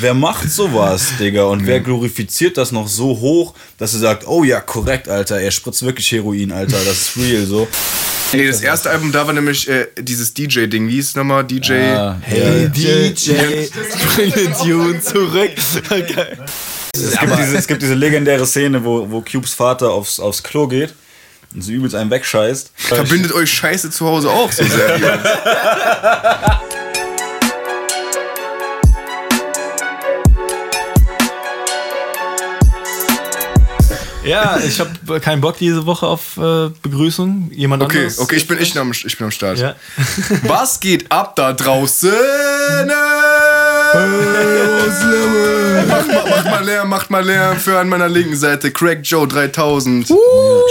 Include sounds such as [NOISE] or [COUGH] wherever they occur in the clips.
Wer macht sowas, [LAUGHS] Digga? Und wer glorifiziert das noch so hoch, dass er sagt, oh ja, korrekt, Alter, er spritzt wirklich Heroin, Alter, das ist real, so. [LAUGHS] Nee, das erste Album, da war nämlich äh, dieses DJ-Ding. Wie hieß es nochmal? DJ. Ah, Hey ja. DJ, bring den Tune zurück. [LAUGHS] Geil. Es gibt, diese, es gibt diese legendäre Szene, wo, wo Cubes Vater aufs, aufs Klo geht und so übelst einen wegscheißt. Verbindet euch Scheiße zu Hause auch so sehr. Jungs. Ja, ich habe keinen Bock diese Woche auf äh, Begrüßung. Jemand Okay, anderes? okay, ich bin, ich, am, ich bin am Start. Ja. [LAUGHS] Was geht ab da draußen? macht, mal, macht mal Lärm, macht mal Lärm für an meiner linken Seite Craig Joe 3000.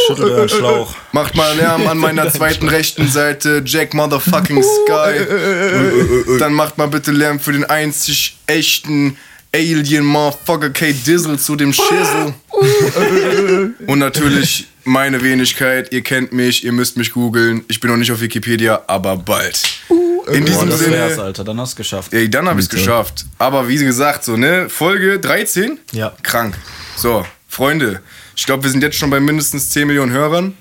Schüttelt euren Schlauch. Macht mal Lärm an meiner zweiten rechten Seite Jack Motherfucking Sky. [LAUGHS] Dann macht mal bitte Lärm für den einzig echten Alien Motherfucker K Dizzle zu dem Schissel. [LAUGHS] Und natürlich meine Wenigkeit. Ihr kennt mich, ihr müsst mich googeln. Ich bin noch nicht auf Wikipedia, aber bald. In Boah, diesem wär's, Sinne. Alter, dann hast du es geschafft. Ey, dann habe ich es geschafft. Aber wie gesagt, so, ne? Folge 13? Ja. Krank. So, Freunde, ich glaube, wir sind jetzt schon bei mindestens 10 Millionen Hörern.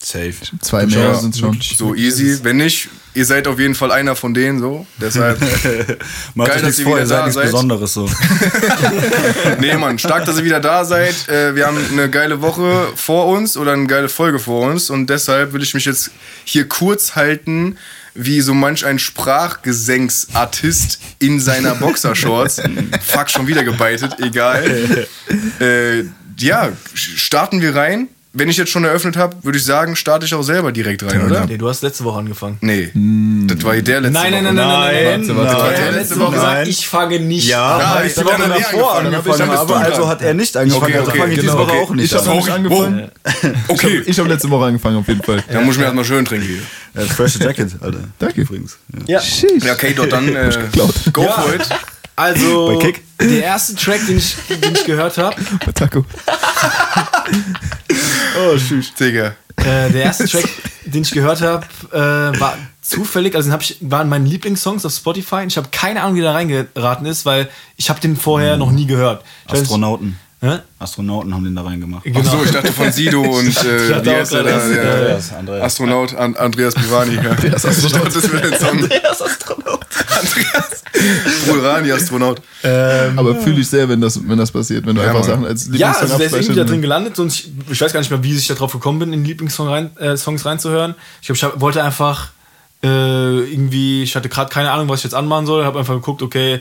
Safe. Zwei mehr Ja, sind schon. So easy. Wenn nicht, ihr seid auf jeden Fall einer von denen, so. Deshalb, [LAUGHS] Macht Geil, dass ihr vor, wieder da seid. Besonderes so. [LAUGHS] nee, Mann, stark, dass ihr wieder da seid. Äh, wir haben eine geile Woche vor uns oder eine geile Folge vor uns und deshalb will ich mich jetzt hier kurz halten, wie so manch ein Sprachgesängsartist in seiner Boxershorts. Fuck, schon wieder gebeitet, egal. Äh, ja, starten wir rein. Wenn ich jetzt schon eröffnet habe, würde ich sagen, starte ich auch selber direkt rein, oder? Nee, du hast letzte Woche angefangen. Nee, das war der letzte Nein, nein, Woche. nein, nein, nein, nein. Warte, warte, Er warte. hat letzte Woche gesagt, ich fange nicht Ja, an. Ja, ich ich die Woche davor angefangen. habe, also hat er nicht angefangen. Okay, also okay, fange ich diese. Woche auch nicht Ich an. noch nicht angefangen. Okay, Ich habe letzte Woche angefangen, auf jeden Fall. [LAUGHS] dann muss ich mir erstmal schön trinken hier. Fresh Jacket, Alter. Danke. Übrigens. Ja. Okay, dort dann äh, go Ja. for it. Also, der erste Track, den ich, den ich gehört habe, Bei Taco. [LAUGHS] Oh, tschüss. Digga. äh, der erste Track, [LAUGHS] den ich gehört habe, äh, war zufällig, also den hab ich, waren meine Lieblingssongs auf Spotify und ich habe keine Ahnung, wie der reingeraten ist, weil ich habe den vorher noch nie gehört. Ich Astronauten. Hä? Astronauten haben den da reingemacht. Genau. Ach so, ich dachte von Sido [LAUGHS] und äh, dachte wie heißt der da? das ist, Ja, äh, Andreas, Andreas. Astronaut An Andreas Bivani. Ja. Andreas [LAUGHS] Astronaut. Das wäre ein Song. Andreas Astronaut. Andreas. Brulrani Astronaut. Aber fühle ich sehr, wenn das, wenn das passiert, wenn du Ja, einfach Mann. Sachen als Ja, Lieblingssong also der ist irgendwie da abspeicherst. drin gelandet und ich, ich weiß gar nicht mehr, wie ich da drauf gekommen bin, in die Lieblingssongs rein, äh, reinzuhören. Ich glaube, ich hab, wollte einfach äh, irgendwie, ich hatte gerade keine Ahnung, was ich jetzt anmachen soll, habe einfach geguckt, okay, äh,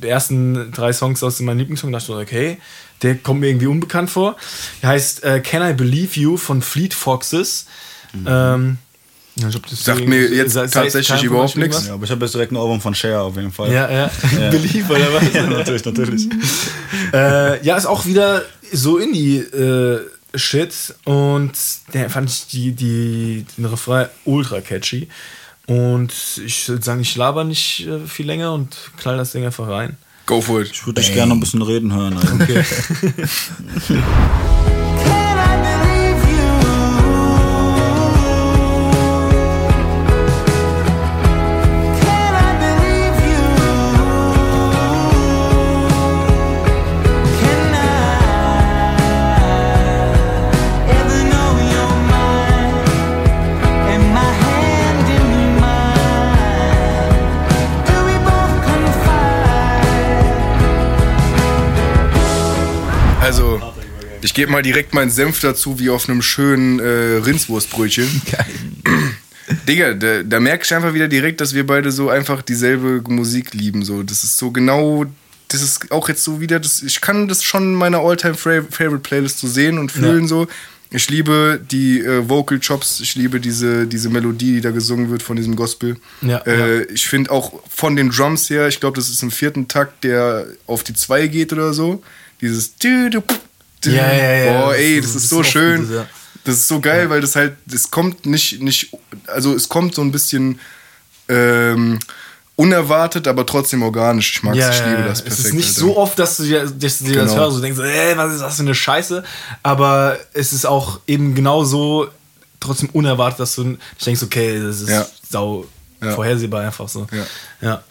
die ersten drei Songs aus meinem Lieblingssong, dachte ich okay, der kommt mir irgendwie unbekannt vor. Der heißt äh, Can I Believe You von Fleet Foxes. Ähm, ja, ich glaub, das Sagt mir jetzt sei- sei- tatsächlich überhaupt nichts. Ja, aber ich habe jetzt direkt ein Album von Cher auf jeden Fall. Ja, ja. [LAUGHS] Believe oder was? ja natürlich, natürlich. [LAUGHS] Äh, ja, ist auch wieder so Indie-Shit und der fand ich die, die, den Refrain ultra catchy. Und ich würde sagen, ich laber nicht äh, viel länger und knall das Ding einfach rein. Go for it. Ich würde dich gerne noch ein bisschen reden hören. Alter. Okay. [LAUGHS] ich gebe mal direkt meinen Senf dazu, wie auf einem schönen äh, Rindswurstbrötchen. [LAUGHS] [CLEARS THROAT] Digga, da, da merke ich einfach wieder direkt, dass wir beide so einfach dieselbe Musik lieben. So. Das ist so genau, das ist auch jetzt so wieder, das, ich kann das schon in meiner All-Time-Favorite-Playlist so sehen und fühlen so. Ich liebe die äh, Vocal Chops, ich liebe diese, diese Melodie, die da gesungen wird von diesem Gospel. Ja, äh, Ich finde auch von den Drums her, ich glaube, das ist im vierten Takt, der auf die 2 geht oder so. Dieses. Ja, ja, ja. Boah, ey, Das das ist- das so schön. dieses, ja. Das ist so geil, weil das halt, es kommt nicht, nicht, also es kommt so ein bisschen ähm, unerwartet, aber trotzdem organisch. Ich mag es, ich liebe das perfekt. Es ist nicht Alter. so oft, dass du dir, dass du dir das Genau. hörst und denkst, ey, was ist das für eine Scheiße? Aber es ist auch eben genau so trotzdem unerwartet, dass du ich denkst, okay, das ist Ja. sau Ja. vorhersehbar einfach so. Ja. ja.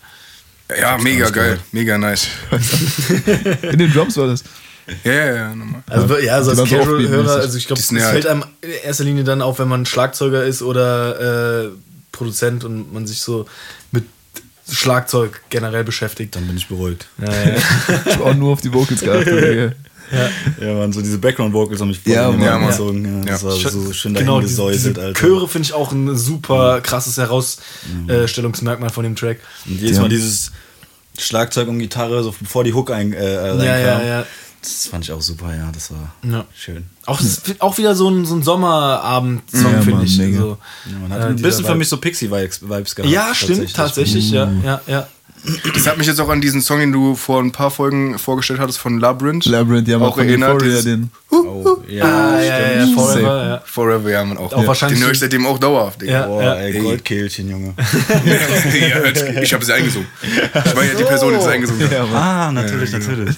Ja, mega geil. Mega nice. [LAUGHS] In den Drums war das. Ja, ja, ja, nochmal. Also, ja, so als Casual-Hörer, also ich glaube, es ja fällt halt- einem in erster Linie dann auf, wenn man Schlagzeuger ist oder äh, Produzent und man sich so mit Schlagzeug generell beschäftigt. Dann bin ich beruhigt. Ja, ja. [LAUGHS] Ich hab auch nur auf die Vocals geachtet. [LAUGHS] Digga. Ja, man, so diese Background-Vocals haben mich voll Ja, Mann. Ja, gezogen. Ja, das Ja. war so schön genau, gesäuselt, diese Alter. Chöre finde ich auch ein super krasses Herausstellungsmerkmal von dem Track. Und jedes Ja. Mal dieses Schlagzeug und Gitarre, so bevor die Hook ein, äh, reinkam. Ja, ja, ja. Das fand ich auch super, ja, das war Ja. schön. Auch, ist auch wieder so ein, so ein Sommerabend-Song, Ja, finde ich. mega. So, Ja, man hat äh, ein bisschen für mich so Pixie-Vibes Vibes gehabt. Ja, stimmt, tatsächlich, ja, ja, ja. Das hat mich jetzt auch an diesen Song, den du vor ein paar Folgen vorgestellt hattest, von Labyrinth. Labyrinth, ja, Auch erinnert, dieses- den. Oh, ja, Ah, ja, ja, ja, stimmt. Forever, ja. Forever, ja, man auch. Auch wahrscheinlich Den höre ich so- seitdem auch dauerhaft, Digga. Ja. Boah, ey, Ey. Goldkehlchen, Junge. [LAUGHS] ja, ich habe es eingesungen. Ich meine ja die Person, die es eingesungen. Ja. Ah, natürlich, Ja, genau. natürlich.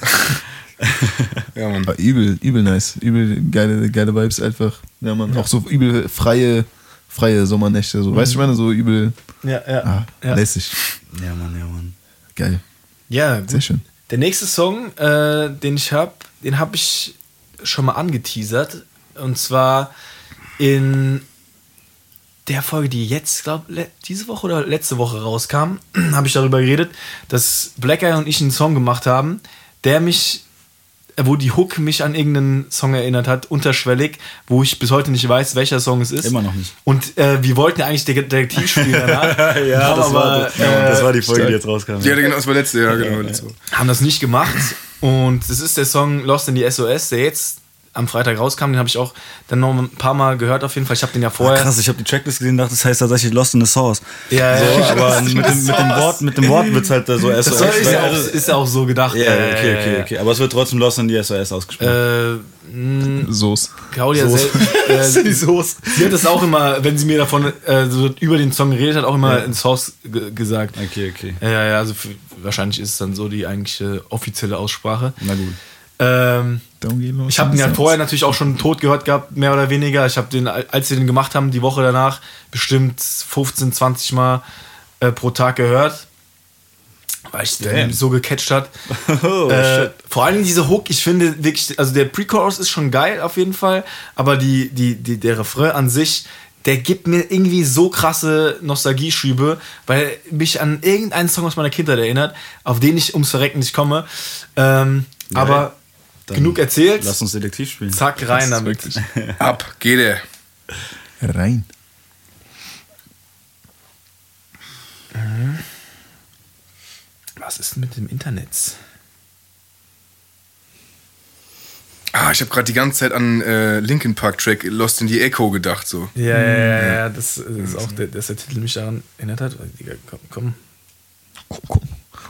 [LAUGHS] Ja, Mann. Aber übel, übel nice. Übel geile, geile Vibes einfach. Ja, man. Auch so übel freie, freie Sommernächte. So. Weißt du, ich meine, so übel. Ja, ja. Ah, ja. lässig. Ja, Mann, ja, Mann. Geil. ja gut. Sehr schön. Der nächste Song, äh, den ich habe, den habe ich schon mal angeteasert. Und zwar in der Folge, die jetzt, glaube diese Woche oder letzte Woche rauskam, [CLEARS THROAT] habe ich darüber geredet, dass Black Eye und ich einen Song gemacht haben, der mich, wo die Hook mich an irgendeinen Song erinnert hat, unterschwellig, wo ich bis heute nicht weiß, welcher Song es ist. Immer noch nicht. Und äh, wir wollten ja eigentlich Det- Detektiv spielen [LAUGHS] danach. haben das, war, aber, das äh, war die Folge, die stark. jetzt rauskam. Ja, genau, das war letzte, ja, genau. letzte. haben das nicht gemacht. Und das ist der Song Lost in die SOS, der jetzt am Freitag rauskam. Den habe ich auch dann noch ein paar Mal gehört auf jeden Fall. Ich habe den ja Ah, vorher. krass, ich habe die Checklist gesehen und dachte, das heißt tatsächlich Lost in the Source. Ja, so, ja. aber [LAUGHS] mit dem, mit dem Wort, mit dem Wort wird's halt so SOS. Das ist, ja auch, ist ja auch so gedacht. Ja, Äh, okay, okay, okay. Aber es wird trotzdem Lost in die SOS ausgesprochen. Äh, Soße. Claudia Soße. sel- [LAUGHS] äh, die Soße. sie hat das auch immer, wenn sie mir davon äh, so über den Song geredet hat, auch immer in Source ge- gesagt. Okay, okay. Ja, ja, ja, also für, wahrscheinlich ist es dann so die eigentliche offizielle Aussprache. Na gut. Ähm, Ich habe ihn ja vorher natürlich auch schon tot gehört gehabt, mehr oder weniger. Ich habe den, als wir den gemacht haben, die Woche danach, bestimmt 15, 20 Mal äh, pro Tag gehört. Weil ich den so gecatcht hat. [LAUGHS] Oh, äh, vor allem diese Hook, ich finde wirklich, also der Pre-Chorus ist schon geil auf jeden Fall, aber die, die, die, der Refrain an sich, der gibt mir irgendwie so krasse Nostalgieschübe, weil mich an irgendeinen Song aus meiner Kindheit erinnert, auf den ich ums Verrecken nicht komme. Ähm, aber Dann genug erzählt. Lass uns Detektiv spielen. Zack, rein damit. [LAUGHS] Ab, geht er. Rein. Was ist mit dem Internet? Ah, ich habe gerade die ganze Zeit an äh, Linkin Park Track Lost in the Echo gedacht, so. Ja, ja, ja, ja, das ist auch der, dass der Titel mich daran erinnert hat. Komm, komm. Komm, komm.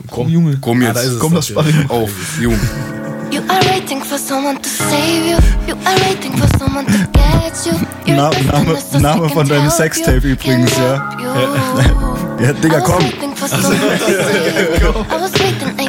Komm, Junge. Komm Ah, jetzt. da ist es Komm, das. Sparring. Auf, Junge. Are waiting for someone to save you. You are waiting for someone to get you. Na- Name- Name von deinem Sextape you, übrigens, can [LAUGHS] ja. Ja, Digga, [LAUGHS] komm.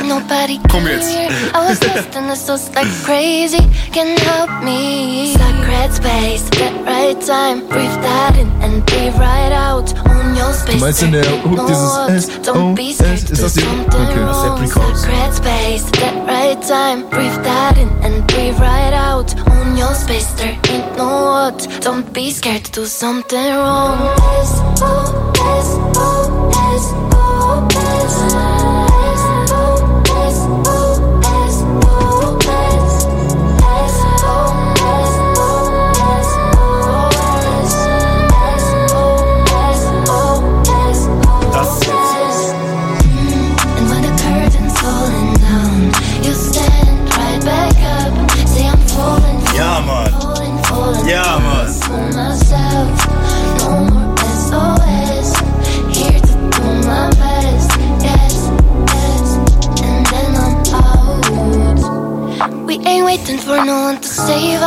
Nobody Komm jetzt. here. I was [LAUGHS] lost in the sauce like crazy. Can help me. Sacred space, get right time. Breathe that in and breathe right out. Own your space. Du meinst in der Hook dieses. S, Don't O, be S? Ist das die- Okay. Das ist der. Pre-Chorus. Sacred space, get right time. Breathe that in and breathe right out. Own your space, there ain't no odds. Don't be scared to do something wrong. S O S O S O S. S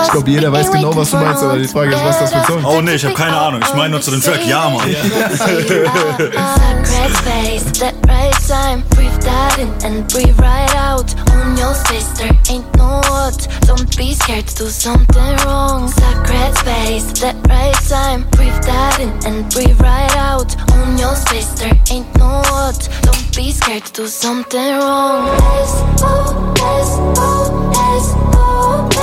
Ich glaube, jeder We weiß ain't genau, waiting was du for meinst, no aber die Frage ist, was das für ein Song Oh nee, ich habe keine Ahnung. Ich meine nur zu dem Track. Ja, Mann. [LAUGHS] Sacred oh.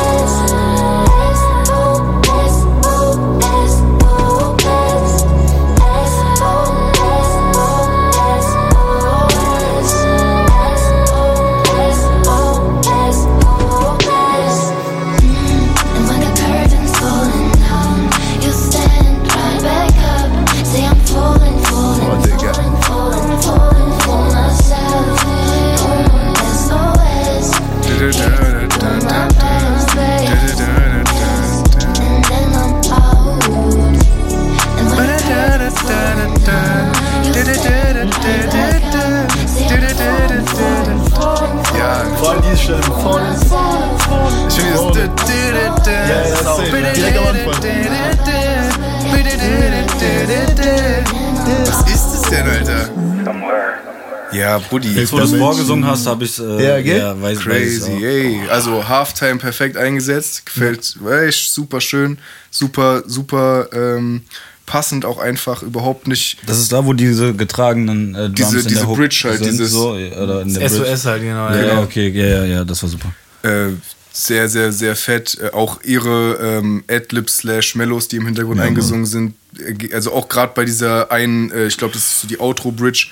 Buddy. Jetzt, wo du es vorgesungen hast, habe ich äh, Ja, gell? weiß, weiß Crazy, auch. ey. Also Halftime perfekt eingesetzt. Gefällt echt super schön. Super, super ähm, passend auch einfach überhaupt nicht. Das ist da, wo diese getragenen äh, Drums Diese- in diese der Hook Bridge halt, sind, dieses- so, oder in der SOS Bridge. halt, genau. Ja, Ja, ja, okay, ja, ja, ja, das war super. Äh, sehr, sehr, sehr fett. Äh, auch ihre ähm, Adlibs slash Mellows, die im Hintergrund eingesungen sind. Äh, Also auch gerade bei dieser einen, äh, ich glaube, das ist so die Outro-Bridge,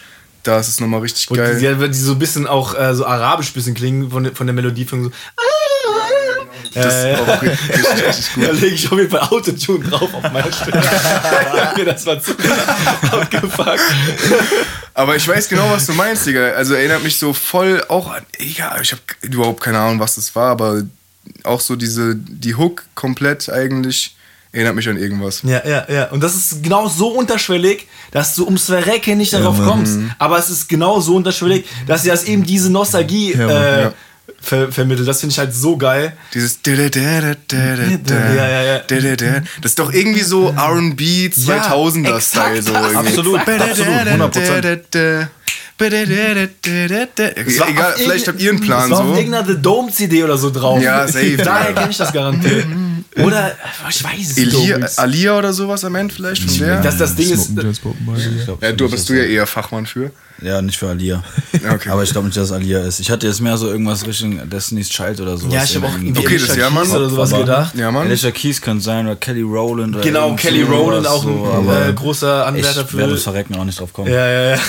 da ist es nochmal richtig Und geil. die, die, so ein bisschen auch äh, so arabisch bisschen klingen von, der- von der Melodie. Von so, das ist auch richtig, [LAUGHS] richtig, richtig gut. Da lege ich auf jeden Fall Autotune drauf auf meine Stimme. [LAUGHS] Mir das war zu abgefuckt. Aber ich weiß genau, was du meinst, Digga. Also erinnert mich so voll auch an. Ja, ich habe überhaupt keine Ahnung, was das war, aber auch so diese, die Hook komplett eigentlich erinnert mich an irgendwas. Ja, ja, ja. Und das ist genau so unterschwellig, dass du ums Verrecken nicht darauf kommst. Aber es ist genau so unterschwellig, dass dir das eben diese Nostalgie Mann, äh, ja. ver vermittelt. Das finde ich halt so geil. Dieses Ja, ja, ja. Das ist doch irgendwie so R&B 2000er-Style. So irgendwie. Absolut, absolut, 100%. Ja, egal, Auf vielleicht habt ihr einen Plan Das war auf so. irgendeiner The Dome CD oder so drauf. Ja, safe, [LAUGHS] Daher kenne ich das garantiert. Oder, ich weiß es nicht. Alia oder sowas am Ende vielleicht von der? Das, das Ding ist, ja, du bist du ja eher Fachmann für. Ja, nicht für Alia. [LAUGHS] Okay. Aber ich glaube nicht, dass Alia ist. Ich hatte jetzt mehr so irgendwas Richtung Destiny's Child oder sowas. ja, ich habe auch irgendwie Okay, das- Alicia ja, Mann. Keys oder sowas Aber- gedacht. Ja, Mann. Alicia Keys könnte sein oder Kelly Rowland. Oder Genau, Kelly Rowland, auch ein so, äh, großer Anwärter ich werde für. das Verrecken auch nicht drauf kommen. Ja, ja, ja. [LAUGHS]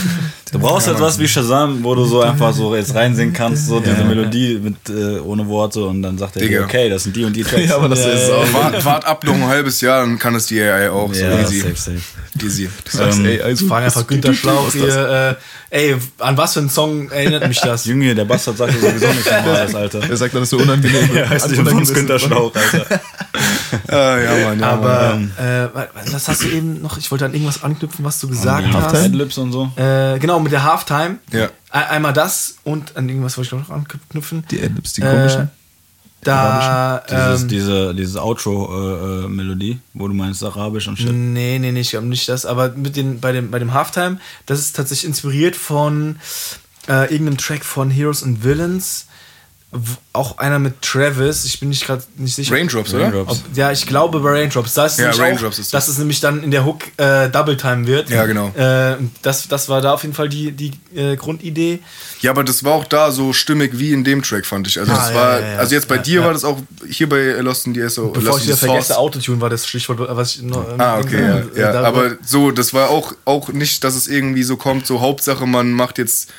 Du brauchst halt was wie Shazam, wo du so einfach so jetzt reinsingen kannst, so diese Melodie mit äh, ohne Worte und dann sagt er dir, Digga. okay, das sind die und die [LAUGHS] Tracks. Ja, aber das ist auch. Wart, wart ab noch ein halbes Jahr, dann kann es die AI auch. So ja, easy. safe, safe. Easy. Du sagst, ey, also, Fragen einfach Günter Schlauch hier. Äh, ey, an was für einen Song erinnert mich das? [LAUGHS] Junge, der Bastard sagt sowieso nicht [LAUGHS] normales, Alter. Er sagt, das ist so unangenehm. Ja, heißt nicht umsonst Günter. Schlauch, Alter. [LAUGHS] Ah, ja, Mann, ja, Aber Mann. äh, wa- was hast du eben noch? Ich wollte an irgendwas anknüpfen, was du gesagt hast. Adlibs und so. Äh, genau, mit der Halftime. Ja. Einmal das und an irgendwas wollte ich noch anknüpfen. Die Adlibs, die Äh, komischen. Da, Dieses, ähm, diese diese Outro-Melodie, wo du meinst Arabisch und shit. Nee, nee, nee, ich glaube nicht das. Aber mit den, bei, dem, bei dem Halftime, das ist tatsächlich inspiriert von äh, irgendeinem Track von Heroes and Villains. Auch einer mit Travis, ich bin nicht gerade nicht sicher. Raindrops, oder? Raindrops. Ob, ja, ich glaube bei Raindrops. Da ist Ja, Raindrops auch, ist das. dass es nämlich dann in der Hook äh, Double Time wird. Ja, genau. Äh, das, das war da auf jeden Fall die, die äh, Grundidee. Ja, aber das war auch da so stimmig wie in dem Track, fand ich. Also, Ah, das ja, war, ja, ja. also jetzt bei Ja, dir ja. war das auch hier bei Lost in the SO. Bevor Lost ich wieder vergesse. Autotune war das Stichwort, was ich noch. Ah, okay, ja. äh, Aber so, das war auch, auch nicht, dass es irgendwie so kommt, so Hauptsache man macht jetzt,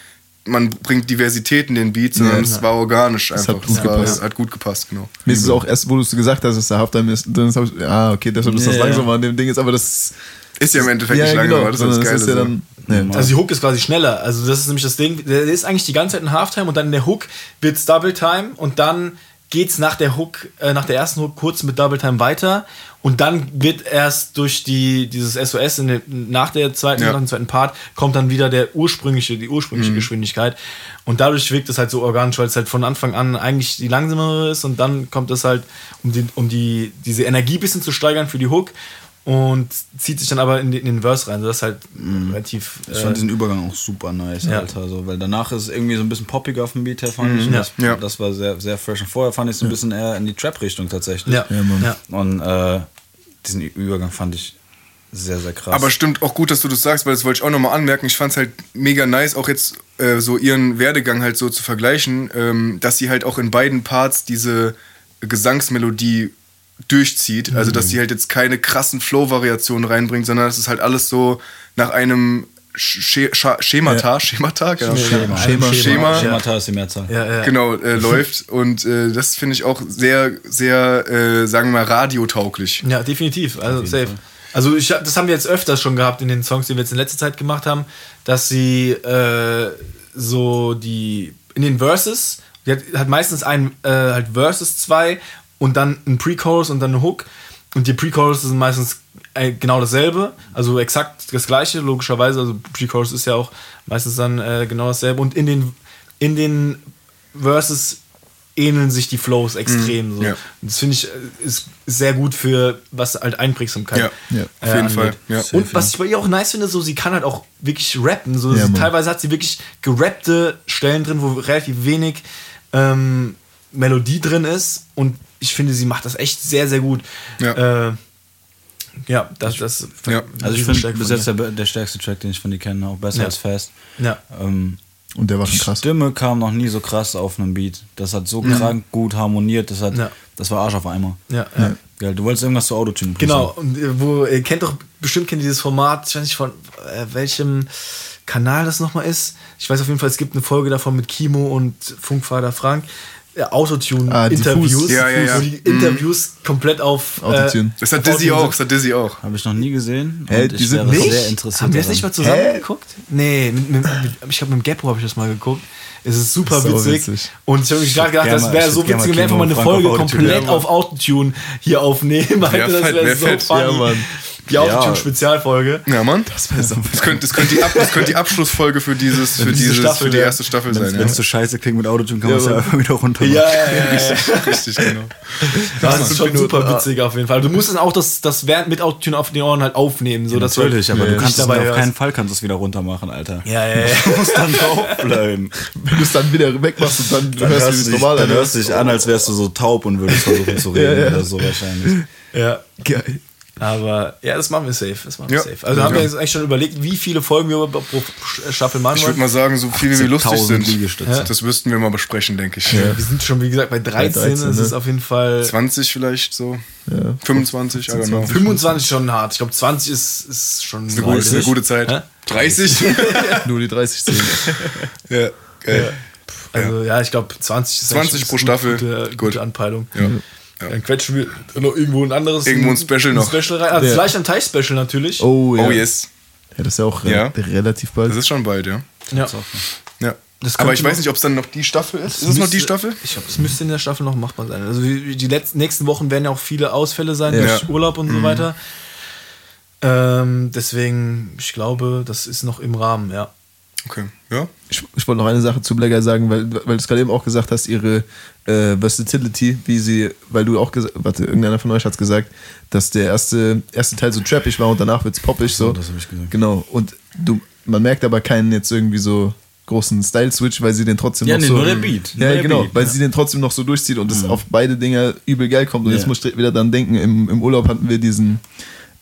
man bringt Diversität in den Beat, sondern es war organisch einfach. hat gut Das war, gepasst. hat gut gepasst, genau. Mir ist es auch erst, wo du es gesagt hast, dass der Halftime ist, dann hab ich, ah, okay, deshalb ist das Ja, ja. langsamer an dem Ding ist, aber das. Ist ja im Endeffekt ja, nicht lange, genau, das ist das Geile. ist ja so. dann. Nee. Also die Hook ist quasi schneller. Also das ist nämlich das Ding. Der ist eigentlich die ganze Zeit in Halftime und dann in der Hook wird's Double Time und dann geht's nach der Hook, äh, nach der ersten Hook kurz mit Double Time weiter. Und dann wird erst durch die dieses SOS in der, nach der zweiten Ja. nach dem zweiten Part kommt dann wieder der ursprüngliche die ursprüngliche Geschwindigkeit. Und dadurch wirkt es halt so organisch, weil es halt von Anfang an eigentlich die langsamere ist. Und dann kommt es halt um die um die diese Energie ein bisschen zu steigern für die Hook und zieht sich dann aber in den, in den Verse rein, sodass halt relativ. Ich fand äh, diesen Übergang auch super nice, Ja. Alter. So, weil danach ist es irgendwie so ein bisschen poppiger auf dem Beat her, fand ich. Und Ja. Das, Ja. das war sehr, sehr fresh. Und vorher fand ich es so ein bisschen eher in die Trap-Richtung tatsächlich. ja, Ja, Mann. ja. Und äh, diesen Übergang fand ich sehr, sehr krass. Aber stimmt auch gut, dass du das sagst, weil das wollte ich auch nochmal anmerken. Ich fand es halt mega nice, auch jetzt äh, so ihren Werdegang halt so zu vergleichen, ähm, dass sie halt auch in beiden Parts diese Gesangsmelodie durchzieht. Also, dass sie halt jetzt keine krassen Flow-Variationen reinbringt, sondern dass es halt alles so nach einem Sch Schemata, Schemata, genau. Schema. Schema, Schema, Schemata ist die Mehrzahl. Ja, ja. genau, äh, läuft. Und äh, das finde ich auch sehr, sehr, äh, sagen wir mal, radiotauglich. Ja, definitiv. Also safe. Also ich, hab- das haben wir jetzt öfters schon gehabt in den Songs, die wir jetzt in letzter Zeit gemacht haben, dass sie äh, so die in den Verses, die hat, hat meistens ein äh, halt Verses zwei und dann ein Pre-Chorus und dann ein Hook und die Pre-Chorus sind meistens äh, genau dasselbe, also exakt das gleiche logischerweise. Also Pre-Chorus ist ja auch meistens dann äh, genau dasselbe und in den in den Verses ähneln sich die Flows extrem. so. ja. Und Das finde ich äh, ist sehr gut für was halt Einprägsamkeit. Ja, Ja. auf jeden Fall. Ja. Und was ich bei ihr auch nice finde, so sie kann halt auch wirklich rappen. So, sie, teilweise hat sie wirklich gerappte Stellen drin, wo relativ wenig ähm, Melodie drin ist. Und ich finde, sie macht das echt sehr, sehr gut. Ja. Äh, ja, das, das Ja. Also ich Riesenstärke finde bis jetzt der, der stärkste Track, den ich von dir kenne, auch besser Ja. als Fast. Ja. Ähm, Und der war die schon krass. Stimme kam noch nie so krass auf einem Beat. Das hat so krank gut harmoniert. Das, hat, Ja. das war Arsch auf Eimer. Ja, ja. Geil, du wolltest irgendwas zu Autotune Genau, und äh, wo, ihr kennt doch, bestimmt kennt ihr dieses Format, ich weiß nicht von äh, welchem Kanal das nochmal ist. Ich weiß auf jeden Fall, es gibt eine Folge davon mit Kimo und Funkvater Frank. Äh, Ah, Autotune-Interviews, Diffus. Ja, ja, ja. wo die Interviews komplett auf Autotune. Das hat Dizzy auch, das hat Dizzy auch. Habe ich noch nie gesehen. Hä, und die ich sind nicht? sehr interessiert. Haben wir das nicht mal zusammen Hä? geguckt? Nee, mit, mit, mit, ich glaube, mit dem Geppo habe ich das mal geguckt. Es ist super So witzig. witzig. Und ich habe mich gerade gedacht, das wäre so witzig, wenn wir einfach mal eine Folge auf komplett auf Autotune hier aufnehmen. Alter, das wäre wär so fett. funny. Die Autotune-Spezialfolge. Ja, Mann. Das so. Das könnte, das könnte, die, Ab, das könnte die Abschlussfolge für, dieses, für, diese dieses, Staffel, für die erste Staffel sein. Wenn Ja. es so scheiße klingt mit Autotune, kann man es Ja, einfach wieder runter Ja, ja, ja. ja. Richtig, genau. Das ist schon super witzig auf jeden Fall. Du musst dann auch das, das während mit Autotune auf den Ohren halt aufnehmen. So, dass du Natürlich, halt aber du kannst es dabei auf keinen Fall kannst du es wieder runter machen, Alter. Ja, ja, ja. Du musst dann draufbleiben. [LAUGHS] Wenn du es dann wieder wegmachst und dann, Dann hörst du hörst, es normal dann an. hörst du dich an, als wärst du so taub und würdest versuchen zu reden [LAUGHS] Ja, ja. oder so wahrscheinlich. ja. Geil. Aber ja, das machen wir safe. Das machen wir Ja. safe. Also Ja. haben wir jetzt eigentlich schon überlegt, wie viele Folgen wir pro Staffel machen Ich würde wollen. mal sagen, so viel wie wir lustig 80.000 sind, Liegestütze. das müssten wir mal besprechen, denke ich. Wir sind schon, wie gesagt, bei 13. 13, das ne? ist auf jeden Fall 20 vielleicht so. Ja. 25, I don't know. 25 schon hart. Ich glaube, 20 ist, ist schon Ist eine, gute, ist eine gute Zeit. Hä? 30? [LAUGHS] [LAUGHS] Nur die 30 zählen. ja, geil. Also ja, ich glaube 20 ist 20 eigentlich pro eine Staffel. Gute, Gut. gute Anpeilung. Ja. Dann quetschen wir noch irgendwo ein anderes. Irgendwo ein Special noch. Special rein. Also Ja. vielleicht ein Teich-Special natürlich. Oh, ja. Oh yes. Ja, das ist ja auch re Ja. relativ bald. Das ist schon bald, ja. Ja. ja. Das Aber ich weiß nicht, ob es dann noch die Staffel ist. Ist es noch die Staffel? Ich glaube, es müsste in der Staffel noch machbar sein. Also die die letzten, nächsten Wochen werden ja auch viele Ausfälle sein Ja. durch Urlaub Mhm. und so weiter. Ähm, deswegen, ich glaube, das ist noch im Rahmen, ja. Okay, ja. Ich, ich wollte noch eine Sache zu Black Eye sagen, weil, weil du es gerade eben auch gesagt hast, ihre äh, Versatility, wie sie, weil du auch gesagt, warte, irgendeiner von euch hat es gesagt, dass der erste, erste Teil so trappig war und danach wird es poppig so. das hab ich gesagt. Genau. Und du, man merkt aber keinen jetzt irgendwie so großen Style-Switch, weil sie den trotzdem Ja, noch nee, so. nur der Beat. Ja, der genau, Beat, weil ja. sie den trotzdem noch so durchzieht und es auf beide Dinger übel geil kommt. Und Ja. jetzt muss ich wieder dran denken, im, im Urlaub hatten wir diesen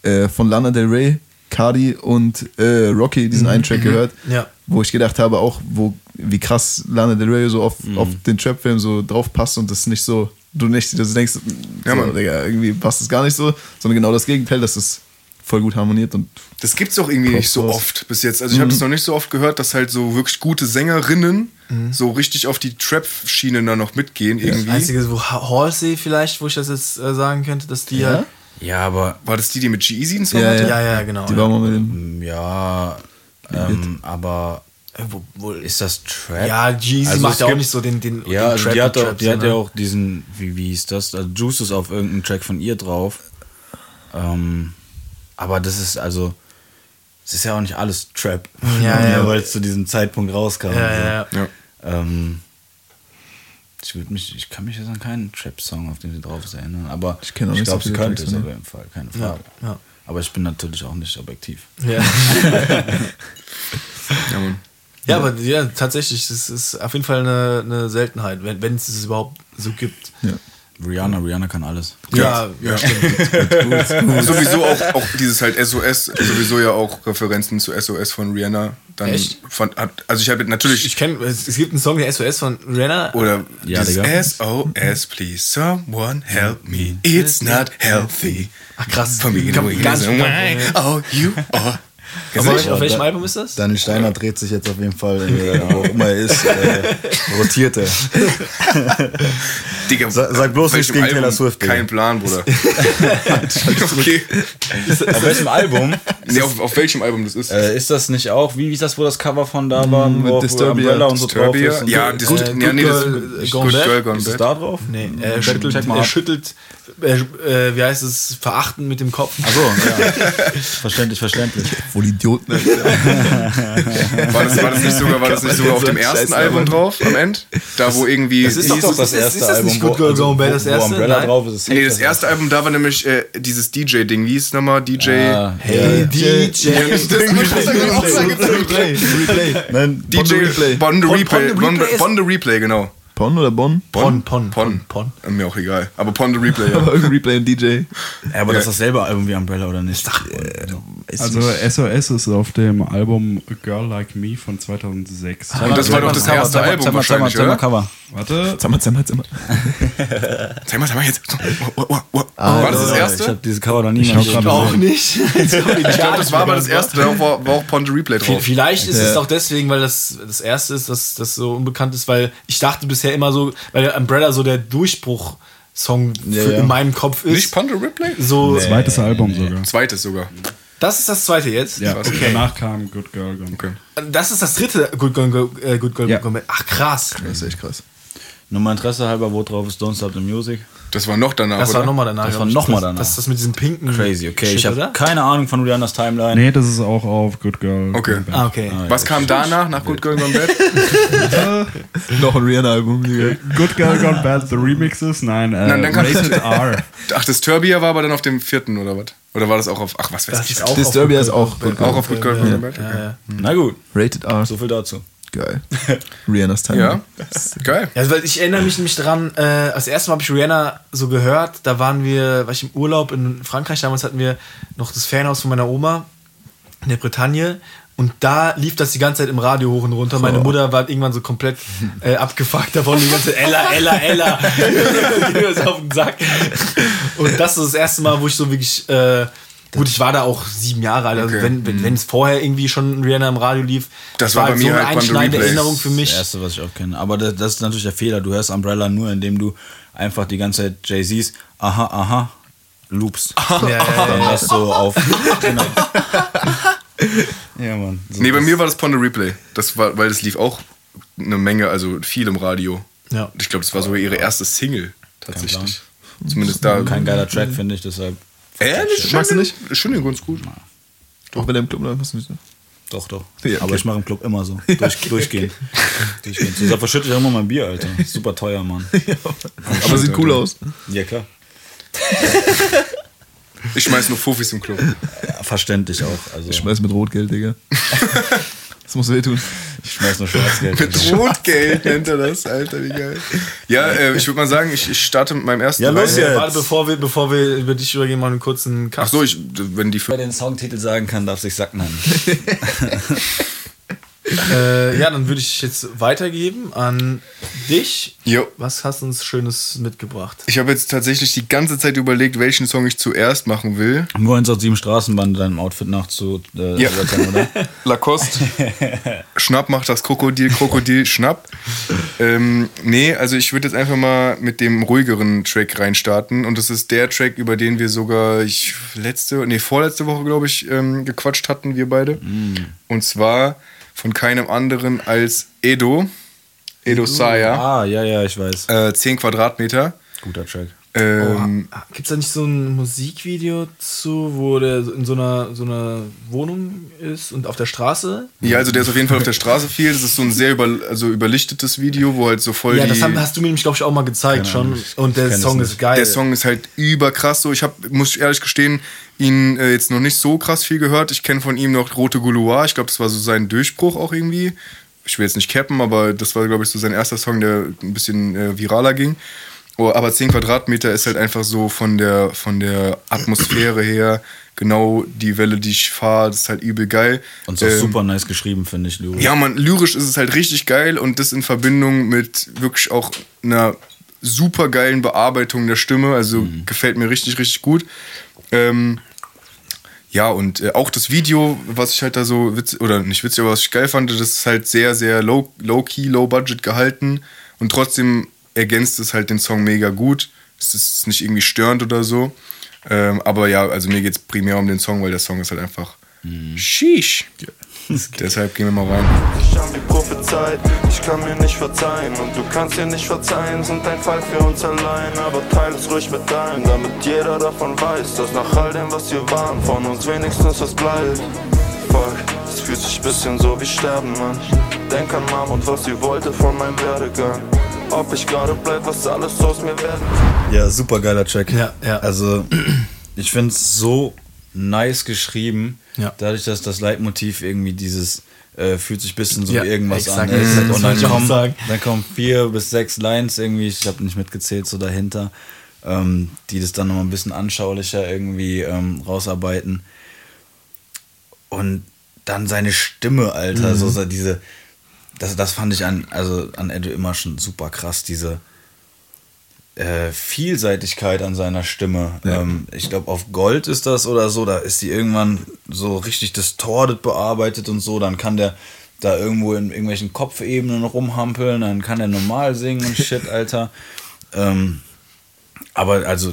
äh, von Lana Del Rey, Cardi und äh, Rocky, diesen einen Track gehört, Ja. Wo ich gedacht habe, auch wo, wie krass Lana Del Rey so auf, auf den Trap-Film so drauf passt und das nicht so, du nicht, dass du denkst, Ja, so. Digga, irgendwie passt es gar nicht so, sondern genau das Gegenteil, dass es voll gut harmoniert und Das gibt's doch irgendwie nicht so raus. oft bis jetzt. Also ich habe das noch nicht so oft gehört, dass halt so wirklich gute Sängerinnen so richtig auf die Trap-Schiene dann noch mitgehen irgendwie. Das Einzige, wo Ha- Halsey vielleicht, wo ich das jetzt äh, sagen könnte, dass die ja. Ja, aber War das die, die mit G-Easy einen Song Ja, hatte? Ja, ja, genau. die ja. war mal mit dem. mm, ja, ähm, aber Äh, wo, wo, ist das Trap? ja, Jeezy Also macht ja auch nicht so den, den, Ja, den also die hat, auch, Trap- die hat ja auch diesen, wie, wie hieß das? Also Juice ist auf irgendeinem Track von ihr drauf. Ähm, aber das ist also, es ist ja auch nicht alles Trap. Ja, [LAUGHS] ja. Weil es zu diesem Zeitpunkt rauskam. Ja, ja, ja. Ja. Ähm, ich, mich, ich kann mich jetzt an keinen Trap-Song, auf den sie drauf ist, erinnern. Aber Ich ich nicht so glaube, sie viele könnte es auf jeden Fall, keine Ja, Frage. ja. Aber ich bin natürlich auch nicht objektiv. Ja. [LAUGHS] Ja, Mann. ja, aber ja, tatsächlich, es ist auf jeden Fall eine, eine Seltenheit, wenn, wenn es es überhaupt so gibt. Rihanna, Rihanna kann alles. Ja, ja, stimmt. [LAUGHS] sowieso auch, auch dieses halt SOS, sowieso ja auch Referenzen zu SOS von Rihanna. Dann Echt? Hat, also ich habe natürlich. Ich kenne, es, gibt einen Song der SOS von Rihanna. oder Ja. SOS, please someone help me. It's not healthy. Ach krass, gar nicht why, oh, you are. Auf, welch, auf welchem Album ist das? Daniel Steiner dreht sich jetzt auf jeden Fall, äh, wo auch immer er ist, äh, rotiert er. [LAUGHS] Digga, Sag- sag bloß welchem gegen Taylor? Swift, Digga. Kein Plan, Bruder. [LAUGHS] okay. Auf welchem Album? Nee, auf, auf welchem Album das ist? Äh, ist das nicht auch, wie ist das, wo das Cover von da war, mit wo, wo Disturbia. Umbrella und so drauf Disturbia? ist? Und Ja, das, Good- ja, Good nee, das Girl, ist Gone Good Bad? Girl Gone ist Bad. da drauf? Nee, er Check- schüttelt, er schüttelt äh, äh, wie heißt es, verachten mit dem Kopf. Achso, ja. [LAUGHS] verständlich, verständlich. Voll Idioten. Alter. War das, war das nicht [LAUGHS] sogar, war das nicht sogar auf dem ersten Album. Album drauf, am Ende? Da, wo irgendwie. das ist doch das erste ist das nicht Good Girl Gone Bad, das erste? Umbrella Nein. drauf ist. ist Nee, das erste Album, da war nämlich äh, dieses DJ-Ding. Wie hieß es nochmal? DJ. Ah, Hey, ja. DJ. das das hab ich auch sagen Replay. Replay. Nein, DJ Bond the Replay. Ist- Bond the Replay, genau. Pon oder Bon? Pon, Pon, Pon. Pon. Äh, Mir auch egal. Aber Pon the Replay, ja. Aber [LAUGHS] irgendein Replay und DJ. Ja, aber das ist Album wie Umbrella, oder nicht? Also SOS ist auf dem Album A Girl Like Me von 2006. Und das war doch das erste Album wahrscheinlich, Zeig mal oder? Cover. Warte, Sag mal, sag mal, sag mal. [LAUGHS] Zeig mal, zeig mal jetzt. Oh, oh, oh. Ah, War das das Ich erste? habe dieses Cover noch nie schau mal gesehen. gerade Auch nicht. [LAUGHS] Ich glaube, das war aber das erste. Da war, war auch Pon the Replay drauf. Vielleicht ist es Ja. auch deswegen, weil das das erste ist, dass das so unbekannt ist, weil ich dachte bisher immer so, weil der Umbrella so der Durchbruch-Song Ja, für- ja. in meinem Kopf ist. Nicht Pon the Replay? so, zweites Album sogar. Zweites sogar. das ist das zweite jetzt. Ja, Okay. danach kam Good Girl Gone. Okay. Das ist das dritte Good Girl, äh, Good Girl Ja. Go- Ach krass. Das ist echt krass. Nur mal Interesse halber, wo drauf ist Don't Stop the Music. Das war noch danach, Das oder? war nochmal danach. Das war glaub ich. noch mal danach. Das ist das mit diesem pinken. Crazy, okay. Shit, ich habe keine Ahnung von Rihannas Timeline. Nee, das ist auch auf Good Girl. Okay. Gone Bad. Ah, okay. Was kam danach, nach Good Girl Gone Bad? [LAUGHS] Noch ein Rihanna-Album. Good Girl Gone Bad, The Remixes? Nein, äh, Nein, dann kam- Rated R. Ach, das Turbia war aber dann auf dem vierten, oder was? Oder war das auch auf. Ach, was weiß Das ich. ist auch Disturbia auf ist auch Good Auch auf Good Girl Gone Bad? Ja, Okay. ja. Na gut, Rated R. so viel dazu. Geil. [LAUGHS] Rihannas Time. Ja, [LAUGHS] geil. Ja, weil ich erinnere mich nämlich daran, äh, als erstes Mal habe ich Rihanna so gehört, da waren wir, war ich im Urlaub in Frankreich, damals hatten wir noch das Fanhaus von meiner Oma in der Bretagne und da lief das die ganze Zeit im Radio hoch und runter. Meine Mutter war irgendwann so komplett äh, abgefuckt davon, die ganze Zeit, Ella, Ella, Ella, [LAUGHS] mir das auf den Sack. Und das ist das erste Mal, wo ich so wirklich, äh, gut, ich war da auch sieben Jahre alt, also Okay. wenn, wenn, wenn es vorher irgendwie schon Rihanna im Radio lief, Das war bei halt mir so eine halt einschneidende. Erinnerung für mich. Das erste, was ich auch kenne. Aber das, das ist natürlich der Fehler. Du hörst Umbrella nur, indem du einfach die ganze Zeit Jay-Z's aha, aha, loopst. [LAUGHS] Ja, ja, ja, Dann hast du auf. Genau. [LAUGHS] ja, Mann. So Nee, bei das- mir war das Pon the Replay. Das war, weil das lief auch eine Menge, also viel im Radio. Ja. Ich glaube, das war sogar ihre erste Single, tatsächlich. Zumindest da. Kein geiler Track, finde ich, deshalb. Ehrlich? Magst du nicht? Ich finde ihn ganz gut. Auch wenn er im Club läuft, was nicht. Doch, doch. Ja, Aber okay. ich mache im Club immer so. [LAUGHS] Durch, durchgehend. durchgehend. Deshalb verschütte ich auch immer mein Bier, Alter. [LAUGHS] Super teuer, Mann. Aber sieht cool aus. Ja, klar. Ich schmeiß nur Fufis im Club. Ja, verständlich auch. Also, Ich schmeiß mit Rotgeld, Digga. [LAUGHS] Das muss wehtun. ich schmeiß nur Schwarzgeld. Mit Rotgeld nennt er das, Alter, wie geil. Ja, äh, ich würde mal sagen, ich, ich starte mit meinem ersten. Ja, los jetzt. Warte, bevor wir, bevor wir über dich übergehen, mal einen kurzen Cut. Ach so, ich, wenn die. Wer den Songtitel sagen kann, darf sich Sack nennen. Äh, ja, dann würde ich jetzt weitergeben an dich. Jo. Was hast du uns Schönes mitgebracht? Ich habe jetzt tatsächlich die ganze Zeit überlegt, welchen Song ich zuerst machen will. Nur 187 Straßenbahn deinem Outfit nach zu äh, Ja. oder? [LAUGHS] Lacoste. [LAUGHS] Schnapp macht das Krokodil, Krokodil, Schnapp. Ähm, nee, also ich würde jetzt einfach mal mit dem ruhigeren Track reinstarten. Und das ist der Track, über den wir sogar ich, letzte, nee, vorletzte Woche, glaube ich, ähm, gequatscht hatten, wir beide. Und zwar von keinem anderen als Edo. Edo Saya. Ah, ja, ja, ich weiß. Äh, 10 Quadratmeter. Guter Track. Ähm, Oh, Gibt es da nicht so ein Musikvideo zu, wo der in so einer, so einer Wohnung ist und auf der Straße? Ja, also der ist auf jeden Fall auf der Straße viel. Das ist so ein sehr über, also überlichtetes Video, wo halt so voll Ja, die... das haben, hast du mir nämlich, glaube ich, auch mal gezeigt schon. Und der Song ist geil. Der Song ist halt überkrass so. Ich habe, muss ich ehrlich gestehen, ihn äh, jetzt noch nicht so krass viel gehört. Ich kenne von ihm noch Rote Gouloir. Ich glaube, das war so sein Durchbruch auch irgendwie. Ich will jetzt nicht cappen, aber das war, glaube ich, so sein erster Song, der ein bisschen äh, viraler ging. Oh, aber 10 Quadratmeter ist halt einfach so von der, von der Atmosphäre her genau die Welle, die ich fahre. Das ist halt übel geil. Und so Ähm, super nice geschrieben, finde ich, Lyric. ja, man, lyrisch ist es halt richtig geil und das in Verbindung mit wirklich auch einer super geilen Bearbeitung der Stimme. Also gefällt mir richtig, richtig gut. Ähm, ja, und äh, auch das Video, was ich halt da so witzig, oder nicht witzig, aber was ich geil fand, das ist halt sehr, sehr low, low key, low budget gehalten und trotzdem ergänzt es halt den Song mega gut. Es ist nicht irgendwie störend oder so. Ähm, aber ja, also mir geht es primär um den Song, weil der Song ist halt einfach Sheesh. [LAUGHS] Deshalb gehen wir mal rein. Ich hab die prophezeit, ich kann mir nicht verzeihen und du kannst dir nicht verzeihen, sind ein Fall für uns allein, aber teile es ruhig mit allen, damit jeder davon weiß, dass nach all dem, was wir waren, von uns wenigstens was bleibt. Fuck, es fühlt sich bisschen so wie Sterben, Mann. Denk an Mom und was sie wollte von meinem Werdegang. Ob ich gerade bleib, was alles aus mir werden Ja, super geiler Track. Ja, ja. Also, [CLEARS THROAT] ich finde es so nice geschrieben, Ja. dadurch, dass das Leitmotiv irgendwie dieses äh, fühlt sich ein bisschen so Ja, wie irgendwas exakt, an. das Und dann ich auch kommen, sagen. dann kommen vier bis sechs Lines irgendwie, ich habe nicht mitgezählt, so dahinter, ähm, die das dann nochmal ein bisschen anschaulicher irgendwie ähm, rausarbeiten. Und dann seine Stimme, Alter, Mhm. so, so diese, das, das fand ich an, also an Edo immer schon super krass, diese äh, Vielseitigkeit an seiner Stimme. Ähm, ich glaube, auf Gold ist das oder so, da ist die irgendwann so richtig distorted bearbeitet und so, dann kann der da irgendwo in irgendwelchen Kopfebenen rumhampeln, dann kann er normal singen und shit, [LAUGHS] Alter. Ähm, aber also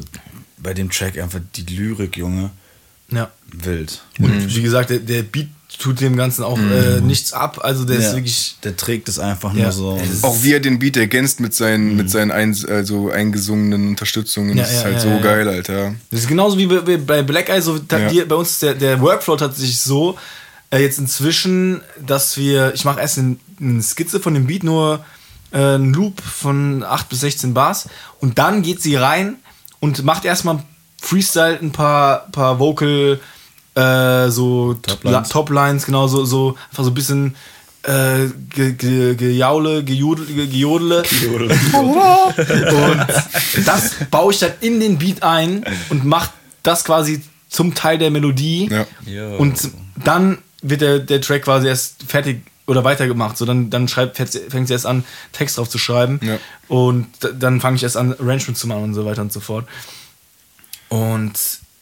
bei dem Track einfach die Lyrik, Junge, Ja. wild. Und wie gesagt, der, der Beat tut dem Ganzen auch äh, nichts ab. Also der ist Ja, wirklich. der trägt es einfach Ja. nur so. Ist- Auch wie er den Beat ergänzt mit seinen, mit seinen ein, also eingesungenen Unterstützungen, Ja, das ist halt ja, so ja. geil, Alter. Das ist genauso wie bei, bei Black Eye, so die, bei uns ist der, der Workflow tatsächlich so, äh, jetzt inzwischen, dass wir, ich mache erst eine, eine Skizze von dem Beat, nur äh, einen Loop von 8 bis 16 Bars und dann geht sie rein und macht erstmal Freestyle ein paar, paar Vocal, äh, so Toplines. Toplines, genau, so, so einfach so ein bisschen äh, ge, ge, gejaule, gejudel, ge, gejodele. [LAUGHS] Und [LAUGHS] das baue ich dann in den Beat ein und mache das quasi zum Teil der Melodie. Ja. Und dann wird der, der Track quasi erst fertig oder weitergemacht. So, dann, dann schreibt, fängt sie erst an, Text drauf zu schreiben. Ja. Und dann fange ich erst an, Arrangement zu machen und so weiter und so fort. Und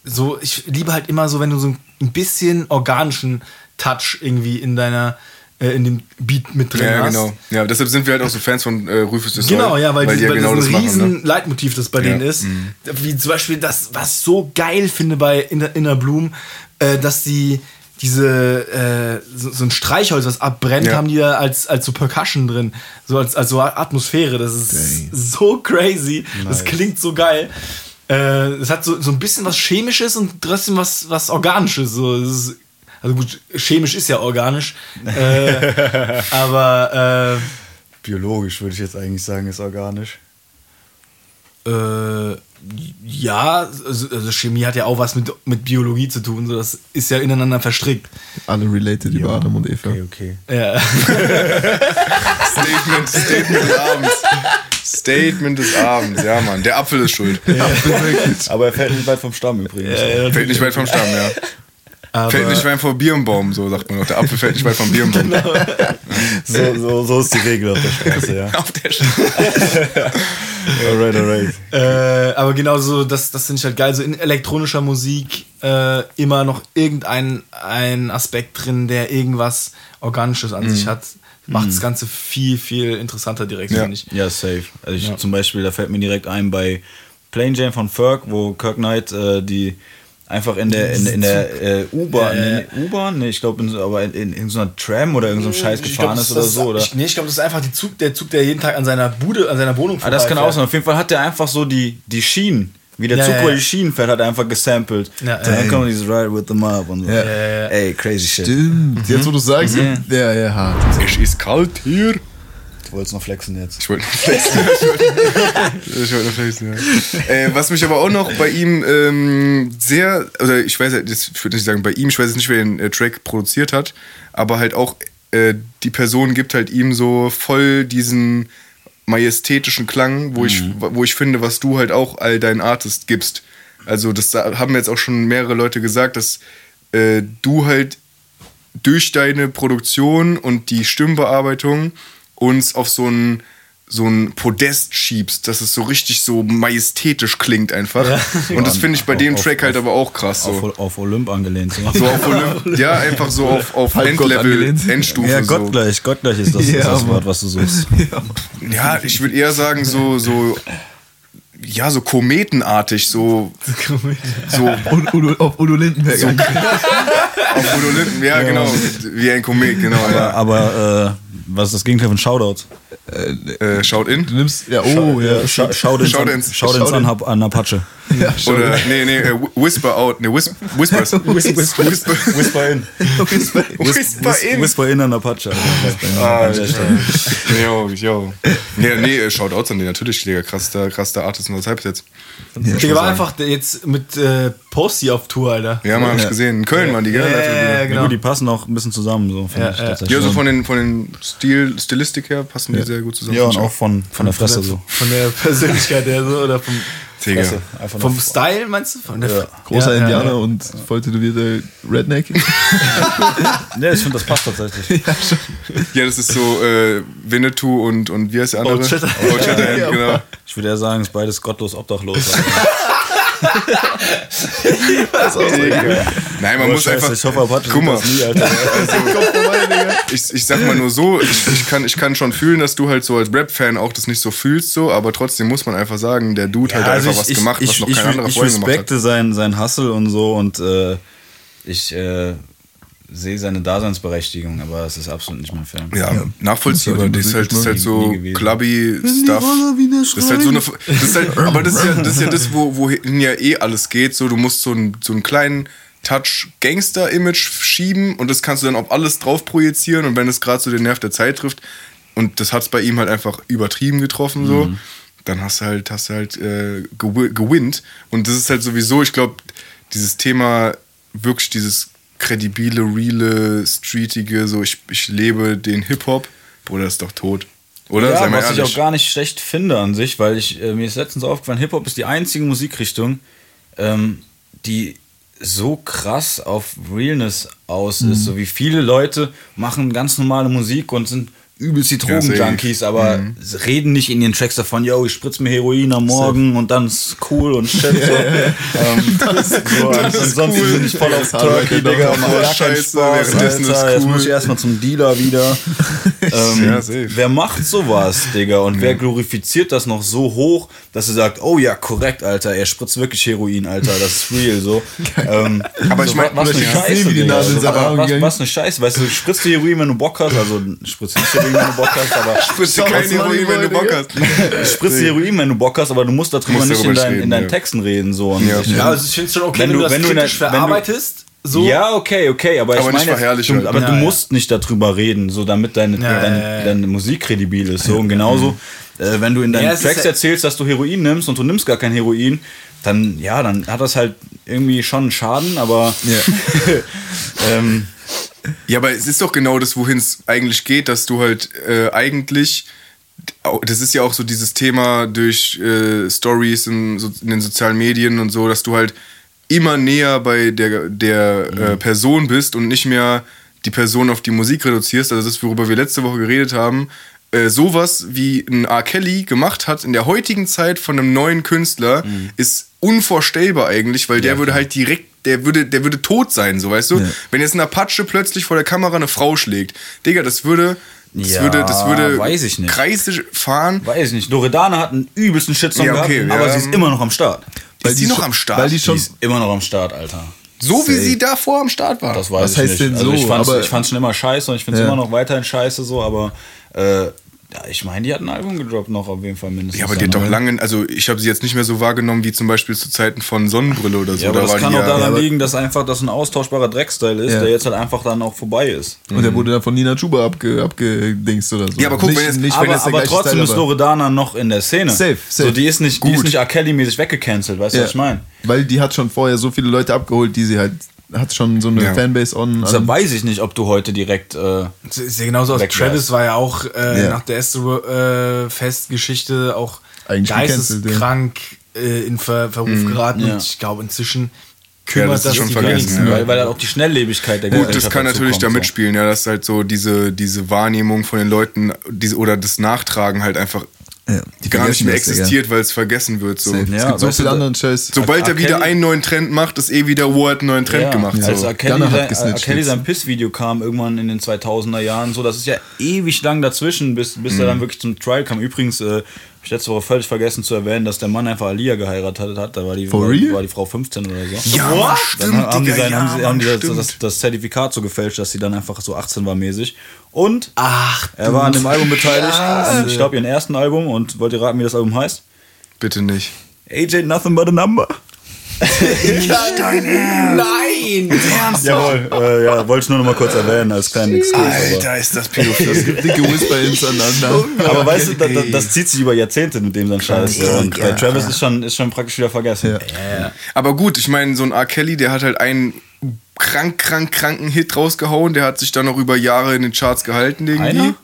so, ich liebe halt immer so, wenn du so ein bisschen organischen Touch irgendwie in deiner, äh, in dem Beat mit drin Ja, hast. genau. Ja, deshalb sind wir halt auch so Fans von äh, Rufus Sol, Genau, ja, weil, die, die ja weil genau das ein machen. riesen Ne? Leitmotiv, das bei Ja, denen ist. mhm. Wie zum Beispiel das, was ich so geil finde bei Inner, Inner Bloom, äh, dass die diese, äh, so, so ein Streichholz, was abbrennt, Ja. haben die da als, als so Percussion drin. So als, als so Atmosphäre. Das ist so crazy. Das klingt so geil. Äh, Es hat so, so ein bisschen was Chemisches und trotzdem was, was Organisches. So, ist, also gut, chemisch ist ja organisch. äh, [LAUGHS] aber äh, Biologisch würde ich jetzt eigentlich sagen, ist organisch. Äh, ja, also, also Chemie hat ja auch was mit, mit Biologie zu tun. So, das ist ja ineinander verstrickt. Alle related über Adam und Eva. Okay, okay. Ja. [LAUGHS] Statement, Statement Abends. Statement des Abends, ja, Mann. Der Apfel ist schuld. Aber er fällt nicht weit vom Stamm übrigens. Fällt nicht weit vom Stamm, ja. Aber, Fällt nicht weit vom Birnbaum, so sagt man auch. Der Apfel fällt nicht weit vom Birnbaum. [LAUGHS] Genau. So, so, so ist die Regel auf der Straße, ja. Auf der Straße. [LAUGHS] alright, alright. äh, aber genau so, das, das finde ich halt geil. So in elektronischer Musik äh, immer noch irgendein ein Aspekt drin, der irgendwas Organisches an sich hat. Macht das Ganze viel, viel interessanter direkt, Ja. finde ich. Ja, safe. Also ich Ja. zum Beispiel, da fällt mir direkt ein bei Plain Jane von Ferg, wo Kirk Knight äh, die einfach in der in, in der äh, U-Bahn, nee, U-Bahn, nee, ich glaube, in, so- aber in, in, in so einer Tram oder irgendeinem Scheiß Ich gefahren glaub, ist oder so, oder? Ich, nee, ich glaube, das ist einfach die Zug, der Zug, der jeden Tag an seiner Bude, an seiner Wohnung Ah, das kann auch sein. Auf jeden Fall hat der einfach so die, die Schienen, wie der Ja, Zug ja, über ja. die Schienen fährt, hat er einfach gesampelt. Ja, dann ey. kommt dieses Ride with the Mob und so. Ja. Ey, crazy shit. Stimmt. Jetzt, wo du sagst, Mhm. ja, ja, hart. Es ist kalt hier. Du wolltest noch flexen jetzt. Ich wollte nur flexen. [LAUGHS] ich wollte ich wollte nur flexen, ja. äh, Was mich aber auch noch bei ihm ähm, sehr, oder ich weiß das- ich würde nicht sagen bei ihm, ich weiß jetzt nicht, wer den äh, Track produziert hat, aber halt auch äh, die Person gibt halt ihm so voll diesen majestätischen Klang, wo, ich, wo ich finde, was du halt auch all deinen Artist gibst. Also das haben jetzt auch schon mehrere Leute gesagt, dass äh, du halt durch deine Produktion und die Stimmbearbeitung uns auf so ein so ein Podest schiebst, dass es so richtig so majestätisch klingt einfach. Und das finde ich bei dem Auf- Track halt aber auch krass so. Auf, auf Olymp angelehnt. So. So auf Olymp, [LAUGHS] ja, einfach so auf, auf Endlevel. Endstufe. Ja, so. gottgleich, gottgleich ist das, [LAUGHS] Ja, ist das. Wort, was du suchst. [LAUGHS] Ja, ich würde eher sagen, so, so, ja, so kometenartig, so, so Und Udo, auf Udo Lindenberg. auf Udo Linden, ja, genau, wie ein Komet, genau, ja. Aber äh, was ist das Gegenteil von Shoutout? Äh, schaut in. Du nimmst, ja, oh, ja. Sch Shoutins, Shoutins. an, Shoutins an, Hab- an Apache. [LAUGHS] ja. Oder, nee, nee, äh, Whisper out, nee, Whis Whispers. Whisper, Whisper, Whisper in. Whisper in. Whisper in an Apache. Ah, An. Jo, jo. Nee, nee, äh, Shoutouts an den natürlich, Digga, krass, der, krass der Artist und das halb jetzt. Der war einfach jetzt mit äh, Posty auf Tour, Alter. Ja, man, hab ich gesehen. In Köln waren die, gell? Ja, ja, ja, Ja, genau. gut, die passen auch ein bisschen zusammen, so finde Ja, ich ja. Ja, so von den, von den Stil, Stilistik her passen die sehr gut zusammen. ja, und auch von, von der Fresse so. Von der [LAUGHS] Persönlichkeit her so oder vom, Digga. Vom Style, meinst du? Von der Großer Ja, ja, Indianer ja. und voll tätowierter Redneck. [LAUGHS] Ja, ich finde, das passt tatsächlich. [LAUGHS] Ja, das ist so äh, Winnetou und, und wie heißt der andere? Old Shatterhand. Old Shatterhand, Ja, genau. Ich würde eher sagen, es ist beides gottlos obdachlos. Nein, man Oh, muss Scheiße, einfach. ich hoffe, Apache Guck mal, [LAUGHS] das nie, Alter. ich, ich sag mal nur so, ich, ich, kann, ich kann schon fühlen, dass du halt so als Rap-Fan auch das nicht so fühlst, so, aber trotzdem muss man einfach sagen, der Dude hat also einfach was gemacht, was noch kein anderer ich vorher gemacht hat. respekte sein, sein Hustle und so und äh, ich äh, sehe seine Daseinsberechtigung, aber es ist absolut nicht mein Film. Ja, nachvollziehbar. Das ist halt, das ist halt so Nie gewesen. clubby Stuff. Das ist halt so eine. Das ist halt, aber das ist ja das, ist ja das wo, wohin ja eh alles geht. So, du musst so einen, so einen kleinen Touch Gangster-Image schieben und das kannst du dann auf alles drauf projizieren und wenn es gerade so den Nerv der Zeit trifft und das hat es bei ihm halt einfach übertrieben getroffen, so, Mhm. dann hast du halt, hast du halt äh, gewi- gewinnt. Und das ist halt sowieso, ich glaube, dieses Thema, wirklich dieses kredibile, reale, streetige, so ich, ich lebe den Hip-Hop, Bruder, ist doch tot. Oder? Ja, was ich ehrlich. auch gar nicht schlecht finde an sich, weil ich äh, mir ist letztens aufgefallen, Hip-Hop ist die einzige Musikrichtung, ähm, die so krass auf Realness aus Mhm. ist. So wie viele Leute machen ganz normale Musik und sind übelst die Ja. Mhm. Drogenjunkies, aber reden nicht in ihren Tracks davon, yo, ich spritz mir Heroin am Morgen und dann ist cool und shit. So. [LAUGHS] ähm, [LAUGHS] so, ansonsten cool. bin ich voll auf Turkey. Digga, mach gar keinen Scheiße, Spaß, ist Alter. Jetzt cool. muss ich erstmal zum Dealer wieder. [LAUGHS] ähm, Ja. Wer macht sowas, Digga? Und wer glorifiziert das noch so hoch, dass er sagt, oh ja, korrekt, Alter, er spritzt wirklich Heroin, Alter, das ist real, so. ähm, Aber ich so, mein, was eine. Scheiße, Digga. Was, eine Scheiße, weißt du, du spritzt dir Heroin, wenn du Bock hast, also spritzt nicht Heroin, wenn du Bock hast, aber Spritzt dir kein Heroin, wenn du Bock hast. spritzt dir Heroin, wenn du Bock hast, aber du musst darüber nicht in, dein, reden, in deinen ja. Texten reden, so. Und Ja. ich, Ja, also ich finde es schon okay, Wenn wenn, du- das wenn kritisch wenn du- verarbeitest. so. Ja, okay, okay, aber, Aber ich nicht meine, du, halt. aber Ja, du ja. musst nicht darüber reden, so damit deine, Ja, deine, ja, ja. deine Musik kredibil ist. So und genauso, äh, wenn du in deinen Tracks erzählst, dass du Heroin nimmst und du nimmst gar kein Heroin, dann ja, dann hat das halt irgendwie schon einen Schaden, aber [LAUGHS] ähm, Ja, aber es ist doch genau das, wohin es eigentlich geht, dass du halt äh, eigentlich, das ist ja auch so dieses Thema durch äh, Stories in, so, in den sozialen Medien und so, dass du halt immer näher bei der, der äh, Person bist und nicht mehr die Person auf die Musik reduzierst. Also das, worüber wir letzte Woche geredet haben, äh, sowas wie ein R. Kelly gemacht hat in der heutigen Zeit von einem neuen Künstler, ist unvorstellbar eigentlich, weil der würde halt direkt, der würde, der würde tot sein, so weißt du? Wenn jetzt ein Apache plötzlich vor der Kamera eine Frau schlägt, Digga, das würde, das Ja, würde, das würde weiß ich nicht. Kreise fahren. weiß ich nicht. Loredana hat einen übelsten Shitstorm Ja, okay, gehabt, aber ja, sie ist ähm, immer noch am Start. Ist die noch am Start? Weil die Die schon. ist immer noch am Start, Alter. so wie Safe. sie davor am Start war. Das weiß Was ich heißt nicht. denn also so? ich fand's, Aber- ich fand's schon immer scheiße und ich find's Ja. immer noch weiterhin scheiße so, aber äh, ja, ich meine, die hat ein Album gedroppt noch auf jeden Fall mindestens. ja, aber die hat doch lange, also ich habe sie jetzt nicht mehr so wahrgenommen wie zum Beispiel zu Zeiten von Sonnenbrille oder so. Ja, aber da das war kann auch ja, daran aber- liegen, dass einfach das ein austauschbarer Dreckstyle ist, Ja. der jetzt halt einfach dann auch vorbei ist. Und der wurde dann von Nina Chuba abge, abgedingst oder so. Ja, aber guck, nicht, wenn jetzt- nicht, wenn aber jetzt der aber trotzdem Style ist. Loredana noch in der Szene. Safe, safe. So, die ist nicht, die Gut. ist nicht R. Kelly-mäßig weggecancelt, weißt du, Ja. was ich meine? Weil die hat schon vorher so viele Leute abgeholt, die sie halt hat schon so eine Ja. Fanbase on. Deshalb an- weiß ich nicht, ob du heute direkt. Äh, Das ist ja genauso aus. Travis war ja auch äh, Ja. nach der Esther-Fest-Geschichte auch Eigentlich geisteskrank äh, in Ver Verruf geraten. Ja. Und ich glaube, inzischen Ja, kümmert das ist das, schon die vergessen, wenigsten. ja. weil, weil halt auch die Schnelllebigkeit der Gut, Gesellschaft das kann natürlich da kommt, so. mitspielen, ja, dass halt so diese, diese Wahrnehmung von den Leuten diese, oder das Nachtragen halt einfach Ja, die gar nicht mehr existiert, weil es vergessen wird. So. Safe. es Ja, gibt so weißt viel du, anderen Scheiß. Sobald er wieder einen neuen Trend macht, ist eh wieder Ward einen neuen Trend ja, gemacht. Als So. R. Kelly, sein, R. Kelly sein Piss-Video kam irgendwann in den 2000er Jahren, so das ist ja ewig lang dazwischen, bis, bis Mhm. er dann wirklich zum Trial kam. Übrigens, äh, hab ich letzte Woche völlig vergessen zu erwähnen, dass der Mann einfach Alia geheiratet hat. Da war die, war, war die Frau 15 oder so. Ja, Dann stimmt, haben die, Digga, sein, ja, haben sie, haben die Mann, das, das, stimmt. das Zertifikat so gefälscht, dass sie dann einfach so 18 war mäßig. Und Ach, er war an dem Album beteiligt, an, ich glaube, ihren ersten Album. Und wollt ihr raten, wie das Album heißt? Bitte nicht. AJ Nothing But a Number. [LAUGHS] nein! Jawohl, äh, ja, wollte ich nur noch mal kurz erwähnen als kleinen Exkurs. aber- Alter, ist das pädophil. Dicke Whisper-Ins aneinander. Aber weißt du, das, das zieht sich über Jahrzehnte mit dem sein Scheiß. so. Und bei Travis ist schon, ist schon praktisch wieder vergessen. Aber gut, ich meine, so ein R. Kelly, der hat halt einen krank, krank, kranken Hit rausgehauen. Der hat sich dann noch über Jahre in den Charts gehalten irgendwie. Einer?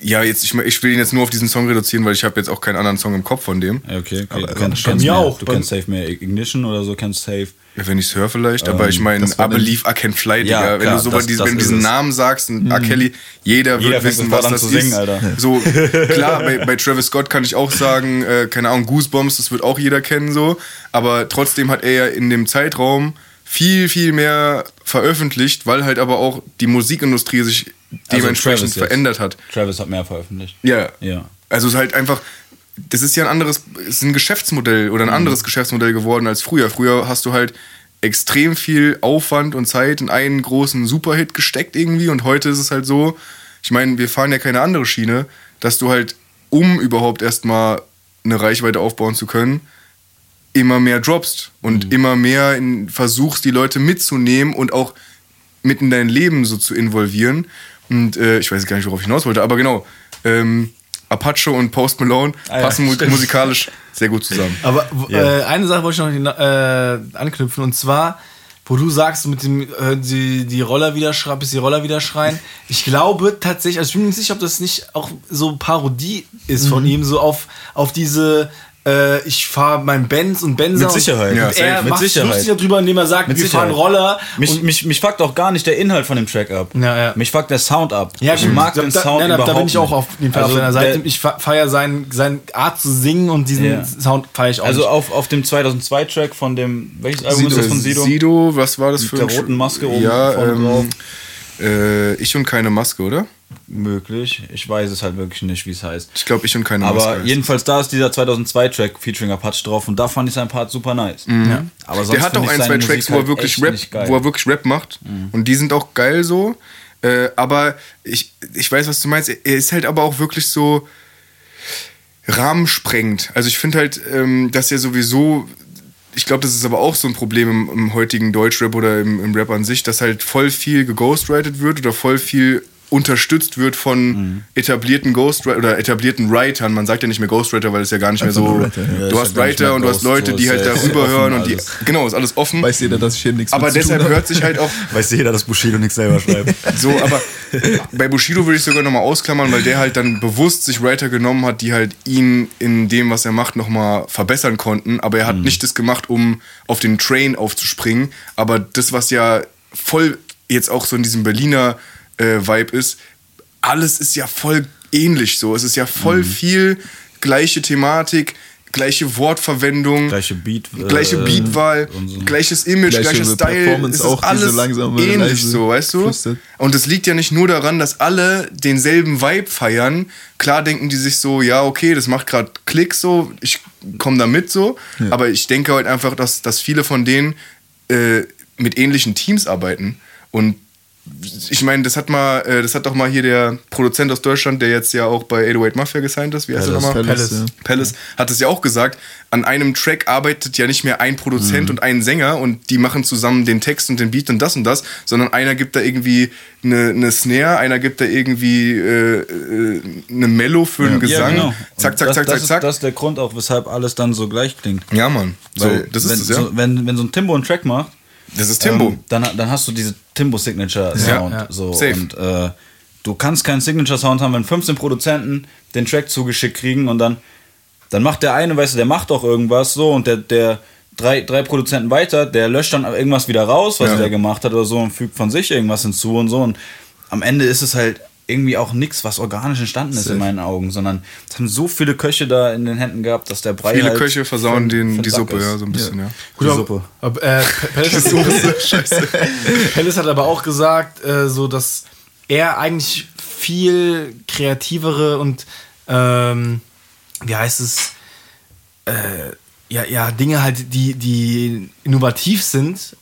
Ja, jetzt, ich, ich will ihn jetzt nur auf diesen Song reduzieren, weil ich habe jetzt auch keinen anderen Song im Kopf von dem. Ja, okay, okay. Du bei kennst, mir kennst mehr. auch. Du kennst safe mehr Ignition oder so, kennst safe. Ja, wenn ich es höre vielleicht, aber ich meine, I believe I can fly, Digga. Ja, wenn klar, du, so das- diesen, wenn du diesen es. Namen sagst, und R. Kelly, jeder, Jeder wird wissen, was das zu singen, ist. Alter. So, [LAUGHS] klar, bei, bei Travis Scott kann ich auch sagen, äh, keine Ahnung, Goosebumps, das wird auch jeder kennen so. Aber trotzdem hat er ja in dem Zeitraum viel, viel mehr veröffentlicht, weil halt aber auch die Musikindustrie sich dementsprechend Also Travis jetzt. verändert hat. Travis hat mehr veröffentlicht. Ja. Ja. Also es ist halt einfach, das ist ja ein anderes, es ist ein Geschäftsmodell oder ein Mhm. anderes Geschäftsmodell geworden als früher. Früher hast du halt extrem viel Aufwand und Zeit in einen großen Superhit gesteckt irgendwie und heute ist es halt so, ich meine, wir fahren ja keine andere Schiene, dass du halt, um überhaupt erstmal eine Reichweite aufbauen zu können, immer mehr droppst und immer mehr in, versuchst, die Leute mitzunehmen und auch mit in dein Leben so zu involvieren. Und äh, ich weiß gar nicht, worauf ich hinaus wollte, aber genau, ähm, Apache und Post Malone Ah ja, passen mu stimmt. musikalisch sehr gut zusammen. Aber w- äh, eine Sache wollte ich noch äh, anknüpfen und zwar, wo du sagst, mit dem äh, die, die Roller wieder schreien, bis die Roller wieder schreien. [LAUGHS] Ich glaube tatsächlich, also ich bin mir nicht sicher, ob das nicht auch so Parodie ist Mhm. von ihm, so auf, auf diese äh, ich fahre mein Benz und Benzer. Mit Sicherheit. Und, Ja, und er. Mit macht sich Sicherheit. lustig darüber, indem er sagt, Mit wir Sicherheit. fahren Roller. Mich, mich, mich fuckt auch gar nicht der Inhalt von dem Track ab. Ja, ja. Mich fuckt der Sound ab. ja, ich mag da, den da, Sound nein, da, überhaupt da bin ich auch auf jeden Fall Also auf seiner Seite. der- ich fe- feiere seine sein Art zu singen und diesen Ja. Sound feiere ich auch Also nicht. auf, auf dem 2002-Track von dem, welches Album ist das von Sido? Sido, was war das Mit für der ein roten Maske oben Ja, drauf. ähm, äh, ich und keine Maske, oder? Möglich. Ich weiß es halt wirklich nicht, wie es heißt. Ich glaube, ich und keine. Aber heißt jedenfalls da ist dieser 2002-Track featuring Apache drauf und da fand ich seinen Part super nice. Ja. Aber sonst Mhm. Der hat auch ein, zwei Tracks, wo er halt wirklich Rap. Mhm. wo er wirklich Rap macht. Und die sind auch geil so. Äh, aber ich, ich weiß, was du meinst. Er ist halt aber auch wirklich so rahmensprengt. Also ich finde halt, ähm, dass er sowieso, ich glaube, das ist aber auch so ein Problem im, im heutigen Deutschrap oder im, im Rap an sich, dass halt voll viel geghostwritet wird oder voll viel unterstützt wird von Mhm. etablierten Ghostwriter oder etablierten Writern. Man sagt ja nicht mehr Ghostwriter, weil es ja gar nicht mehr Einfach so. ja. Du hast Writer und du hast Leute, so die halt darüber hören und die. alles. Genau, ist alles offen. Weiß jeder, dass ich hier nichts aber deshalb hört sich halt auch [LAUGHS] Weiß jeder, dass Bushido nichts selber schreibt. [LAUGHS] so, aber bei Bushido würde ich sogar nochmal ausklammern, weil der halt dann bewusst sich Writer genommen hat, die halt ihn in dem, was er macht, nochmal verbessern konnten. Aber er hat nicht das gemacht, um auf den Train aufzuspringen. Aber das, was ja voll jetzt auch so in diesem Berliner äh, Vibe ist, alles ist ja voll ähnlich so. Es ist ja voll viel gleiche Thematik. gleiche Wortverwendung, Gleiche Beat. äh, gleiche Beatwahl, so. gleiches Image, Gleiche gleiches Style. Es ist auch, alles ähnlich so, weißt du? flüstert. Und es liegt ja nicht nur daran, dass alle denselben Vibe feiern. Klar denken die sich so, ja, okay, das macht gerade Klick so, ich komme da mit so. Aber ich denke halt einfach, dass, dass viele von denen äh, mit ähnlichen Teams arbeiten. Und ich meine, das hat mal, äh, das hat doch mal hier der Produzent aus Deutschland, der jetzt ja auch bei 808 Mafia gesigned ist, wie heißt er Palace. nochmal? Palace, ja. Palace hat es ja auch gesagt, an einem Track arbeitet ja nicht mehr ein Produzent und ein Sänger und die machen zusammen den Text und den Beat und das und das, sondern einer gibt da irgendwie eine, eine Snare, einer gibt da irgendwie äh, äh, eine Mello für einen Gesang. genau. Zack, zack, das, zack, das zack, ist, zack. Das ist der Grund auch, weshalb alles dann so gleich klingt. ja, Mann. So, Weil das ist wenn, es, ja. so, wenn, wenn so ein Timbo einen Track macht, das ist Timbo. ähm, dann, dann hast du diese Timbo-Signature-Sound. Ja, ja. So, Safe. Und äh, du kannst keinen Signature-Sound haben, wenn 15 Produzenten den Track zugeschickt kriegen und dann, dann macht der eine, weißt du, der macht doch irgendwas so und der, der drei, drei Produzenten weiter, der löscht dann irgendwas wieder raus, was Ja. der gemacht hat oder so und fügt von sich irgendwas hinzu und so. Und am Ende ist es halt irgendwie auch nichts, was organisch entstanden ist in meinen Augen, sondern es haben so viele Köche da in den Händen gehabt, dass der Brei Viele halt Köche versauen den, die Sack Suppe, ist. ja, so ein bisschen, ja. Die aber- Suppe. aber, äh, Palace, [LAUGHS] [LAUGHS] Palace hat aber auch gesagt, äh, so dass er eigentlich viel kreativere und ähm, wie heißt es äh, ja, ja Dinge halt, die die innovativ sind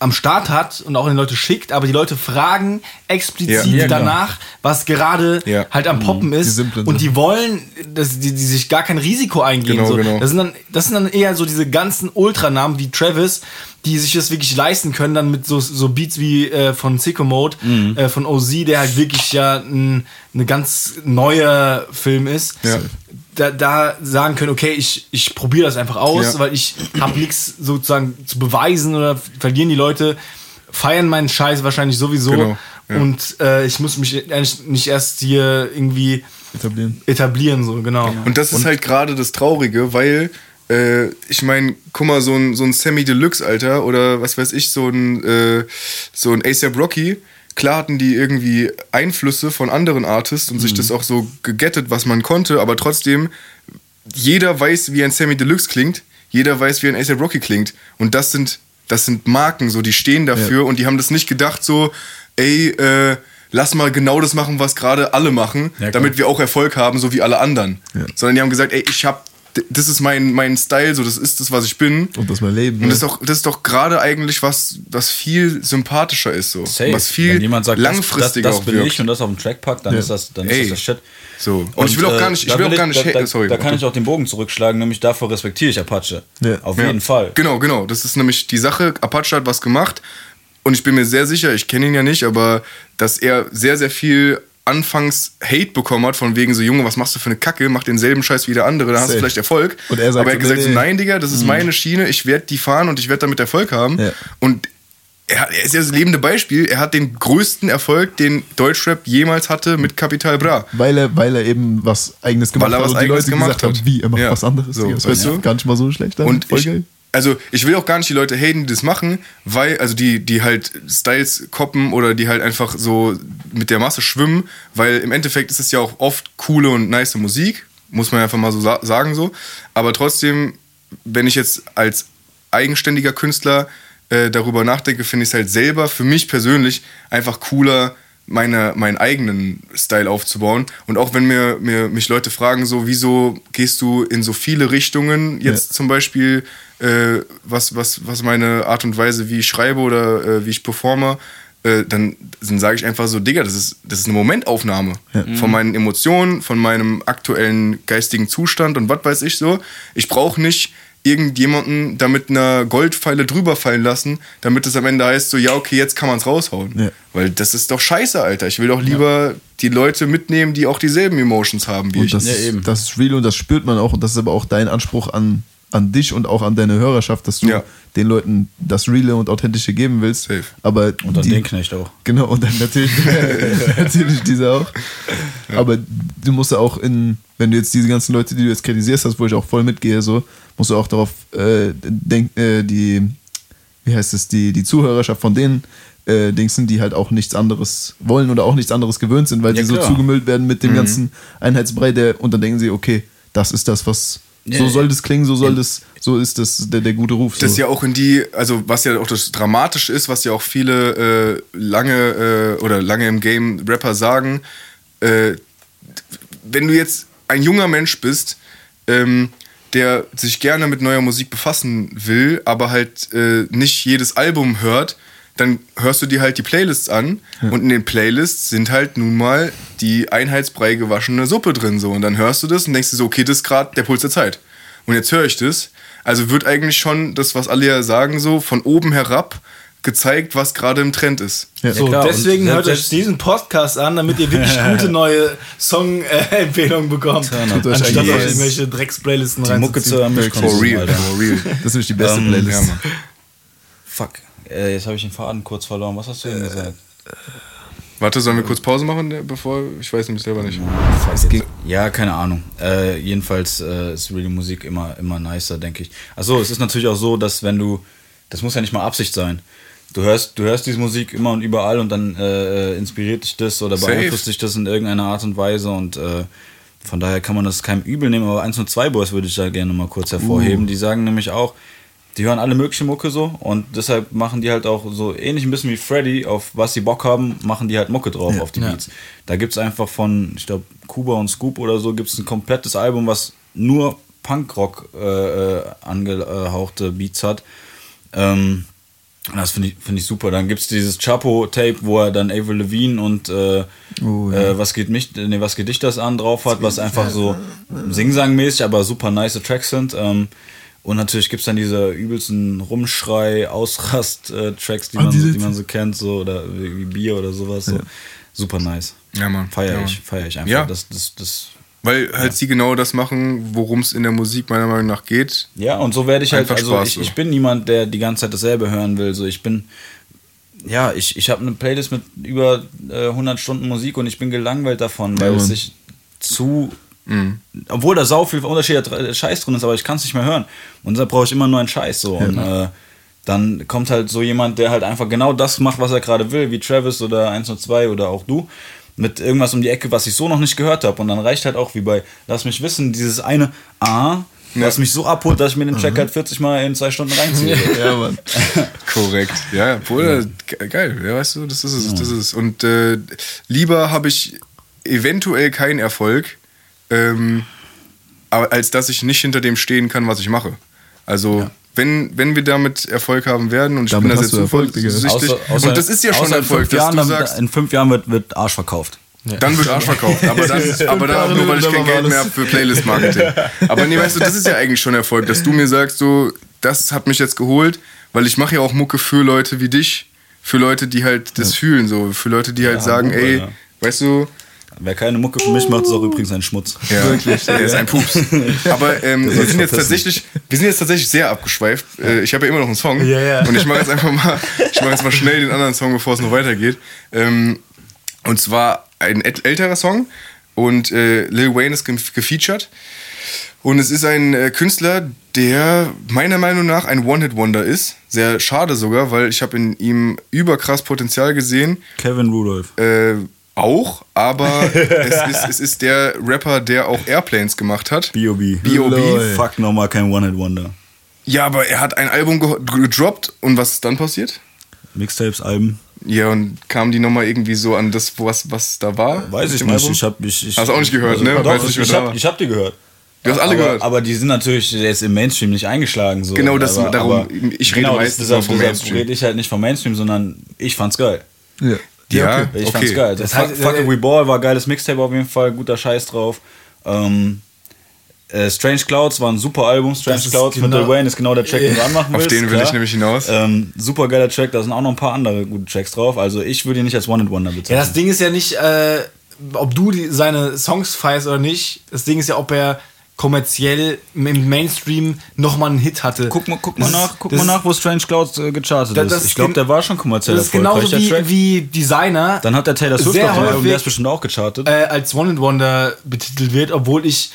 am Start hat und auch an die Leute schickt, aber die Leute fragen explizit Ja. Ja, klar. danach, was gerade Ja. halt am Poppen ist. simplen und die wollen, dass die, die sich gar kein Risiko eingehen. Genau, so. genau. Das, sind dann, das sind dann eher so diese ganzen Ultranamen wie Travis, die sich das wirklich leisten können, dann mit so, so Beats wie äh, von Sicko Mode, Mhm. äh, von OZ, der halt wirklich ja ein eine ganz neuer Film ist. Ja. Da, da sagen können, okay, ich, ich probiere das einfach aus, Ja. weil ich habe nichts sozusagen zu beweisen oder verlieren die Leute, feiern meinen Scheiß wahrscheinlich sowieso. Genau, ja. Und äh, ich muss mich eigentlich nicht erst hier irgendwie Etablieren. etablieren, so, genau. Und das ist halt gerade das Traurige, weil äh, ich meine, guck mal, so ein, so ein Sammy Deluxe, Alter, oder was weiß ich, so ein, äh, so ein ASAP Rocky, klar hatten die irgendwie Einflüsse von anderen Artists und sich das auch so gegettet, was man konnte, aber trotzdem, jeder weiß, wie ein Sammy Deluxe klingt, jeder weiß, wie ein ASAP Rocky klingt. Und das sind, das sind Marken, so, die stehen dafür und die haben das nicht gedacht, so, ey, äh, lass mal genau das machen, was gerade alle machen, klar. damit wir auch Erfolg haben, so wie alle anderen. Sondern die haben gesagt, ey, ich hab, d- das ist mein, mein Style, so, das ist das, was ich bin. Und das mein Leben. Und das ist ne? doch, das ist doch gerade eigentlich was, was viel sympathischer ist, so. Safe. Was viel Wenn jemand sagt, langfristiger das, das, das bin ich und das auf den Track packt, dann Ja. ist das, dann Ey. ist das Shit. So. Und ich will auch gar nicht- ich will auch gar nicht da, da, sorry. Da kann ich auch den Bogen zurückschlagen, nämlich dafür respektiere ich Apache. Ja. Auf Ja. jeden Fall. Genau, genau. Das ist nämlich die Sache. Apache hat was gemacht und ich bin mir sehr sicher, ich kenne ihn ja nicht, aber dass er sehr, sehr viel anfangs Hate bekommen hat, von wegen so, Junge, was machst du für eine Kacke, mach denselben Scheiß wie der andere, dann hast du vielleicht Erfolg. Und er sagt aber er hat gesagt, nee, so, nein, Digga, das ist meine Schiene, ich werde die fahren und ich werde damit Erfolg haben. Ja. Und er, hat- ist ja das lebende Beispiel, er hat den größten Erfolg, den Deutschrap jemals hatte mit Capital Bra. Weil er, weil er eben was eigenes gemacht Weil er hat was und die Eigenes Leute gemacht gesagt haben, hat. wie, er macht Ja. was anderes. So, das weißt du? gar nicht mal so schlecht an. Und Voll ich, geil. Also ich will auch gar nicht die Leute haten, die das machen, weil, also die, die halt Styles koppen oder die halt einfach so mit der Masse schwimmen, weil im Endeffekt ist es ja auch oft coole und nice Musik, muss man einfach mal so sa sagen so. Aber trotzdem, wenn ich jetzt als eigenständiger Künstler äh, darüber nachdenke, finde ich es halt selber für mich persönlich einfach cooler, meine, meinen eigenen Style aufzubauen. Und auch wenn mir, mir mich Leute fragen, so, wieso gehst du in so viele Richtungen, jetzt Ja. zum Beispiel, äh, was, was, was meine Art und Weise, wie ich schreibe oder äh, wie ich performe, äh, dann, dann sage ich einfach so, Digga, das ist, das ist eine Momentaufnahme von meinen Emotionen, von meinem aktuellen geistigen Zustand und was weiß ich so. Ich brauche nicht irgendjemanden damit einer Goldpfeile drüber fallen lassen, damit es am Ende heißt, so, ja, okay, jetzt kann man es raushauen. Ja. Weil das ist doch scheiße, Alter. Ich will doch lieber die Leute mitnehmen, die auch dieselben Emotions haben wie Und ich. das, Ja, ist, eben. das ist real und das spürt man auch und das ist aber auch dein Anspruch an, an dich und auch an deine Hörerschaft, dass du Ja. den Leuten das Reale und Authentische geben willst. Safe. Aber Und dann die, den Knecht auch. Genau, und dann natürlich, [LAUGHS] natürlich diese auch. Aber du musst ja auch in, wenn du jetzt diese ganzen Leute, die du jetzt kritisierst hast, wo ich auch voll mitgehe, so, musst du auch darauf äh, denken, äh, die, wie heißt es, die, die Zuhörerschaft von denen äh, Dingsen, die halt auch nichts anderes wollen oder auch nichts anderes gewöhnt sind, weil Ja, sie so klar. zugemüllt werden mit dem ganzen Einheitsbrei, der, und dann denken sie, okay, das ist das, was So soll das klingen, so soll das, so ist das der, der gute Ruf. So. Das ja auch in die, also was ja auch das Dramatische ist, was ja auch viele äh, lange äh, oder lange im Game Rapper sagen, äh, wenn du jetzt ein junger Mensch bist, ähm, der sich gerne mit neuer Musik befassen will, aber halt äh, nicht jedes Album hört, dann hörst du dir halt die Playlists an und in den Playlists sind halt nun mal die einheitsbrei gewaschene Suppe drin so und dann hörst du das und denkst dir so, okay, das ist gerade der Puls der Zeit. Und jetzt höre ich das. Also wird eigentlich schon das, was alle ja sagen, so von oben herab gezeigt, was gerade im Trend ist. So, klar, deswegen und hört euch diesen Podcast an, damit ihr wirklich [LAUGHS] gute neue Song-Empfehlungen bekommt. Tja, na, Tut euch Anstatt eigentlich- euch irgendwelche Drecksplaylisten Die Mucke zu hören, For real, for real. Das ist nämlich die beste Ähm, Playlist. Ja. Fuck. Äh, jetzt habe ich den Faden kurz verloren. Was hast du denn gesagt? Warte, sollen wir kurz Pause machen, bevor ich weiß nämlich selber nicht. Ja, keine Ahnung. Äh, jedenfalls äh, ist Really Musik immer, immer nicer, denke ich. Achso, es ist natürlich auch so, dass wenn du, das muss ja nicht mal Absicht sein. Du hörst, du hörst diese Musik immer und überall und dann äh, inspiriert dich das oder Safe. beeinflusst dich das in irgendeiner Art und Weise und äh, von daher kann man das keinem übel nehmen, aber 1 und 2 Boys würde ich da gerne mal kurz hervorheben. Die sagen nämlich auch, die hören alle mögliche Mucke so und deshalb machen die halt auch so ähnlich ein bisschen wie Freddy, auf was sie Bock haben, machen die halt Mucke drauf auf die Ja. Beats. Da gibt es einfach von, ich glaube, Kuba und Scoop oder so, gibt es ein komplettes Album, was nur Punkrock äh, äh, angehauchte Beats hat. Ähm, das finde ich, find ich super. Dann gibt es dieses Chapo-Tape, wo er dann Avril Levine und äh, Oh, ja. äh, was, geht mich, nee, was geht dich das an drauf hat, was einfach so Singsang-mäßig, aber super nice Tracks sind. Ähm, und natürlich gibt es dann diese übelsten Rumschrei, Ausrast-Tracks, die, Ah, man, diese- die man so kennt, so oder wie wie Bier oder sowas. So. Super nice. Ja, Mann. Feier ja, ich, feier ich einfach. Ja. Das, das, das, Weil halt sie genau das machen, worum es in der Musik meiner Meinung nach geht. Ja, und so werde ich halt, Einfach also Spaß ich, so. ich bin niemand, der die ganze Zeit dasselbe hören will. So, ich bin, ja, ich, ich habe eine Playlist mit über äh, 100 Stunden Musik und ich bin gelangweilt davon, weil Ja, es sich zu, Mhm. obwohl da sau viel unterschiedlicher Scheiß drin ist, aber ich kann es nicht mehr hören. Und deshalb brauche ich immer nur einen Scheiß so. Und äh, dann kommt halt so jemand, der halt einfach genau das macht, was er gerade will, wie Travis oder 102 oder auch du. Mit irgendwas um die Ecke, was ich so noch nicht gehört habe. Und dann reicht halt auch wie bei Lass mich wissen, dieses eine A, was mich so abholt, dass ich mir den Track halt 40 Mal in zwei Stunden reinziehe. [LAUGHS] Ja, Mann. [LAUGHS] Korrekt. Ja, Bruder, ge- geil. Ja, weißt du, das ist es. Das ist es. Und äh, lieber habe ich eventuell keinen Erfolg, ähm, aber als dass ich nicht hinter dem stehen kann, was ich mache. Also, wenn, wenn wir damit Erfolg haben werden, und ich Damit bin da sehr zuversichtlich, und das ist ja schon Erfolg, fünf dass Jahren, du dann- sagst, in fünf Jahren wird, wird Arsch verkauft. dann wird Arsch verkauft. Aber dann, [LAUGHS] aber dann auch nur, weil ich kein Geld mehr habe für Playlist-Marketing. [LAUGHS] Aber nee, weißt du, das ist ja eigentlich schon Erfolg, dass du mir sagst, so, das hat mich jetzt geholt, weil ich mache ja auch Mucke für Leute wie dich, für Leute, die halt das fühlen, so, für Leute, die halt sagen, super, ey, ja. weißt du, Wer keine Mucke für mich macht, ist auch übrigens ein Schmutz. ja, [LAUGHS] Wirklich, der ist ein Pups. [LAUGHS] Aber ähm, wir sind jetzt tatsächlich, wir sind jetzt tatsächlich sehr abgeschweift. Äh, ich habe ja immer noch einen Song Ja, ja. und ich mache jetzt einfach mal, ich mache jetzt mal schnell den anderen Song, bevor es noch weitergeht. Ähm, und zwar ein äl- älterer Song und äh, Lil Wayne ist ge- gefeatured. Und es ist ein äh, Künstler, der meiner Meinung nach ein One-Hit-Wonder ist. Sehr schade sogar, weil ich habe in ihm überkrass Potenzial gesehen. Kevin Rudolph. Äh, auch, aber [LAUGHS] es, ist, es ist der Rapper, der auch Airplanes gemacht hat. B.O.B. B.O.B. Fuck nochmal kein One-Hit-Wonder. Ja, aber er hat ein Album ge gedroppt und was ist dann passiert? Mixtapes, Alben. Ja, und kamen die nochmal irgendwie so an das, was, was da war? Weiß ich nicht. Album? Ich hab, ich, ich, Hast du auch nicht gehört, ne? Doch, ich, ich, da hab, war. ich hab die gehört. Du hast alle aber, gehört. Aber die sind natürlich jetzt im Mainstream nicht eingeschlagen. So. Genau, das- aber, darum- aber, ich rede genau, meistens deshalb, vom deshalb Mainstream. rede ich halt nicht vom Mainstream, sondern ich fand's geil. Ja. Ja, Ich okay. fand's geil. Das Das heißt, Fuck, Fuck äh, We Ball war geiles Mixtape auf jeden Fall, guter Scheiß drauf. Ähm, äh, Strange Clouds war ein super Album. Strange Clouds mit genau- Lil Wayne ist genau der Track, den du anmachen Auf willst. den will klar. ich nämlich hinaus. Ähm, super geiler Track, da sind auch noch ein paar andere gute Tracks drauf. Also ich würde ihn nicht als One and Wonder bezeichnen. Ja, das Ding ist ja nicht, äh, ob du die, seine Songs feierst oder nicht. Das Ding ist ja, ob er kommerziell im Mainstream nochmal einen Hit hatte. Guck mal, guck mal Das nach, guck das mal nach, wo Strange Clouds äh, gechartet Da- ist. das Ich glaube, der war schon kommerziell Das ist erfolgreich, genauso wie, wie Designer Dann hat der Taylor Swift Sehr häufig- der ist bestimmt auch gechartet. äh, als One and Wonder betitelt wird, obwohl ich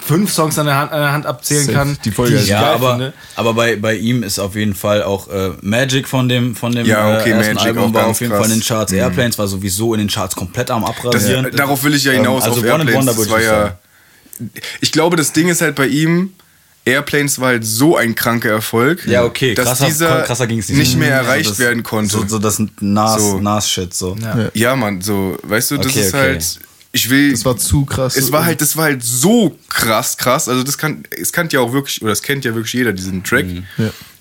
fünf Songs an der Hand, an der Hand abzählen Safe. kann. Die Folge ich ist ja, geil aber, finde. aber bei, bei ihm ist auf jeden Fall auch äh, Magic von dem, von dem Ja, okay, äh, ersten Magic Album war auf jeden krass. Fall in den Charts. Airplanes war sowieso in den Charts komplett am Das, Abrasieren. Darauf will ich ja Ähm, hinaus also auf One and Airplanes. Wonder Das würde war ich ja, sagen. Ich glaube, das Ding ist halt bei ihm, Airplanes war halt so ein kranker Erfolg, Ja, okay, dass krasser- dieser krasser ging's nicht. nicht mehr Also erreicht das- werden konnte. So, so das Nas, So. Nas-Shit, so. Ja. Ja, Mann, so, weißt du, das Okay, ist okay. halt. Ich will. Das war zu krass. es war halt, das war halt so krass, krass. Also das kann, es kennt ja auch wirklich, oder es kennt ja wirklich jeder diesen Track.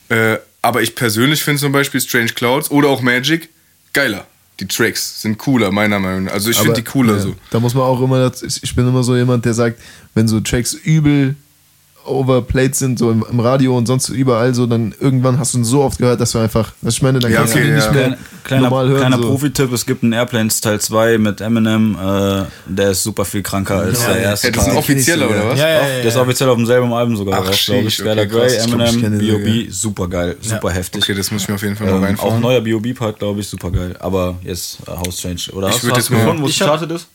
Äh, aber ich persönlich finde zum Beispiel Strange Clouds oder auch Magic geiler. Die Tracks sind cooler, meiner Meinung nach. Also ich finde die cooler ja, so. Da muss man auch immer, ich bin immer so jemand, der sagt, wenn so Tracks übel overplayed sind, so im, im Radio und sonst überall so, dann irgendwann hast du ihn so oft gehört, dass du einfach, was ich meine, dann Ja, kannst okay, du ihn ja. nicht mehr Kleiner, normal hören. kleiner so. Profi-Tipp, es gibt einen Airplanes Teil 2 mit Eminem, äh, der ist super viel kranker als der erste Ja, das ist ein offizieller, oder was? Ja, ja, ja, Der ist ja. offiziell auf demselben Album sogar Ach, drauf, glaube ich. Skylar okay, Grey, Eminem, B.O.B., super geil, super heftig. Okay, das muss ich mir auf jeden Fall mal Ähm, auch reinfahren. ein neuer B.O.B.-Part, glaube ich, super geil. Aber jetzt äh, House Change. Oder Ich hast, du mal- gefunden, wo es gestartet ist?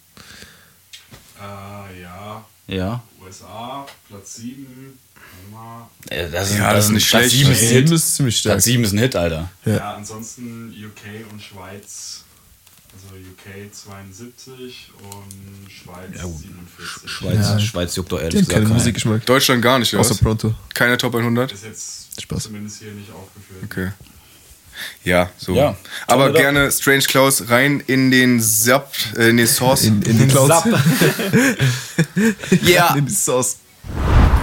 Äh, ja, Ja. USA, Platz 7. Warte mal. Äh, Das Ja, das ist nicht Platz schlecht. sieben ist ein Sieben Hit. ist ziemlich stark. Platz 7 ist ein Hit, Alter. Ja. Ja. ansonsten UK und Schweiz. Also UK 72 und Schweiz 47. Schweiz, Schweiz juckt doch ehrlich keine gesagt. keinen. Musikgeschmack. Deutschland gar nicht, oder? Außer? Pronto. Keine Top 100? Ist jetzt Spaß. zumindest hier nicht aufgeführt. Okay. Ja, so. Ja. Aber gerne Strange Klaus rein in den Zap, äh, in den Source. In, in die Clouds. [LAUGHS] Ja. In die Sauce.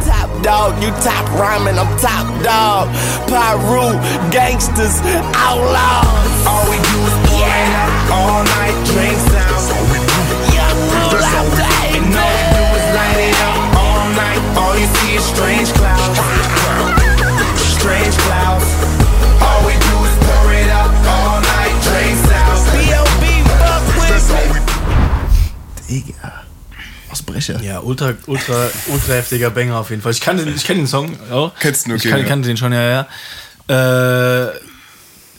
Top dog, you top rhyming, I'm top dog. Pyru, gangsters, outlaws. All we do is yeah, all night drink sounds. Yeah, roll out day. And all we do is light it up all night. All you see is strange clouds. Digga. Ausbrecher. Ja, ultra, ultra, ultra heftiger Banger auf jeden Fall. Ich kannte den, ich kenn den Song auch. Kennst du, okay, Ich kann, ja. kannte den schon, ja, ja. Äh,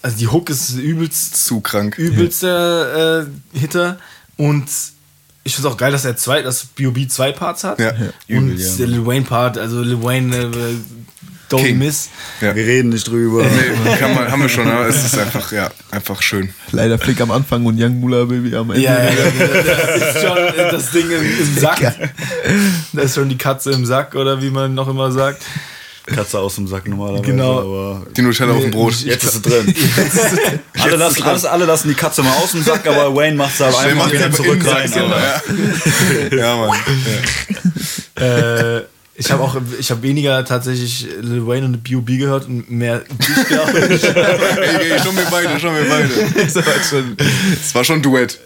also die Hook ist übelst, Zu krank. übelster äh, Hitter und ich finde es auch geil, dass er zwei, dass B.O.B. zwei Parts hat. Ja. Und Übel, ja. der Lil Wayne Part, also Lil Wayne, äh, Don't King. Miss. Ja. Wir reden nicht drüber. Nee, kann man, haben wir schon, aber es ist einfach, ja, einfach schön. Leider Flick am Anfang und Young Mula Baby am Ende. Ja, ja, ja, das ist schon äh, das Ding im, im Sack. Da ist schon die Katze im Sack oder wie man noch immer sagt. Katze aus dem Sack normalerweise. Genau. Aber Die Nutella auf dem Brot. [LAUGHS] jetzt ist sie drin. alle, lassen, alles, alle lassen die Katze mal aus dem Sack, aber Wayne macht es halt Der einfach macht wieder zurück in rein. Sack, aber- Ja, [LAUGHS] ja Mann. Äh, ich habe auch, ich habe weniger tatsächlich Lil Wayne und B.O.B. gehört und mehr dich, glaube ich. Ey, ey, schon wir beide, schon wir beide. [LAUGHS] Es war schon ein Duett.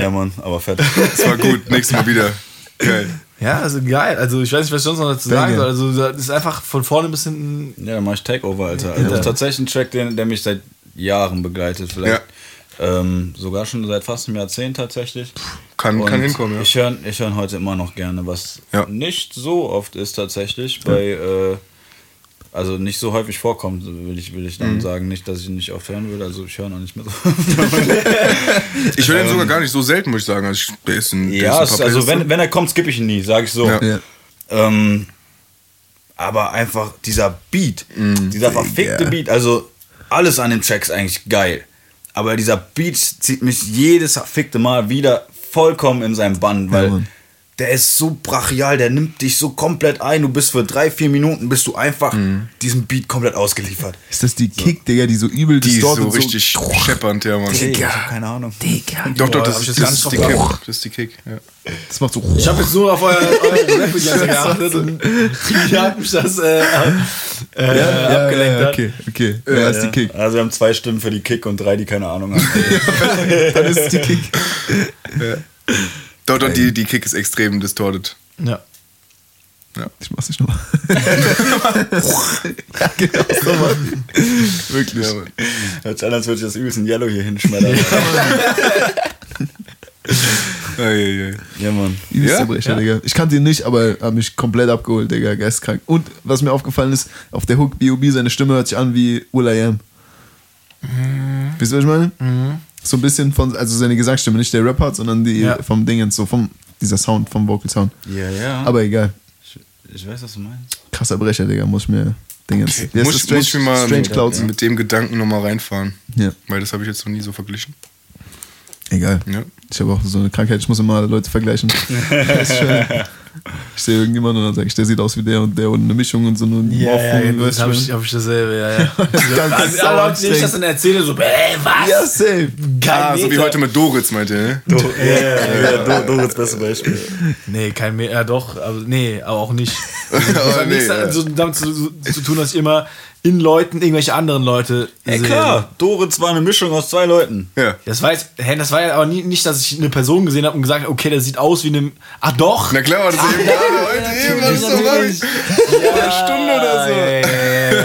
Ja, Mann, aber fett. Es war gut. Nächstes Mal wieder. Geil. Ja, also geil. Also ich weiß nicht, was ich sonst noch dazu sagen soll. Also das ist einfach von vorne bis hinten. Ja, dann mach ich Takeover, Alter. Also das ist tatsächlich ein Track, der, der mich seit Jahren begleitet. Vielleicht ähm, sogar schon seit fast einem Jahrzehnt tatsächlich. Kann, kann hinkommen, ja. Ich höre ich hör heute immer noch gerne, was Ja. nicht so oft ist tatsächlich. Bei, äh, also nicht so häufig vorkommt, will ich, will ich Mhm. dann sagen. Nicht, dass ich ihn nicht oft hören würde. Also ich höre noch nicht mehr so. [LAUGHS] Ich höre den sogar gar nicht so selten, muss ich sagen. Also ich, der ist ein, der ja, ist ein also wenn, wenn er kommt, skippe ich ihn nie, sage ich so. Ja. Ja. Ähm, aber einfach dieser Beat, Mm, dieser verfickte Beat, also alles an dem Track ist eigentlich geil. Aber dieser Beat zieht mich jedes verfickte Mal wieder vollkommen in seinen Bann, weil Mann. Der ist so brachial, der nimmt dich so komplett ein. Du bist für drei, vier Minuten bist du einfach Mm. diesem Beat komplett ausgeliefert. Ist das die Kick, Digga, die so übel Die ist so richtig scheppernd, ja, Mann. Ich hab keine Ahnung. Doch, doch, Boah, das, ich das, nicht ist die Kick. Das ist die Kick, ja. Das macht so. Ich habe jetzt nur auf euer, [LAUGHS] eure Rap geachtet und wie hat mich das äh, äh, ja, abgelenkt. ja, okay, okay. Ja, ist die Kick. Also wir haben zwei Stimmen für die Kick und drei, die keine Ahnung haben. [LAUGHS] Dann ist es die Kick. Doch, doch, die, die Kick ist extrem distorted. Ja. Ich mach's nicht nochmal. [LAUGHS] ja, genau, so, Mann. Wirklich. Ja, Mann. Hört sich an, als würde ich das übelst in Yellow hier hinschmettern. [LAUGHS] Ei, ei. ja, Mann. Ja? Brecher, Digga. Ich kannte ihn nicht, aber hab mich komplett abgeholt, Digga. Geistkrank. Und was mir aufgefallen ist, auf der Hook B.O.B. seine Stimme hört sich an wie Will I Am. Wisst ihr, was ich meine? So ein bisschen von, also seine Gesangsstimme, nicht der Rap-Part, sondern die Ja. vom Dingens, so vom, dieser Sound, vom Vocal-Sound. Ja, ja. Aber egal. ich, ich weiß, was du meinst. Krasser Brecher, Digga, muss ich mir Dingens. Okay. Muss, ist muss ich mir mal Strange mit, Clouds. mit dem Gedanken nochmal reinfahren. Ja, Weil das habe ich jetzt noch nie so verglichen. Egal. Ja. Ich habe auch so eine Krankheit, ich muss immer Leute vergleichen. das [LAUGHS] ist schön. Ich sehe irgendjemanden und dann sage ich, der sieht aus wie der und der und eine Mischung und so eine Ja, ja, Morphung, ja, das habe ich, hab ich dasselbe, ja, ja. [LAUGHS] Ganz also, alle Leute, denen ich das dann erzähle, so, ey, was? Ja, safe. Kein Ah, so wie Meter. heute mit Doritz, meinte er. ne? Ja, ja, Doritz, beste Beispiel. Nee, kein mehr, ja doch, aber nee, aber auch nicht. Das Aber hat nee, nichts ja. so damit zu, zu tun, dass ich immer in Leuten irgendwelche anderen Leute Ey, sehe. klar, Doritz war eine Mischung aus zwei Leuten. Ja. Das war jetzt, hä, das war ja aber nie, nicht, dass ich eine Person gesehen habe und gesagt habe, okay, der sieht aus wie eine. Ach doch! Na klar, war das eben gerade heute eben, was ist doch natürlich. eine Stunde oder so. Ja, ja, ja, ja, ja,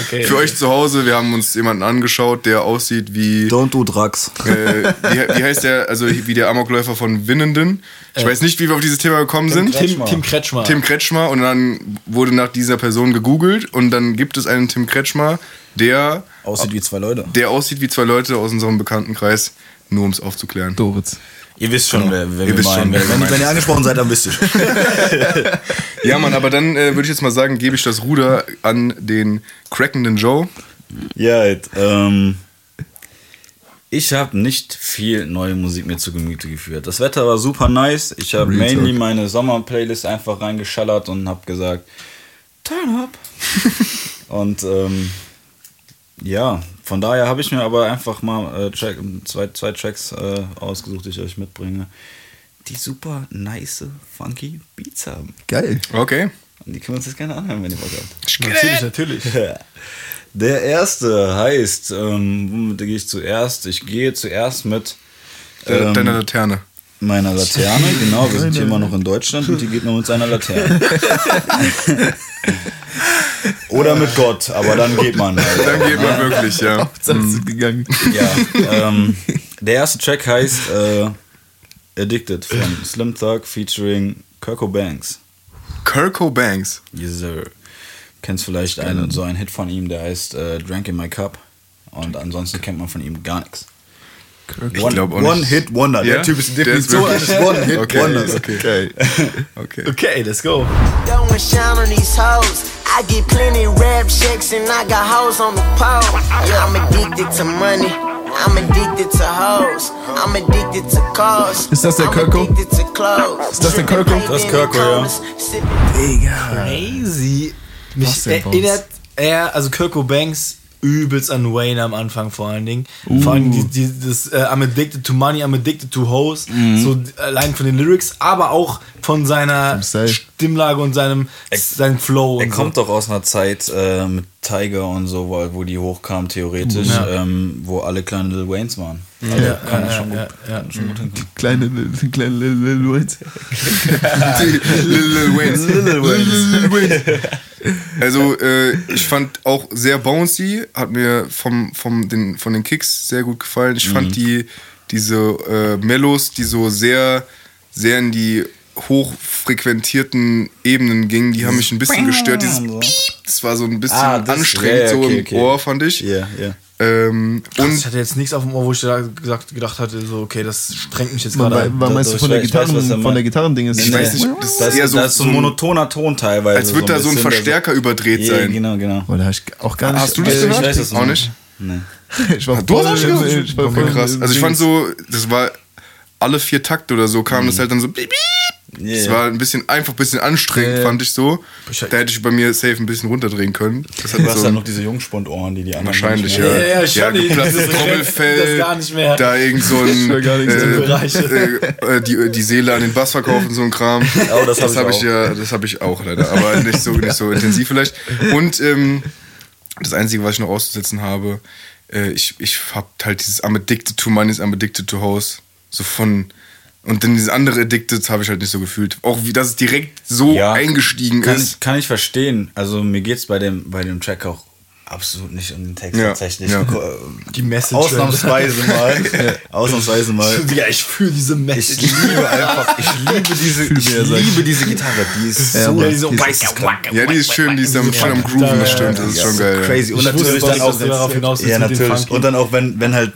okay. Für euch zu Hause, wir haben uns jemanden angeschaut, der aussieht wie. Don't do drugs. Äh, wie, wie heißt der, also wie der Amokläufer von Winnenden. Ich weiß nicht, wie wir auf dieses Thema gekommen sind. Tim, Tim Kretschmer. Tim Kretschmer und dann wurde nach dieser Person gegoogelt und dann gibt es einen Tim Kretschmer, der, Aussieht wie zwei Leute. der aussieht wie zwei Leute aus unserem Bekanntenkreis, nur um es aufzuklären. Doritz. Ihr wisst schon, wer, wer Ihr wir wisst meinen. schon, wer wenn, wenn, wenn ihr angesprochen seid, dann wisst ihr schon. [LAUGHS] Ja, Mann, aber dann äh, würde ich jetzt mal sagen, gebe ich das Ruder an den crackenden Joe. Ja, halt, ähm, ich habe nicht viel neue Musik mir zu Gemüte geführt. Das Wetter war super nice. Ich habe mainly talk. meine Sommer-Playlist einfach reingeschallert und habe gesagt, turn up. [LAUGHS] und ähm, ja, von daher habe ich mir aber einfach mal äh, Track, zwei, zwei Tracks äh, ausgesucht, die ich euch mitbringe, die super nice, funky Beats haben. Geil. Okay. Und die können wir uns jetzt gerne anhören, wenn ihr Bock habt. Natürlich, natürlich. [LAUGHS] Der erste heißt, ähm, womit gehe ich zuerst? Ich gehe zuerst mit Äh, ähm, Deine Laterne. meiner Laterne. Genau, wir sind hier immer noch in Deutschland und die geht nur mit seiner Laterne. [LAUGHS] Oder mit Gott, aber dann geht man. Halt. [LAUGHS] Dann geht man wirklich, ja. Das ist gegangen. Ja, ähm, der erste Track heißt äh, Addicted von Slim Thug featuring Kirko Banks. Kirko Banks. Yes, sir. Kennst vielleicht einen, so einen Hit von ihm, der heißt äh, Drank in My Cup. Und ansonsten kennt man von ihm gar nichts. Ich One, One. Hit Wonder. Ja? Der Typ ist die Der ist eines One Hit Okay, Wonders. okay. Okay. [LAUGHS] Okay, let's go. Don't shine on these hoes. I get plenty rap checks and I got hoes on the pole. I'm addicted to money. I'm addicted to hoes. I'm addicted to cars. Ist das der Kirko? addicted to clothes. Ist das der Kirko? Das ist Kirko, ja. Crazy. Mich eh, erinnert eh, er, eh, also Kirko Banks, übelst an Wayne am Anfang vor allen Dingen. Vor allem die, die, das äh, I'm addicted to money, I'm addicted to hoes. So allein von den Lyrics, aber auch von seiner Vom Stimmlage und seinem, seinem Flow. Er und kommt so. doch aus einer Zeit äh, mit Tiger und so, wo, wo die hochkamen theoretisch, Ja. ähm, wo alle kleinen Lil Waynes waren. Also Ja, kann ja, er schon, ja, gut, ja. kann schon gut hinkommen. Kleine, kleine Lil Lil Wayne. [LAUGHS] Lil, Lil Wayne. Lil Wayne. [LAUGHS] Also, äh, ich fand auch sehr bouncy, hat mir vom, vom den, von den Kicks sehr gut gefallen. Ich fand die, diese äh, Mellos, die so sehr, sehr in die hochfrequentierten Ebenen gingen, die haben mich ein bisschen gestört. Dieses So. das war so ein bisschen Ah, das- anstrengend ja, ja, so okay, im okay. Ohr, fand ich. Ja, ja. Ähm, Krass, und ich hatte jetzt nichts auf dem Ohr, wo ich da gesagt, gedacht hatte, so, okay, das strengt mich jetzt gerade an. meinst du ich von der weiß- ich weiß, Gitarren, er von der Gitarrending ist? Nee, ich weiß nee. nicht, das Das, ist eher so, das ist so ein monotoner Ton teilweise. als würde da so ein Verstärker überdreht so, ja, sein. genau, genau. Boah, da hab ich auch gar nicht. Hast du das Ich gehört? weiß es auch nicht. Nee. [LAUGHS] Ich war Du hast gehört? ich war Okay, voll- krass. Also ich fand so, das war alle vier Takte oder so, kam das halt dann so. Yeah. Es war ein bisschen einfach, ein bisschen anstrengend, Ja. fand ich so. Da hätte ich bei mir safe ein bisschen runterdrehen können. Das hat Du hast so ja noch diese Jungspundohren, die die anderen wahrscheinlich, nicht ja. mehr- Ja, ja, schon, die- geplatztes das- Trommelfell, das gar nicht mehr. da irgend so ein, [LAUGHS] äh, äh, äh, die, die Seele an den Bass verkaufen, so ein Kram. [LAUGHS] Oh, das hab ich hab ich auch. ja, das habe ich auch leider, aber nicht so, nicht so [LAUGHS] intensiv vielleicht. Und ähm, das Einzige, was ich noch auszusetzen habe, äh, ich, ich habe halt dieses I'm addicted to money, I'm addicted to house. So von. Und dann dieses andere Addicted habe ich halt nicht so gefühlt. Auch wie das direkt so Ja, eingestiegen kann ist. Ich, kann ich verstehen. Also mir geht es bei dem, bei dem Track auch absolut nicht um den Text Ja, tatsächlich. ja. Die Message. Ausnahmsweise mal. [LAUGHS] Ausnahmsweise mal. Ja, ich fühle diese Ich Message. liebe einfach, ich liebe diese, ich liebe diese Gitarre. Die ist so. Ja, die so die ist Ja, die ist schön, die ist dann schön am Grooven, das ja, stimmt, das ist schon geil. crazy. Und Ich natürlich wusste dann auch, darauf hinaus ja, natürlich. Und dann auch, wenn, wenn halt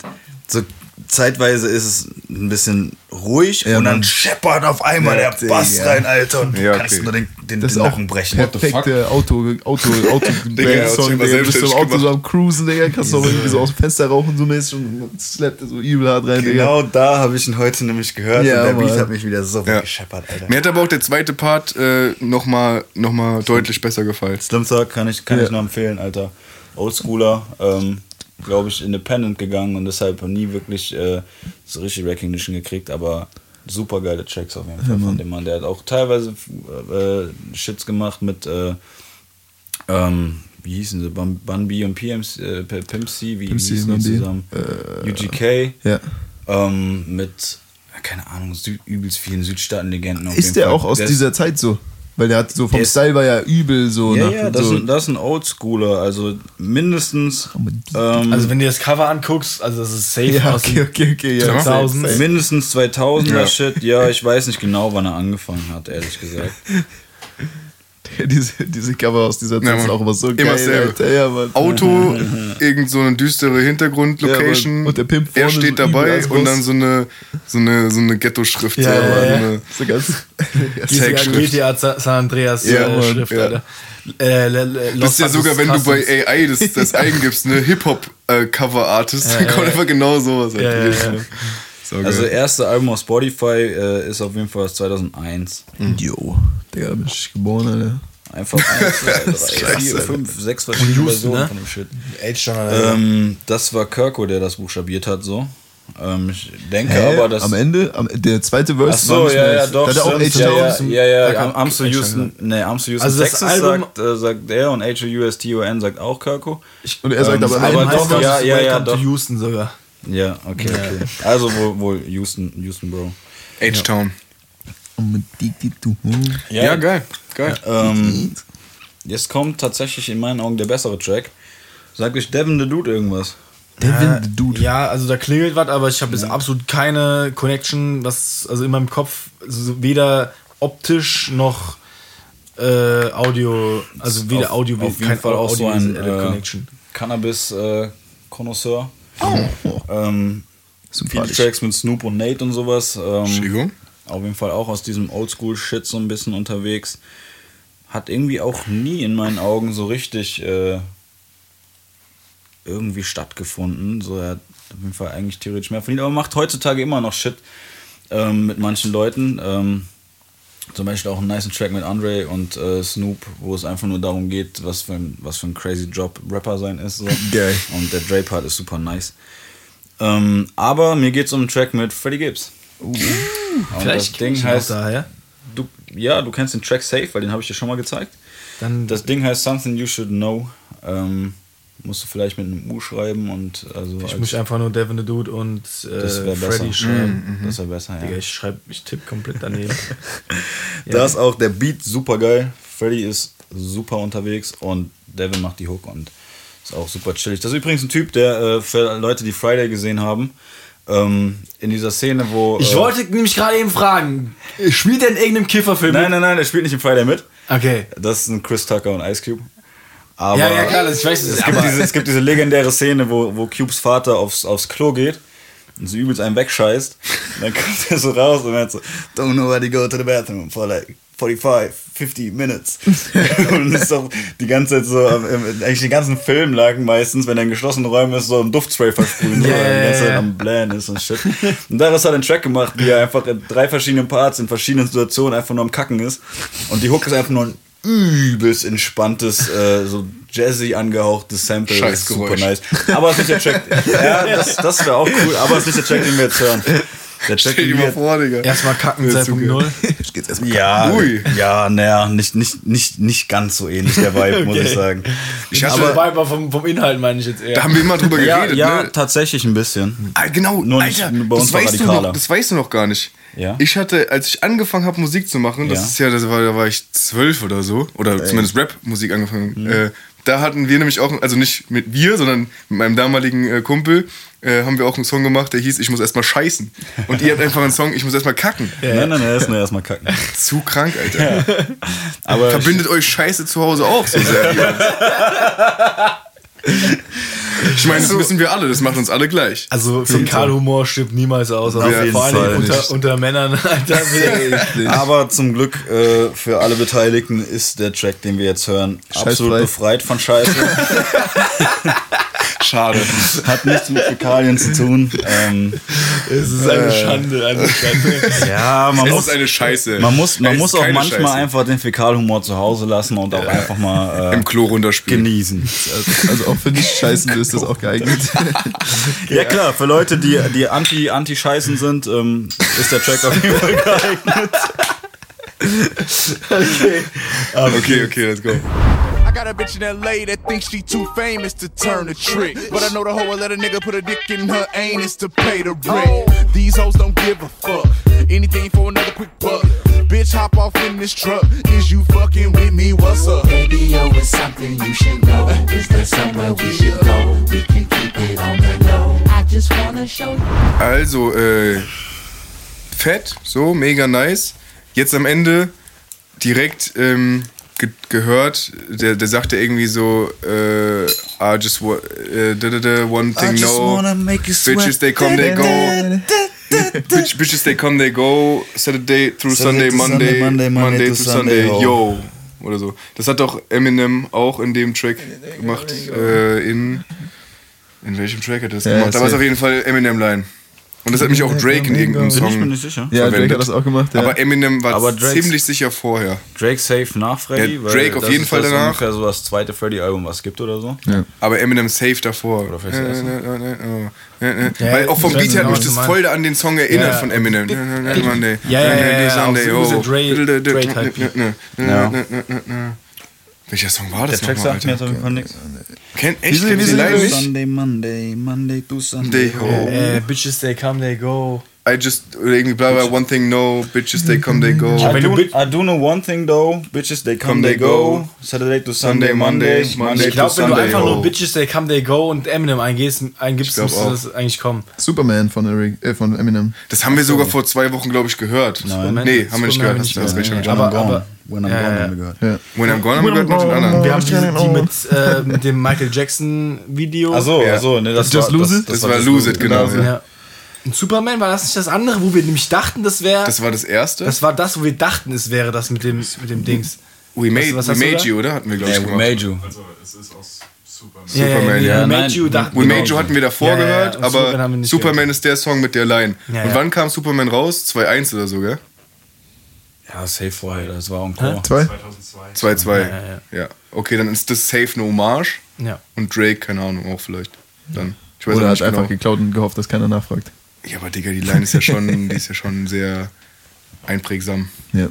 so zeitweise ist es ein bisschen ruhig Ja, und dann scheppert auf einmal Ja, der Bass rein, Alter. Und Ja, du kannst okay. nur den, den, Das den Nacken brechen. perfekte Auto, Auto, [LAUGHS] Auto, Digga, Song, Digga. Bist du im Auto so gemacht. am Cruisen, Digga, kannst du auch irgendwie so aus dem Fenster rauchen, so mäßig und slappt so übel hart rein, Digga. Genau da habe ich ihn heute nämlich gehört Ja, und der Beat hat mich wieder so gescheppert, Alter. Mir hat aber auch der zweite Part äh, nochmal noch mal deutlich besser gefallen. Thug kann ich, kann ich nur empfehlen, Alter. Oldschooler, ähm, glaube ich, independent gegangen und deshalb nie wirklich äh, so richtig Recognition gekriegt, aber super geile Tracks auf jeden Fall von dem Mann. Der hat auch teilweise äh, Shits gemacht mit, äh, ähm, wie hießen sie, Bun Bun B und PMC, äh, Pimp C, wie Pimp hießen die zusammen? UGK, Ja. ähm, mit, ja, keine Ahnung, übelst vielen Südstaaten-Legenden. auf Ist der Fall. auch aus Der dieser Zeit so? Weil der hat so vom Der Style war ja übel so Ja, nach ja, das, so. ist, ein- das ist ein Oldschooler, also mindestens. Ähm, Also wenn du das Cover anguckst, also das ist safe ja, aus okay, okay, okay, ja. 2000. mindestens 2000er Ja. Shit. Ja, ich weiß nicht genau, wann er angefangen hat, ehrlich gesagt. [LAUGHS] [LAUGHS] diese, diese Cover aus dieser Zeit Ja, sind auch immer so Immer geil, dasselbe. Alter. Ja, Mann. Auto, [LAUGHS] irgend so eine düstere Hintergrund-Location. Ja. Und der Pimp er vorne steht so dabei und dann so eine, so eine, so eine Ghetto-Schrift. Ja, so, ja, ja. so eine- So ganz. [LAUGHS] GTA, San Andreas Ja, äh, Mann, Schrift, ja. Alter. Äh, ist ja sogar, wenn du bei AI das, das eingibst, ne, Hip-Hop-Cover-Artist, dann kommt einfach genau sowas. Ja, ja, ja. So Also geil. erste Album auf Spotify äh, ist auf jeden Fall aus 2001. Jo, Digga, bin ich geboren, Alter. Einfach 1, 2, 3, 4, 5, 6 verschiedene Houston, Versionen ne? von dem Shit. Age. Ähm, das war Kirko, der das buchstabiert hat, so. Ähm, ich denke Hä? aber, dass. Am Ende, am, der zweite Verse Ach so, nicht ja, ja, doch. Da hat er auch ja, ja, ja, ja, hat Amstel. Houston, nee, Amstel Houston, Also das Texas Album- sagt, äh, sagt er und H-U-S-T-O-N sagt auch Kirko. Und er sagt Ähm, aber, aber doch, ja, ja, ja, doch. Houston sogar. Ja, okay, okay. Also wohl, wohl Houston, Houston, Bro. H-Town. Ja, geil. Geil. Ähm, jetzt kommt tatsächlich in meinen Augen der bessere Track. Sagt euch Devin the Dude irgendwas? Devin the Dude. Ja, also da klingelt was, aber ich habe jetzt absolut keine Connection, was also in meinem Kopf also weder optisch noch äh, Audio, also weder Auf- Audio, auf jeden Fall auch so ein audiovisuelle äh, Connection. Oh. Ähm, viele. Tracks mit Snoop und Nate und sowas. Ähm, auf jeden Fall auch aus diesem Oldschool-Shit so ein bisschen unterwegs. Hat irgendwie auch nie in meinen Augen so richtig äh, irgendwie stattgefunden. So, er hat auf jeden Fall eigentlich theoretisch mehr verdient, aber macht heutzutage immer noch Shit ähm, mit manchen Leuten. Ähm, zum Beispiel auch einen nice Track mit Andre und äh, Snoop, wo es einfach nur darum geht, was für ein, was für ein crazy Job Rapper sein ist. So. Geil. Und der Dre-Part ist super nice. Ähm, aber mir geht es um einen Track mit Freddie Gibbs. Und das kenn Ding heißt, auch daher. du, ja, du kennst den Track Safe, weil den habe ich dir schon mal gezeigt. Dann Das Ding heißt Something You Should Know. Ähm, musst du vielleicht mit einem U schreiben und also ich als- muss einfach nur Devin the Dude und äh, das wäre besser. Freddy schreiben. Das wäre besser, ja. Digga, ich schreibe, ich tippe komplett daneben. [LAUGHS] Da ist auch der Beat super geil. Freddy ist super unterwegs und Devin macht die Hook und ist auch super chillig. Das ist übrigens ein Typ, der äh, für Leute, die Friday gesehen haben, ähm, in dieser Szene, wo. Ich äh, wollte nämlich gerade eben fragen, spielt der in irgendeinem Kifferfilm? Nein, nein, nein, er spielt nicht im Friday mit. Okay. Das sind Chris Tucker und Ice Cube. Aber Ja, ja, klar, ich weiß, es, ist- gibt diese, es gibt diese legendäre Szene, wo, wo Cubes Vater aufs, aufs Klo geht und so übelst einen wegscheißt. Und dann kommt er so raus und er hat so, don't know where to go to the bathroom for like 45, 50 minutes. [LAUGHS] und ist doch die ganze Zeit so, eigentlich den ganzen Film lagen meistens, wenn er in geschlossenen Räumen ist, so ein Duftspray versprühen, so, weil er die ganze Zeit am Blähen ist und shit. Und daraus hat er einen Track gemacht, wie er einfach in drei verschiedenen Parts, in verschiedenen Situationen einfach nur am Kacken ist. Und die Hook ist einfach nur ein übelst entspanntes, äh, so jazzy angehauchtes Sample. Scheiß ist super Geräusch. nice. Aber es ist nicht der Track. [LAUGHS] Ja, das, das wäre auch cool, aber es ist nicht der Track, den wir jetzt hören. Der Stell dir mal vor, Digga. Erstmal kacken Das ist 2.0. Ich geht's erstmal. ja, Ui. ja, naja, nicht, nicht, nicht, nicht ganz so ähnlich der Vibe, muss ich sagen. Ich Aber hatte, Vibe vom, vom Inhalt meine ich jetzt eher. da haben wir immer drüber Ja, geredet, ja ne? tatsächlich ein bisschen. Ah, genau, Nur nicht- Alter, bei das, uns war weißt du radikaler. noch, das weißt du noch gar nicht. Ja? Ich hatte, als ich angefangen habe, Musik zu machen, das Ja. ist ja, das war, da war ich zwölf oder so, oder zumindest Rap-Musik angefangen. Mhm. Äh, da hatten wir nämlich auch, also nicht mit wir, sondern mit meinem damaligen äh, Kumpel, äh, haben wir auch einen Song gemacht, der hieß Ich muss erstmal scheißen. Und ihr habt einfach einen Song, Ich muss erstmal kacken. Nein, nein, nein, ist nur erstmal kacken. [LAUGHS] Zu krank, Alter. Aber [LAUGHS] Verbindet euch Scheiße zu Hause auch so sehr. [LAUGHS] Ich meine, das wissen wir alle, das macht uns alle gleich. Also Fäkalhumor stirbt niemals aus. Also Auf jeden vor allem Fall unter, nicht. unter Männern, Alter. Aber zum Glück äh, für alle Beteiligten ist der Track, den wir jetzt hören, absolut Scheißfrei. befreit von Scheiße. Schade. [LAUGHS] Hat nichts mit Fäkalien zu tun. Ähm, Es ist eine Schande, eine [LAUGHS] Schande. ja, man Es muss, ist eine Scheiße. man muss, man Es muss auch manchmal Scheiße. einfach den Fäkalhumor zu Hause lassen und auch einfach mal äh, im Klo runterspielen. genießen. Also auch für Nicht-Scheißende ist das auch geeignet. [LAUGHS] Ja klar, für Leute, die, die anti, anti-scheißen sind, ähm, ist der Track auf jeden Fall geeignet. Okay, okay, let's go. I got a bitch in LA that thinks she too famous to turn a trick. But I know the hoe will let a nigga put a dick in her anus to pay the rent. These hoes don't give a fuck. Anything for another quick buck. Bitch, hop off in this truck. Is you fucking with me? What's up? Radio is something you should know. Is there somewhere we should go? We can keep it on the low. I just wanna show you. Also, äh, fett, so, mega nice. Jetzt am Ende direkt ähm, ge gehört, der, der sagte irgendwie so, äh, I just wa äh, da, da, da, one thing no. Bitches they come, they go. Bitch, bitches they come, they go. Saturday through Sunday, to Monday, Sunday, Monday, Monday, Monday to Sunday, Sunday, yo. Oder so. Das hat doch Eminem auch in dem Track gemacht. Äh, in. In welchem Track hat er das Ja, gemacht? Da war es auf jeden Fall Eminem-Line. Und das hat mich auch Drake in irgendeinem Bin ich mir Song. nicht sicher. Ja, Drake verwendet. hat das auch gemacht. Ja. Aber Eminem war Aber Drakes- ziemlich sicher vorher. Drake safe nach Freddy. Ja, weil Drake auf das jeden ist Fall das danach. ungefähr so das zweite Freddy-Album, was es gibt oder so. Aber Eminem safe davor. Oder vielleicht das erste. Weil auch vom Beat her hat mich das voll an den Song erinnert Ja. von Eminem. Ja, ja, ja, ja, Sunday, oh. Ja. Welcher Song war Der das Track nochmal, sagt mir jetzt auf jeden Fall nichts. Kennt echt kennt die Line nicht? Sunday, Monday, Monday to Sunday. Day, oh. Äh, bitches, they come, they go. I just, irgendwie bla bla, one thing no, bitches they come, they go. I do, I do know one thing though, bitches they come, they go. Saturday to Sunday, Sunday, Monday, Monday, Monday Ich glaube, wenn du einfach oh. nur Bitches, they come, they go und Eminem eingehst, eingibst, müsste das eigentlich kommen. Superman von, Eric, äh, von Eminem. Das haben wir sogar vor zwei Wochen, glaube ich, gehört. Superman- Nee, haben wir nicht gehört. nicht When schon. I'm Aber- gone. aber- When I'm Ja, gone ja. haben wir gehört. Ja. When I'm Gone haben wir gehört noch den anderen. Wir haben die, die mit, äh, mit dem Michael Jackson Video. Achso, Ja. also, ne, das Just war, Lose das, It? Das war Lose It, genau. Ja. Ja. Und Superman war das nicht das andere, wo wir nämlich dachten, das wäre. Das war das erste. Das war das, wo wir dachten, es wäre das mit dem, mit dem Dings. We Made, was we hast du made? You, oder? Hatten wir, glaube ich, Yeah, we gemacht. made you. Also, es ist aus Superman. Ja, ja, Superman, ja, ja. We Made You dachten We wir Made. You hatten wir davor Ja, ja, ja, gehört, und aber Superman Superman gehört. ist der Song mit der Line. Ja, Und ja. wann kam Superman raus? 2.1 oder so, gell? Ja, safe vorher, das war Encore. Zwei? 2002. 2.2. Ja, ja, Ja. Okay, dann ist das safe eine Hommage. Ja. Und Drake, keine Ahnung, auch vielleicht. Dann. Ich weiß Oder hat nicht einfach genau. geklaut und gehofft, dass keiner nachfragt. Ja, aber Digga, die Line ist ja schon, die ist ja schon sehr einprägsam. Ja.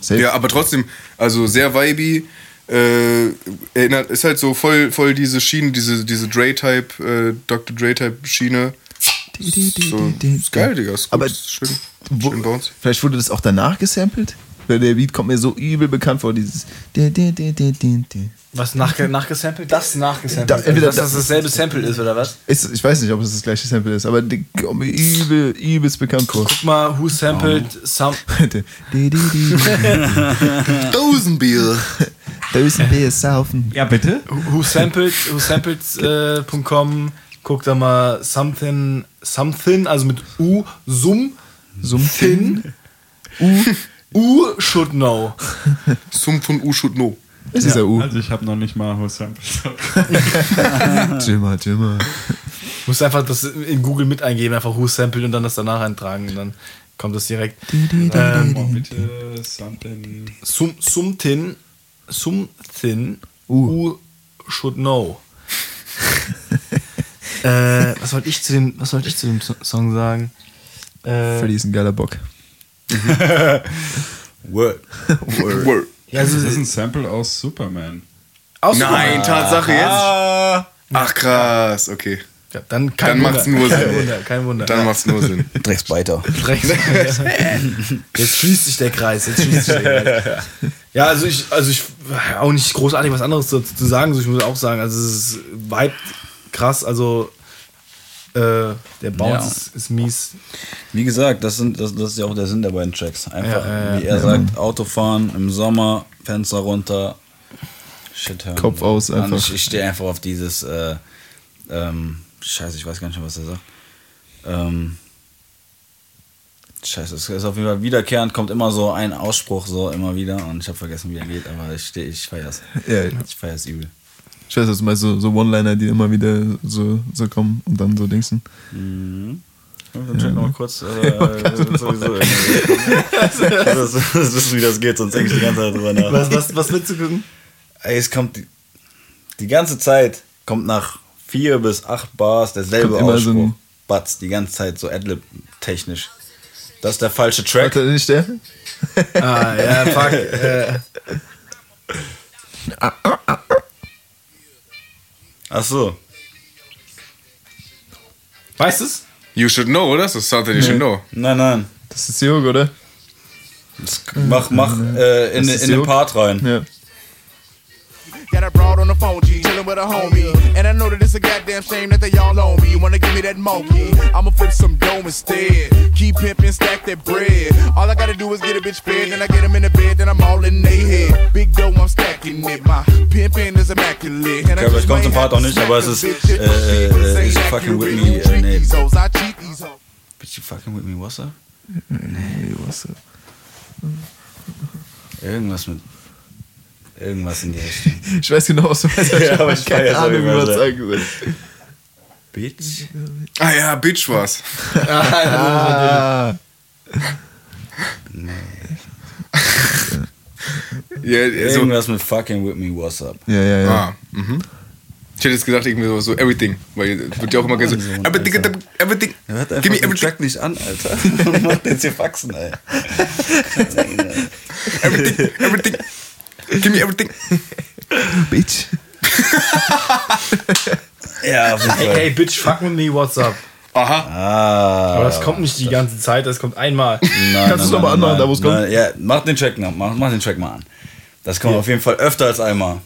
Safe. Ja, aber trotzdem, also sehr vibey. Äh, erinnert, ist halt so voll, voll diese Schiene, diese, diese Dre-Type, äh, Dr. Dre-Type-Schiene. So, ist geil, Digga. Ist gut, Aber ist schön, Wo, schön Bounce. vielleicht wurde das auch danach gesampelt? Weil der Beat kommt mir so übel bekannt vor, dieses. Was nach, nachgesampelt? Das nachgesampelt. Da- also, entweder dass das das- dasselbe Sample ist, oder was? Ist, ich weiß nicht, ob es das gleiche Sample ist, aber der kommt mir übel, übelst bekannt vor. Guck mal, who sampled some. [LAUGHS] Dosenbier. Dosen Bier saufen. Ja, bitte? Who sampled, who sampled.com. [LAUGHS] Guck da mal something, something, also mit U, sum, Sumpfin. U, U should know. [LAUGHS] Sum von U should know. Ist ja U. Also, ich habe noch nicht mal Who Samples. [LAUGHS] Jimmer, Jimmer. Musst einfach das in Google mit eingeben, einfach who sampled und dann das danach eintragen und dann kommt das direkt. Ähm, Oh, bitte something. Sum, something, something, U should know. äh, was wollte ich zu dem, was wollte ich zu dem So- Song sagen? Äh, Freddy ist ein geiler Bock. [LAUGHS] Word. Word. ja, also, Das ist ein Sample aus Superman. aus Nein, Tatsache jetzt? Ach krass, okay. Ja, dann kein Dann Wunder. macht's nur kein Sinn. Wunder, kein Wunder. Dann macht's nur Sinn. [LAUGHS] Drecksbeiter. Jetzt schließt sich der Kreis. Jetzt schließt sich der Kreis. Ja, also ich, also ich auch nicht großartig was anderes zu, zu sagen. Also ich muss auch sagen, also es ist weit krass. Also äh, der Bounce Ja. ist, ist mies. Wie gesagt, das, sind, das, das ist ja auch der Sinn der beiden Tracks. Einfach, Ja, ja, ja. wie er sagt, Autofahren im Sommer, Fenster runter, Shit hören. Kopf aus Mann, einfach. Ich, ich stehe einfach auf dieses, äh, Ähm, scheiße, ich weiß gar nicht mehr, was er sagt. Ähm, scheiße, es ist auf jeden Fall wiederkehrend, kommt immer so ein Ausspruch so immer wieder und ich habe vergessen, wie er geht, aber ich, ich feier's. Ja. Ich feier's übel. Ich weiß, was du meinst, so, so One-Liner, die immer wieder so, so kommen und dann so dingsen. Mhm. Dann check noch mal kurz. Äh, [LAUGHS] Ja, sowieso [LAUGHS] [LAUGHS] das, das wissen, wie das geht, sonst denke ich die ganze Zeit drüber nach. Was, was, was willst du gucken? Ey, es kommt die, die ganze Zeit, kommt nach vier bis acht Bars derselbe Kommt immer so Ausspruch. ein- Batz, die ganze Zeit so Adlib-technisch. Das ist der falsche Track. Warte, nicht der? Ah, ja, fuck. äh, Ach so. weißt du's? You should know, oder? Das ist something you should know. Nein, nein. Das ist Jörg, oder? Das mach mach äh, in, in den. Part rein. Ja. Got a broad on the phone, G, chillin' with a homie. Oh, and I know that it's a goddamn shame that they all own me. You wanna give me that monkey? I'ma flip some dough instead. Keep pimpin', stack that bread. All I gotta do is get a bitch fed, then I get 'em in the bed, then I'm all in they head. Big dough, I'm stacking it. My pimpin' is immaculate. And I Okay, aber just ich komm zum Part have auch nicht, to aber es ist, äh, äh, Say fucking with me, äh, uh, treat nee. these hoes. I cheat these hoes. Bitch, you fucking with me, what's up? Nee, was? Irgendwas mit. Irgendwas in die [LAUGHS] Richtung. Ich weiß genau, was du meinst. Ja, hab aber ich keine Ahnung, wie man sagen soll. Bitch. Ah ja, Bitch war's. [LAUGHS] Ah, [LAUGHS] Ja, also, Irgendwas mit fucking with me, what's up? ja, ja, ja. ah, mhm. Ich hätte jetzt gedacht, irgendwie so, so everything. Weil wird ja auch immer gerne so, everything, everything, Er hört einfach den everything, Track nicht an, Alter. Und macht jetzt hier Faxen, ey. everything, everything, give me everything. [LAUGHS] Bitch. Ja, auf jeden Hey, Fall. hey, bitch, fuck with me, what's up? Aha. Ah. Aber das kommt nicht die ganze Zeit, das kommt einmal. Nein, Kannst du's noch mal anmachen, da wo es kommt? Ja, mach den Track nach, mach, mach den Track mal an. Das kommt auf jeden Fall öfter als einmal.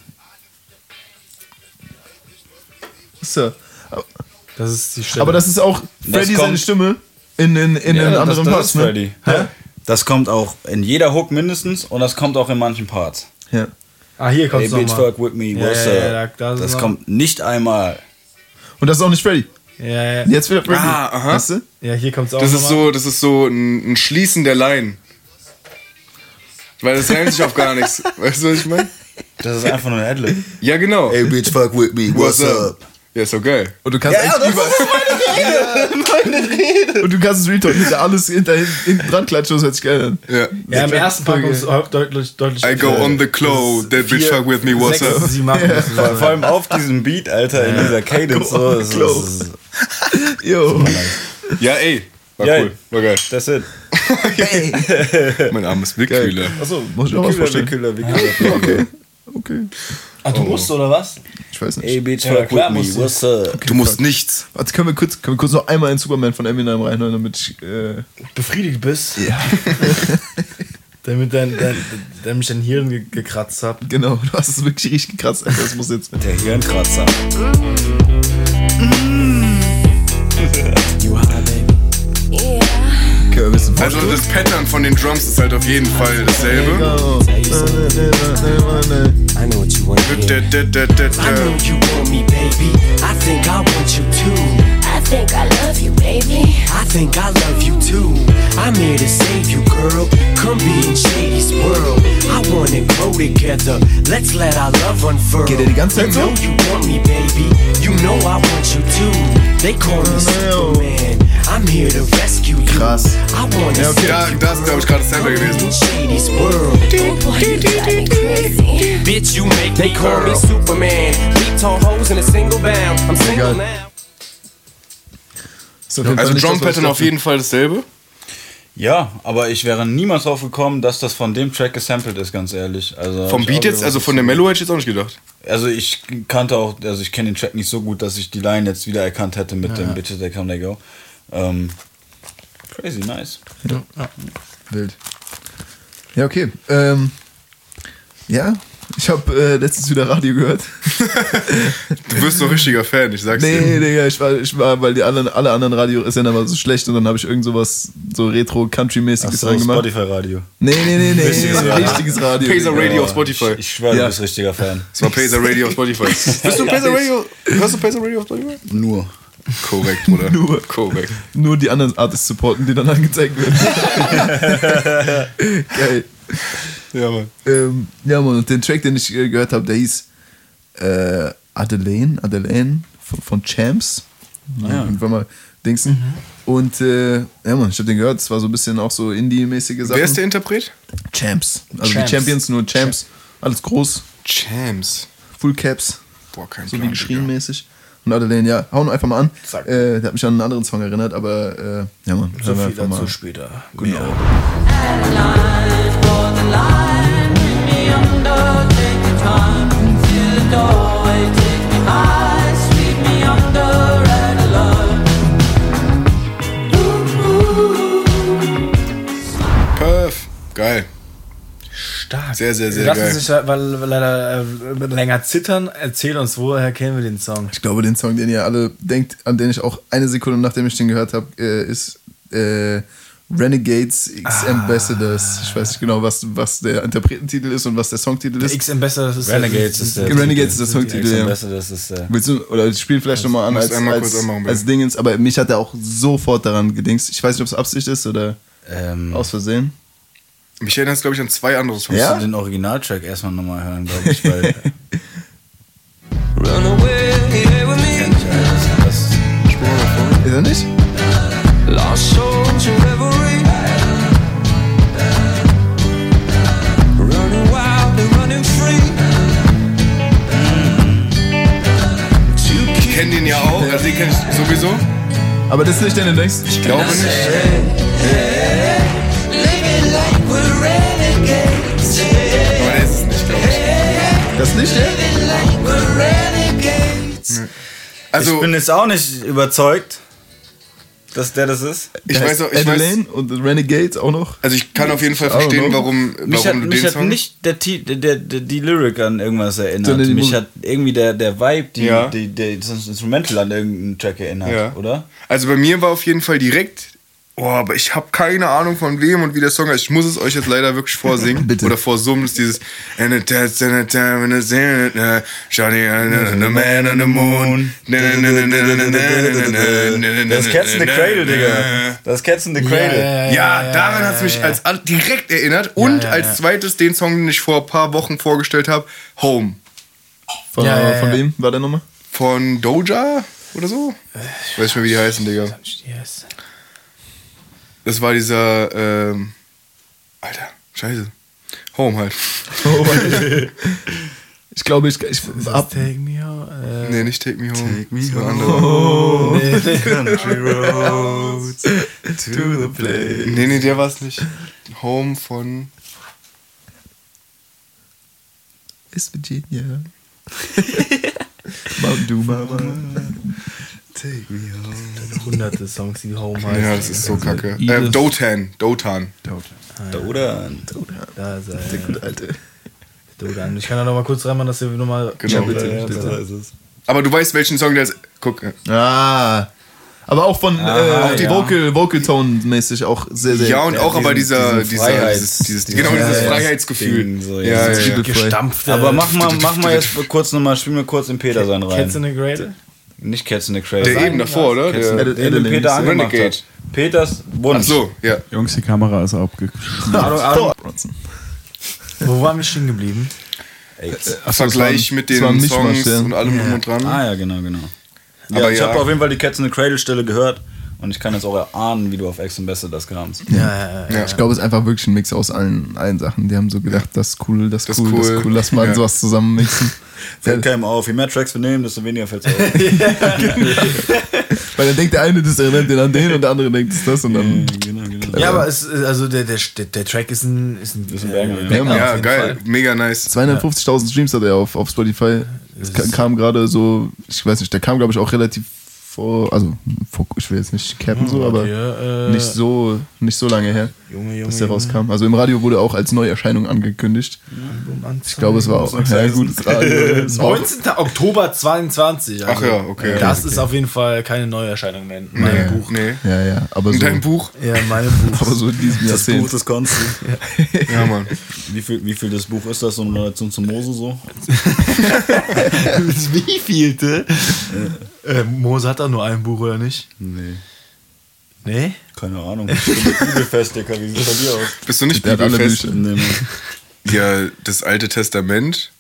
So. Das ist die Stelle. Aber das ist auch Freddy seine Stimme in, in, in Ja, den das- anderen das Parts. ist Ne? Freddy. Das kommt auch in jeder Hook mindestens und das kommt auch in manchen Parts. Ja. ah, hier Hey, kommt's bitch, fuck with me, Ja, what's ja, ja, up? da- das noch- kommt nicht einmal. Und das ist auch nicht Freddy. Ja, ja, Jetzt wieder Freddy. Ah, aha. Weißt du? ja, hier kommt's auch Das ist so, das ist so ein, ein Schließen der Line. Weil das reimt sich auf gar nichts. [LAUGHS] Weißt du, was ich meine? Das ist einfach nur ein Adlib. Ja, genau. Hey, bitch, fuck with me, What's up? Ja, ist doch geil. Und du kannst echt überall. [LAUGHS] Und du kannst es Retalk nicht alles hinter, hinten dran klatschen, das hört sich geil an. Ja. Ja, im ersten Part kommt's auch deutlich, deutlich. I go on the clo, that bitch fuck with me, what's up? sieben Mal müssen Vor, vor allem auf diesem Beat, Alter, in dieser Cadence. So, das, ist, Yo. Ja, ey. War Ja, cool. War geil. das [LAUGHS] ist Mein armes Wickkühler. Achso, Muss ich auch was vorstellen. Kühler, wie Kühler. Okay. Okay. Ah, du musst, oder was? Ich weiß nicht. Hey, bitch, Ja, fuck klar musst du. what's up? Du musst nichts. Warte, können wir kurz, können wir kurz noch einmal in Superman von Eminem reinhören, damit ich. Äh, Befriedigt bist. ja. [LAUGHS] Damit dein, dein, dein mich dein Hirn ge gekratzt hat. genau, du hast es wirklich richtig gekratzt. Alter. Das muss jetzt. Der Hirnkratzer. Okay, [LAUGHS] [LAUGHS] wir wissen Also das Pattern von den Drums ist halt auf jeden Fall dasselbe. I know what you want me, baby. I think I want you too. I think I love you, baby. I think I love you too. I'm here to save you, girl. Come be in Shady's world. I wanna grow together. Let's let our love unfurl. Geht er die ganze Zeit you know you want me, baby. You know I want you too. They call me Superman. I'm here to rescue you. Krass. I wanna Ja, okay. Ja, das ist, glaube ich, gerade Sample gewesen. Bitch, you make They call me Superman. Beat tall hoes in a single bound. I'm single now. Fall Also Drum Pattern auf jeden Fall dasselbe. Ja, aber ich wäre niemals drauf gekommen, dass das von dem Track gesampelt ist, ganz ehrlich. Also Vom Beat jetzt, also von der Mellow hätte ich jetzt auch nicht gedacht. Also ich kannte auch, also ich kenne den Track nicht so gut, dass ich die Line jetzt wieder erkannt hätte mit dem Bitches They Come They Go. Ähm, crazy, nice. Wild. Ja, okay. Ähm, ja, Ich habe äh, letztens wieder Radio gehört. [LAUGHS] Du wirst so ein richtiger Fan, ich sag's Nee, dir. Digga, ich war, ich war, weil die anderen, alle anderen Radiosender waren so schlecht und dann habe ich irgend sowas so Retro-Country-mäßiges Achso, reingemacht. Spotify-Radio. Nee, nee, nee, nee, Richtiges richtiges, Radio. richtiges Radio. Pacer. Radio auf Spotify. Ich schwöre, Ja. du bist richtiger Fan. Das war Pacer Radio auf Spotify. [LAUGHS] Bist du Pacer Radio? Hörst du Pacer Radio auf Spotify? Nur. Korrekt, Bruder. [LAUGHS] Nur. Korrekt. Nur die anderen Artists supporten, die dann angezeigt werden. [LAUGHS] Geil. Ja, Mann. Ähm, ja, Mann, und den Track, den ich äh, gehört habe, der hieß äh, Adelaine, Adelaine von, von Champs. Ah, ja. Irgendwann mal Dingsen. Und äh, ja, Mann, ich habe den gehört, es war so ein bisschen auch so Indie-mäßige Sachen. Wer ist der Interpret? Champs. Also Champs. die Champions, nur Champs. Alles groß, Champs. Full Caps, Boah, kein so Plan, wie geschrien mäßig. Und Adelaine, ja, hauen wir einfach mal an. Zack. Äh, der hat mich an einen anderen Song erinnert, aber äh, ja, Mann, So hören wir viel einfach dazu mal. später. Genau. Perf. Geil. Stark. Sehr, sehr, sehr Lass geil. uns nicht weil, weil leider äh, länger zittern. Erzähl uns, woher kennen wir den Song? Ich glaube, den Song, den ihr alle denkt, an den ich auch eine Sekunde nachdem ich den gehört habe, äh, ist äh, Renegades X Ah. Ambassadors. Ich weiß nicht genau, was, was der Interpretentitel ist und was der Songtitel Der ist. X-Ambassador, das ist Renegades ist der. Renegades ist der Songtitel. Besser, das ist äh, Willst du, oder ich spiele vielleicht nochmal an als, einmal als, anmachen, als Dingens, aber mich hat er auch sofort daran gedingst. Ich weiß nicht, ob es Absicht ist oder ähm, aus Versehen. Mich erinnert es, glaube ich, an zwei andere Songs. Ja? den Originaltrack erstmal nochmal hören, glaube ich, weil. [LAUGHS] kenn ich, Alter, das, Ist er nicht? Ich kenne den ja auch, also den kenne ich sowieso. Aber das ist nicht deine denkst. Ich glaube nicht. Aber Das nicht, ja? Also, ich bin jetzt auch nicht überzeugt, dass der das ist. ich Der weiß auch, ich weiß, und Renegades auch noch. also ich kann auf jeden Fall Auch verstehen, noch. warum, Mich hat, warum du mich den hat Song... nicht der, der, der, der, die Lyric an irgendwas erinnert. Die mich hat irgendwie der, der Vibe, die, Ja. die, die, das Instrumental an irgendeinen Track erinnert, Ja. oder? Also bei mir war auf jeden Fall direkt. Oh, aber ich habe keine Ahnung von wem und wie der Song heißt. Ich muss es euch jetzt leider wirklich vorsingen. [LAUGHS] Bitte. Oder vorsummen. Das ist dieses. And a test and a time and a sin, Johnny and a man on the moon. Das ist Cats in the Cradle, Digga. Das ist Cats in the Cradle. Ja, daran hat es mich als direkt erinnert. Und ja, als ja. zweites den Song, den ich vor ein paar Wochen vorgestellt habe, Home. Von, Ja, ja, von ja. wem war der nochmal? Von Doja oder so? Weiß nicht mehr, wie die heißen, Digga. Yes. Das war dieser, ähm, Alter, scheiße. Home halt. [LAUGHS] [LAUGHS] Ich glaube, ich, ich hab, Take me home. Äh, Nee, nicht Take Me Home. Take me Das war home. andere. [LAUGHS] Country roads to the place. Nee, nee, der war's nicht. Home von. ist Virginia. Mountain Dew Mama. Take me home. hunderte Songs, die Home heißen. Ja, das ist so kacke. Edith. Äh, Dotan. Dotan. Oder? Da ist er. Der gute Alte. Dodan. Ich kann da noch mal kurz reinmachen, dass wir nochmal. Genau. bitte, Ja, bitte. so ist es. Aber du weißt, welchen Song der ist. Guck. Ah. Aber auch von Aha, äh, auch die ja. Vocal, Vocal Tone mäßig auch sehr, sehr. Ja, und auch aber diesen- dieser, diesen dieser, Freiheits- dieses, dieses, dieses genau, dieses Freiheits- Freiheitsgefühl. Ding, so, ja, ja. ja, ja. Gestampft. Aber mach mal, mach mal jetzt kurz nochmal, spiel mir kurz den Peter sein rein. Cats in the Cradle? Nicht Cats in the Cradle. Der eben davor, oder? Cats Der, the- den, den Peter angemacht Renegade. hat. Peters Wunsch. Ach so, ja. Jungs, die Kamera ist. Bronson. Wo waren wir stehen geblieben? Ey, Vergleich mit es war ein den Songs ja. und allem drum und dran. Ah ja, genau, genau. Ja, Aber ich ja. habe auf jeden Fall die Cats in the Cradle Stelle gehört und ich kann jetzt auch erahnen, wie du auf Ex Ambassadors kamst. Ja, ja, ja. Ja. Ich glaube, es ist einfach wirklich ein Mix aus allen, allen Sachen. Die haben so gedacht, das ist cool, das ist Das ist cool, das ist cool. cool, lass mal [LAUGHS] Ja. sowas zusammen mixen. [LAUGHS] Fällt keinem auf. Je mehr Tracks wir nehmen, desto weniger fällt es auf. [LAUGHS] Weil dann denkt der eine, das erinnert den an den und der andere denkt, das ist das und dann. genau, genau. Ja, aber es, ist- also der, der, der, Track ist ein, ist ein, Ist ein Banger, ja. Banger Ja, geil. Fall. Mega nice. 250.000 Streams hat er auf, auf Spotify. Es ka- kam gerade so, ich weiß nicht, der kam, glaube ich, auch relativ vor, also vor, ich will jetzt nicht cappen so, aber okay, äh, nicht so nicht so lange her, Junge, Junge, dass der Junge. rauskam. Also im Radio wurde auch als Neuerscheinung angekündigt. Ich glaube, es war auch ja, gutes Radio. [LAUGHS] Es war auch- 19. Oktober 22. Ach ja, okay. Das Okay. ist auf jeden Fall keine Neuerscheinung mehr in meinem Buch. Nee. Ja, ja, aber so. In deinem Buch? Ja, in meinem Buch. [LAUGHS] Aber so in diesem Das Jahrzehnt. Buch des Konsti. Ja, Mann. Wie viel, wie viel das Buch ist das so in Relation zu Mose so? Wie vielte? [LAUGHS] Äh, Mose hat doch nur ein Buch, oder nicht? Nee. Nee? Keine Ahnung. Ich bin mit Bibelfest, Dicker. Wie sieht das bei dir aus? Bist du nicht Der bibelfest? Nee. Ja, das Alte Testament.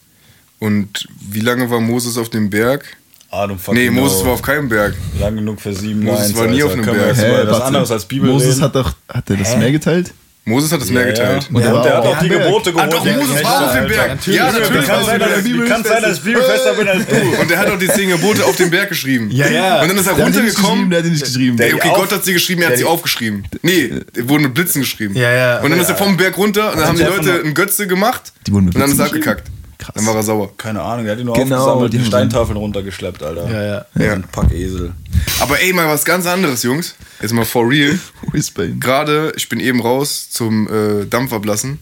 Und wie lange war Moses auf dem Berg? Adam fucking Nee, Moses war auf keinem Berg. Lang genug für sieben Moses Lines, war nie Alter. auf einem Berg. Hä, was anderes als Bibel Moses reden? hat doch, hat er das Meer geteilt? Moses hat das Meer geteilt. Und, der der, der hat auch die. Gebote Ah, geholt. doch, Moses war auf dem Berg. Ja, natürlich war Kann sein, auf dass dem Berg. kann sein, dass ich Bibelfester bin als du. Und er hat auch die zehn Gebote auf dem Berg geschrieben. Ja, ja. Und dann ist er Der runtergekommen. der hat die nicht geschrieben. Ey, okay, Gott hat sie geschrieben, er hat sie aufgeschrieben. Nee, die wurden mit Blitzen geschrieben. Ja, ja. Und dann ist er vom Berg runter und dann haben die der Leute der- einen Götze gemacht Die wurden mit und dann ist er Blitzen abgekackt. Krass. Dann war er sauer. Keine Ahnung, er hat die nur Genau, aufgesammelt, die die Steintafeln runtergeschleppt, Alter. Ja, ja. Ja. Ein Packesel. Aber ey, mal was ganz anderes, Jungs. Jetzt mal for real. [LAUGHS] Gerade, ich bin eben raus zum äh, Dampf ablassen.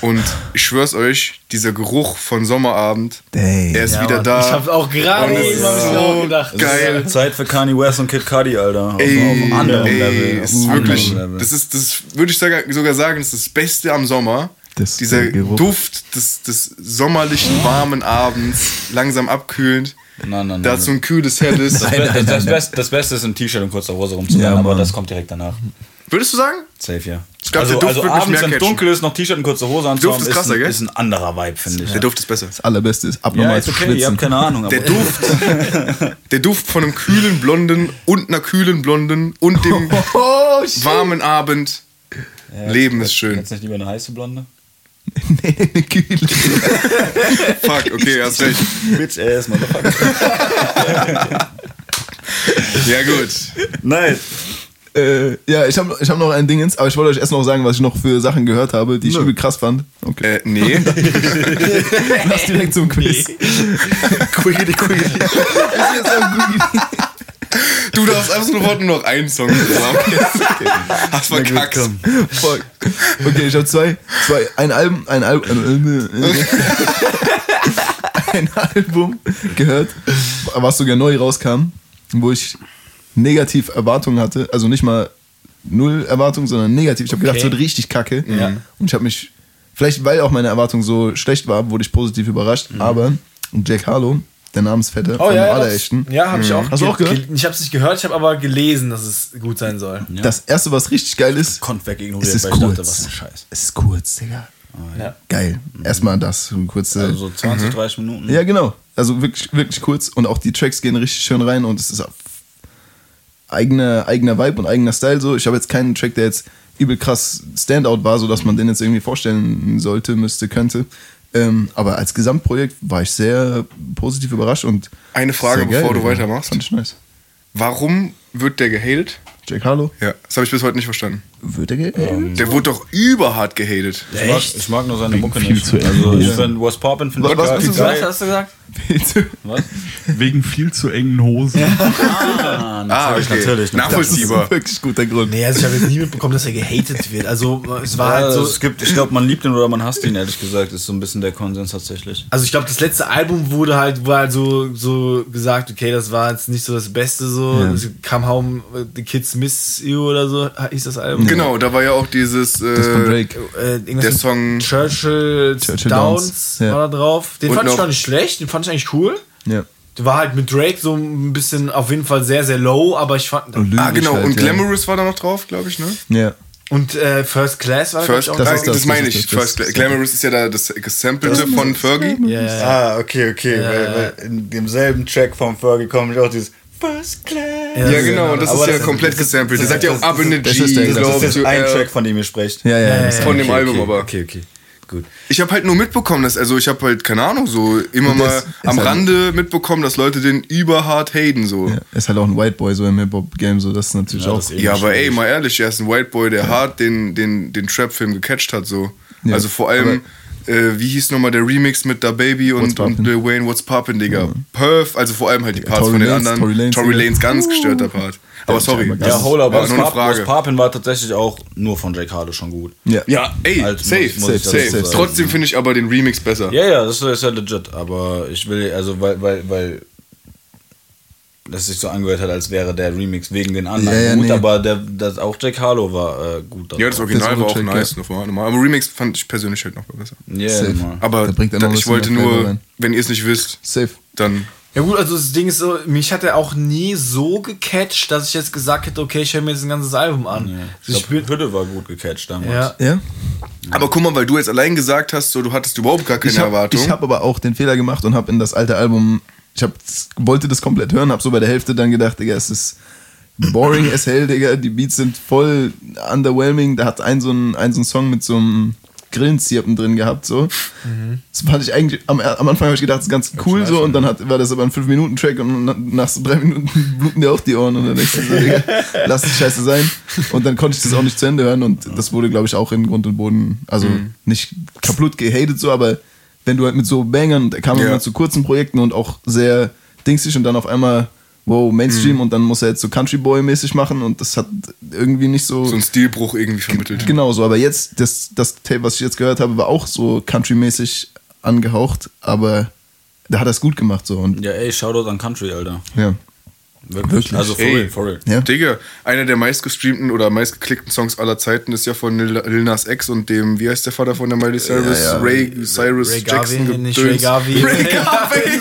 Und ich schwör's euch, dieser Geruch von Sommerabend, Dang. er ist Ja, wieder Mann. da. Ich hab's auch gerade eben hab auch gedacht. Es Geil. ist Zeit für Kanye West und Kid Cudi, Alter. Auf, Ey, auf anderem ey, Level. ist wirklich, Level. das ist, das würde ich sogar, sogar sagen, das ist das Beste am Sommer. Das- Dieser Geruch. Duft des, des sommerlichen, warmen Abends, langsam abkühlend. Nein, nein, nein. Dazu ein kühles, helles. das, Be- das, Beste, das Beste ist im T-Shirt und kurzer Hose rumzurennen, Ja, aber das kommt direkt danach. Würdest du sagen? Safe, ja. Ich glaub, also, der Duft also abends, mehr wenn es dunkel ist, noch T-Shirt und kurze Hose anzuhaben, Duft ist ist, krasser, ein, gell? ist ein anderer Vibe, finde ich. Der Duft ist besser. Das Allerbeste ist ja, abnormal ist zu okay, ihr schwitzen. habt keine Ahnung. Aber Der Duft, [LAUGHS] der Duft von einem kühlen Blonden und einer kühlen Blonden und dem [LAUGHS] Oh, warmen Abend. Leben ist schön. Jetzt nicht lieber eine heiße Blonde? Nee, eine Kühle. Fuck, okay, hast recht. Bitch ass, Motherfucker. Ja, gut. Nice. äh, ja, ich habe ich hab noch ein Dingens, aber ich wollte euch erst noch sagen, was ich noch für Sachen gehört habe, die ich übel krass fand. Okay. Äh, nee. [LAUGHS] Lass direkt zum Quiz. Quiggity, quiggity. [LAUGHS] Du darfst einfach sofort nur noch einen Song sagen. [LAUGHS] Hast verkackt. Fuck. Okay, ich habe zwei, zwei, ein Album, ein Album, [LAUGHS] ein Album gehört, was sogar neu rauskam, wo ich negativ Erwartungen hatte, also nicht mal null Erwartungen, sondern negativ. Ich habe gedacht, es Okay. wird richtig kacke. Ja. Und ich habe mich, vielleicht weil auch meine Erwartung so schlecht war, wurde ich positiv überrascht. Aber Jack Harlow, der Namensvetter Oh von ja, dem ja, ja, habe ich auch. Hast du auch ge- gehört? Ich habe es nicht gehört, ich habe aber gelesen, dass es gut sein soll. das erste, was richtig geil ist, Konnt wegignoriert, es ist weil ich dachte, kurz. was ein Scheiß. Es ist kurz, Digga. Ja. Geil. Erstmal das, so kurze. Also so 20, 30 Minuten. Ja, genau. Also wirklich, wirklich kurz und auch die Tracks gehen richtig schön rein und es ist auf eigener, eigener Vibe und eigener Style so. Ich habe jetzt keinen Track, der jetzt übel krass Standout war, sodass man den jetzt irgendwie vorstellen sollte, müsste, könnte. Ähm, aber als Gesamtprojekt war ich sehr positiv überrascht und Eine Frage, sehr geil, bevor du weitermachst. Fand ich nice. Warum wird der gehatet? Jack Harlow, Ja, das habe ich bis heute nicht verstanden. Wird der Ähm, Der wurde doch überhart gehatet. Ich mag, ich mag nur seine Mucke viel nicht. zu Also ich finde Was Poppin' finde ich Was- was du geil. hast du gesagt? Was? Wegen viel zu engen Hosen. Ah, Ah, natürlich, okay. natürlich. Das ist ein Nachvollziehbar. wirklich guter Grund. Nee, also ich habe jetzt nie mitbekommen, dass er gehatet wird. Also es war Ja, halt so. es gibt, ich glaube, man liebt ihn oder man hasst ihn, ehrlich gesagt, ist so ein bisschen der Konsens tatsächlich. Also ich glaube, das letzte Album wurde halt, war halt so, so gesagt, okay, das war jetzt nicht so das Beste so. Ja. Es kam Home The Kids Miss You oder so, hieß das Album. Genau, da war ja auch dieses. Äh, Das von Drake. Äh, irgendwas Der Song- Churchill, Churchill Downs, Downs, ja. war da drauf. Den Und fand ich gar nicht schlecht, den fand ich eigentlich cool. Ja. Der war halt mit Drake so ein bisschen auf jeden Fall sehr, sehr low, aber ich fand. Ah, genau. halt, Und ja. Glamorous war da noch drauf, glaube ich, ne? Ja. Und äh, First Class war First, ich, auch das das, das, das meine ich. First, ist Glamorous ist ja da das Gesampelte von Fergie. Ja, ja, ja. Ah, okay, okay. Weil, weil in demselben Track von Fergie kommt auch dieses First Class. Ja, genau, und das Aber ist ja das- komplett das- gesampelt. Der das- sagt ja auch das- Up in the das G, ist der- das Das glaub, ist jetzt zu ein R. Track, von dem ihr sprecht. Ja, ja, das Von dem Okay, Album okay, aber. Okay, okay. Gut. Ich habe halt nur mitbekommen, dass, also ich habe halt, keine Ahnung, so immer mal das ist am halt- Rande mitbekommen, dass Leute den überhart haten, so. Ja, ist halt auch ein White Boy so im Hip-Hop-Game, so das ist natürlich Ja, auch. das ist eh Ja, aber ey, mal ehrlich, er ist ein White Boy, der hart den, den, den Trap-Film gecatcht hat, so. Ja, also vor allem äh, wie hieß nochmal der Remix mit Da Baby und, und. Lil Wayne, What's Poppin', Digga. Perf, also vor allem halt die Parts Tory von den Lanez, anderen. Tory Lanez, Tory. Lanes, ganz gestörter Part. Aber sorry, das Ja, Hold Up, war was nur eine Pap- was Frage. Papin war tatsächlich auch nur von Jake Harlow schon gut. Ja. Ja, ey, Als safe, muss- muss safe, safe. Trotzdem finde ich aber den Remix besser. Ja, ja, das ist ja legit, aber ich will, also, weil, weil, weil das sich so angehört hat, als wäre der Remix wegen den anderen Ja, ja, gut, nee. aber der, das, auch Jack Harlow war äh, gut. Ja, das Original Das war auch Check, nice. ja. noch normal. Aber Remix fand ich persönlich halt noch besser. Safe. Mann. Aber Da ich wollte nur, rein. wenn ihr es nicht wisst, Safe. dann Ja gut, also das Ding ist so, mich hat er auch nie so gecatcht, dass ich jetzt gesagt hätte, okay, ich höre mir jetzt ein ganzes Album an. Ich Also glaub, Hütte war gut gecatcht damals. Ja. Ja? Aber guck mal, weil du jetzt allein gesagt hast, so, du hattest überhaupt gar keine Ich habe Erwartung. hab aber auch den Fehler gemacht und habe in das alte Album, ich hab, wollte das komplett hören, habe so bei der Hälfte dann gedacht, Digga, es ist boring as hell, Digga. Die Beats sind voll underwhelming. Da hat ein so ein, ein, so ein Song mit so einem Grillenzirpen drin gehabt, so. Das fand ich eigentlich, am, am Anfang habe ich gedacht, das ist ganz cool, so, und dann hat, war das aber ein 5-Minuten-Track und na- nach so drei Minuten [LAUGHS] bluten dir auch die Ohren und dann denkst du so, Digga, [LAUGHS] lass die Scheiße sein. Und dann konnte ich das auch nicht zu Ende hören und das wurde, glaube ich, auch in Grund und Boden, also nicht kaputt gehatet, so, aber wenn du halt mit so Bangern, da kam Ja. immer zu kurzen Projekten und auch sehr dingsig und dann auf einmal, wow, Mainstream Mhm. und dann muss er jetzt so Country Boy-mäßig machen und das hat irgendwie nicht so. so ein Stilbruch irgendwie vermittelt. Genau so, aber jetzt, das, das Tape, was ich jetzt gehört habe, war auch so country-mäßig angehaucht, aber da hat er es gut gemacht so und Ja, ey, Shoutout an Country, Alter. ja. Wirklich. Also for Ey. real, for real. Ja. Digga, einer der meistgestreamten oder meistgeklickten Songs aller Zeiten ist ja von Lil Nas X und dem, wie heißt der Vater von der Miley Cyrus? ja. Ray Cyrus Ray Jackson. Garvey, nicht. Ray Garvey. Ray Garvey.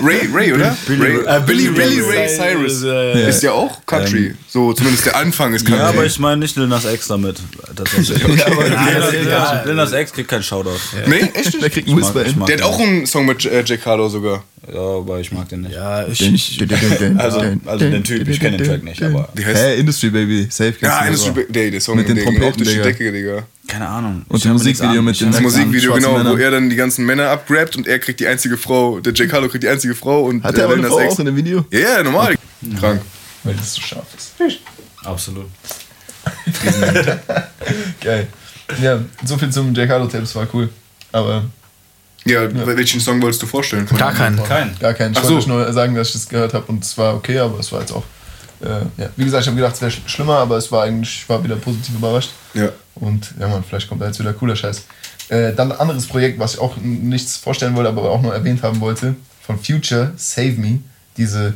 [LAUGHS] Ray, Ray, oder? Billy Ray, äh, Billy, Billy Billy Ray Ray Cyrus. Ja, ja. Ist ja auch Country. so, zumindest der Anfang ist Country. Ja, aber ich meine nicht Lil Nas X damit. Tatsächlich. [LAUGHS] Ja, Lil das Nas- X kriegt keinen Shoutout. nee, echt nicht? Der kriegt Ich einen mag- Whisper ich in. mag Der hat auch einen Song mit äh, Jack Harlow sogar. Ja, aber ich mag den nicht. Ja, ich, Den- ich, den- den- den- Also, den- also den Typ, ich kenne den Track nicht, aber. Hä, Industry Baby, safe. kennst ja, du Industry aber. Ba- der, der Song Mit den auch Trompeten, Digga. Decke, Digga. keine Ahnung. Und das Musikvideo mit den Das. Musikvideo, genau, wo Männern. er dann die ganzen Männer abgrabt und er kriegt die einzige Frau. Der Jack Harlow kriegt die einzige Frau und Hat der aber X- auch in dem Video? Ja, ja, normal. Krank. Weil das so scharf ist. Absolut. [LAUGHS] Geil. Ja, so viel zum Jack Harlow Tape, das war cool. Aber Ja, welchen Song wolltest du vorstellen? von gar keinen. Kein. gar keinen. Ich Ach wollte so. euch nur sagen, dass ich das gehört habe und es war okay, aber es war jetzt auch. Äh, ja. Wie gesagt, ich habe gedacht, es wäre sch schlimmer, aber es war eigentlich, ich war wieder positiv überrascht. Ja. Und ja, man, vielleicht kommt da jetzt wieder cooler Scheiß. Äh, dann ein anderes Projekt, was ich auch nichts vorstellen wollte, aber auch nur erwähnt haben wollte, von Future, Save Me. Diese,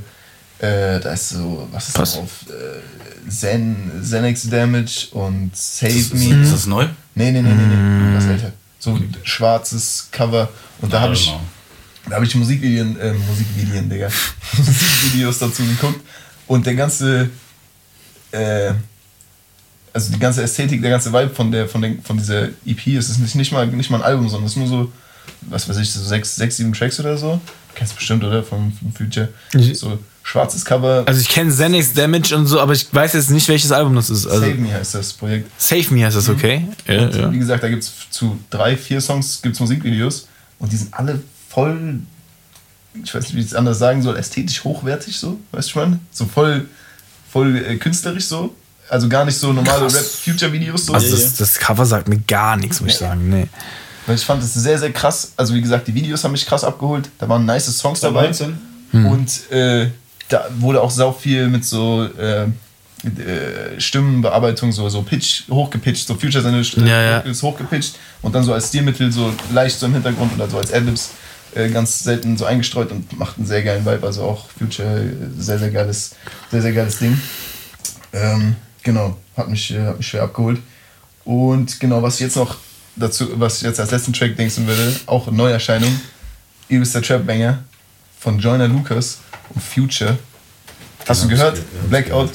äh, da ist so, was ist Was? drauf? Äh, Zen, Xanax Damage und Save Ist, Me. ist das neu? Nee, nee, nee, nee, nee. Das älter. So ein schwarzes Cover. Und da habe ich, Genau. da habe ich Musikvideos, äh, Musikvideos, Digga. [LAUGHS] Musikvideos dazu geguckt. Und der ganze, äh, also die ganze Ästhetik, der ganze Vibe von der, von, den, von dieser EP, es ist nicht, nicht, mal, nicht mal ein Album, sondern es ist nur so, was weiß ich, so sechs, sechs sieben Tracks oder so. Kennst du bestimmt, oder? Vom, vom Future. So schwarzes Cover. Also ich kenne Xanax Damage und so, aber ich weiß jetzt nicht, welches Album das ist. Also Save Me heißt das Projekt. Save Me heißt das, okay? Ja, Und ja. Wie gesagt, da gibt es zu drei, vier Songs gibt's Musikvideos und die sind alle voll, ich weiß nicht, wie ich es anders sagen soll, ästhetisch hochwertig so, weißt du schon? So voll, voll äh, künstlerisch so. Also gar nicht so normale Rap-Future-Videos so. Also das, das Cover sagt mir gar nichts, muss ich sagen. Nee. Weil ich fand es sehr, sehr krass. Also wie gesagt, die Videos haben mich krass abgeholt. Da waren nice Songs dabei. 19? Und äh, da wurde auch sau viel mit so äh, äh, Stimmenbearbeitung, so, so Pitch hochgepitcht, so Future seine Stimme Ja, ja. ist hochgepitcht und dann so als Stilmittel so leicht so im Hintergrund oder so als Adlibs äh, ganz selten so eingestreut und macht einen sehr geilen Vibe. Also auch Future äh, sehr, sehr geiles, sehr, sehr geiles Ding. Ähm, genau, hat mich, äh, hat mich schwer abgeholt. Und genau, was ich jetzt noch dazu, was ich jetzt als letzten Track denken würde, auch eine Neuerscheinung, übelster Trap-Banger von Joyner Lucas und Future. Hast du gehört? Blackout?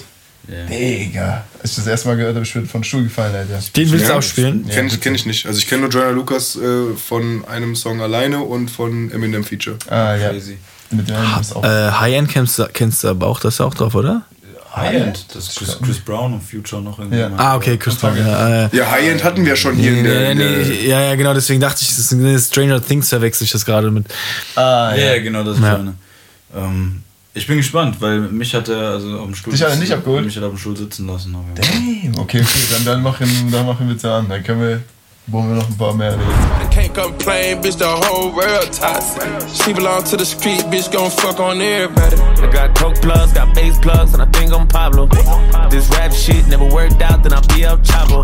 Ja. Digga. Als ich das erste Mal gehört habe, ich bin von Stuhl gefallen, Alter. Den willst du Ja, auch spielen? Kenn, ich, kenn ich nicht. Also ich kenne nur Joyner Lucas äh, von einem Song alleine und von Eminem Feature. Ah, ja. Crazy. Mit dem ist auch. Äh, High-End kennst, du- kennst du aber auch, das ist auch drauf, oder? High-End. Das ist Chris, Chris Brown und Future noch irgendwie. Ja. Ah, okay, Chris Brown. Ja, Ja, High-End hatten wir schon hier nee, in der. nee, in der ja, ja, genau, deswegen dachte ich, das ist Stranger Things verwechsel ich das gerade mit. ah, Ja, ja. genau, das ist Ja. meine. Ähm, ich bin gespannt, weil mich hat er also auf dem Stuhl Dich hat er sitzen- nicht abgeholt? Mich hat er auf dem Stuhl sitzen lassen. Damn. Okay, okay, dann, dann, machen, dann machen wir es an. Dann können wir. Wollen wir noch ein paar mehr reden? Can't complain, bitch, the whole world toxic. She belong to the street, bitch, gon' fuck on everybody. I got coke plugs, got bass plugs, and I think I'm Pablo. This rap shit never worked out, then I'll be El Chavo.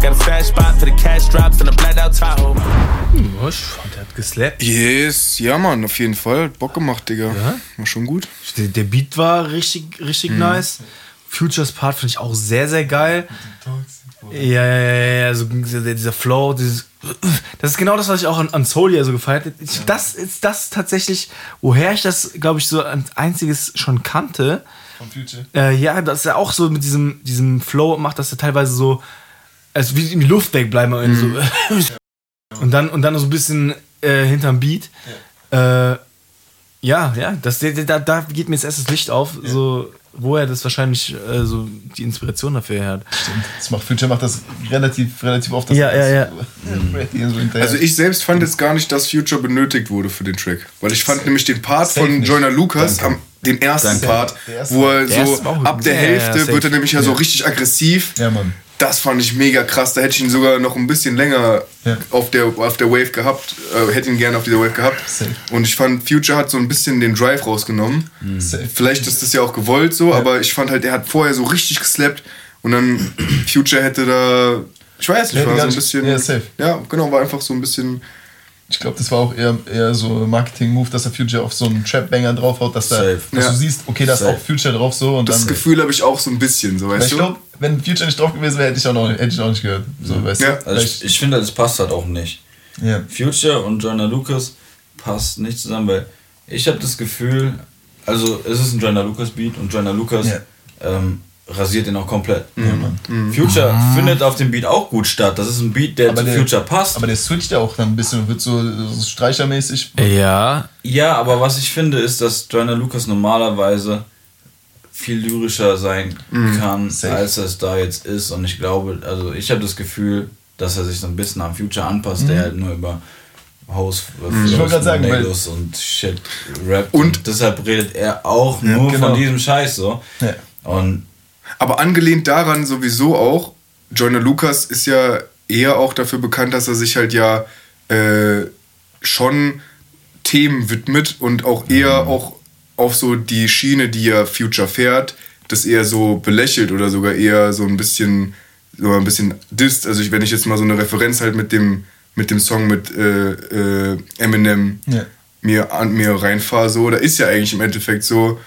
Got a stash spot for the cash drops and a blacked out Tahoe. Hm, ich fand, der hat geslappt. Yes, ja, Mann, auf jeden Fall. Hat Bock gemacht, Digga. War schon gut. Der, der Beat war richtig, richtig Mhm. nice. Futures Part finde ich auch sehr, sehr geil. Ja, ja, ja, ja, also dieser, Flow, dieses. Das ist genau das, was ich auch an, an Solia so gefeiert habe. Ich- Das ist das tatsächlich, woher ich das, glaube ich, so als einziges schon kannte. Von Future. Äh, ja, dass er auch so mit diesem, diesem Flow macht, dass er teilweise so, als wie in die Luft wegbleiben. und So. [LAUGHS] Und, dann, und dann so ein bisschen äh, hinterm Beat. Ja, äh, ja, ja das, da, da geht mir jetzt erst das Licht auf, so, wo er das wahrscheinlich äh, so die Inspiration dafür hat. Stimmt. Das macht Future macht das relativ, relativ oft. Ja, ja, das ja. so-. Also ich selbst fand jetzt gar nicht, dass Future benötigt wurde für den Track. Weil ich fand nämlich den Part Safe von. Joyner Lucas, Danke. am, den ersten Danke. Part, Der erste. wo er so ab der Ja, ja, Hälfte safe. wird er nämlich ja so Ja. richtig aggressiv. Ja, Mann. Das fand ich mega krass. Da hätte ich ihn sogar noch ein bisschen länger Ja. auf, der, auf der Wave gehabt. Äh, hätte ihn gerne auf dieser Wave gehabt. Safe. Und ich fand, Future hat so ein bisschen den Drive rausgenommen. Safe. Vielleicht ist das ja auch gewollt so, aber ich fand halt, er hat vorher so richtig geslappt und dann Future hätte da. Ich weiß nicht, Hätte war so ein bisschen. ja, safe. Ja, genau, war einfach so ein bisschen. Ich glaube, das war auch eher, eher so ein Marketing-Move, dass der Future auf so einen Trap-Banger draufhaut, dass, da, Safe. dass Ja. du siehst, okay, da ist auch Future drauf so und Das dann. Gefühl habe ich auch so ein bisschen, so weißt ich du? glaube, wenn Future nicht drauf gewesen wäre, hätte ich auch noch, hätte ich auch nicht gehört. So, weißt Ja. du? Also ich, ich finde, das passt halt auch nicht. ja. Future und Joyner Lucas passt nicht zusammen, weil ich habe das Gefühl, also es ist ein Joyner Lucas Beat und Joyner Lucas Ja. ähm, rasiert den auch komplett. Mhm. Future findet auf dem Beat auch gut statt. Das ist ein Beat, der zu der, Future passt. Aber der switcht ja auch dann ein bisschen und wird so, so streichermäßig. Ja. ja, aber was ich finde, ist, dass Joyner Lucas normalerweise viel lyrischer sein kann, Safe. als es da jetzt ist. Und ich glaube, also ich habe das Gefühl, dass er sich so ein bisschen am Future anpasst, der halt nur über Host, Ich wollte gerade sagen, weil- und Shit rappt. Und- Und, deshalb redet er auch nur genau. von diesem Scheiß so. Ja. Und Aber angelehnt daran sowieso auch, Joyner Lucas ist ja eher auch dafür bekannt, dass er sich halt ja äh, schon Themen widmet und auch eher auch auf so die Schiene, die ja Future fährt, das eher so belächelt oder sogar eher so ein bisschen so ein bisschen disst. Also ich, wenn ich jetzt mal so eine Referenz halt mit dem mit dem Song mit äh, äh, Eminem Ja. mir an mir reinfahre, so, da ist ja eigentlich im Endeffekt so,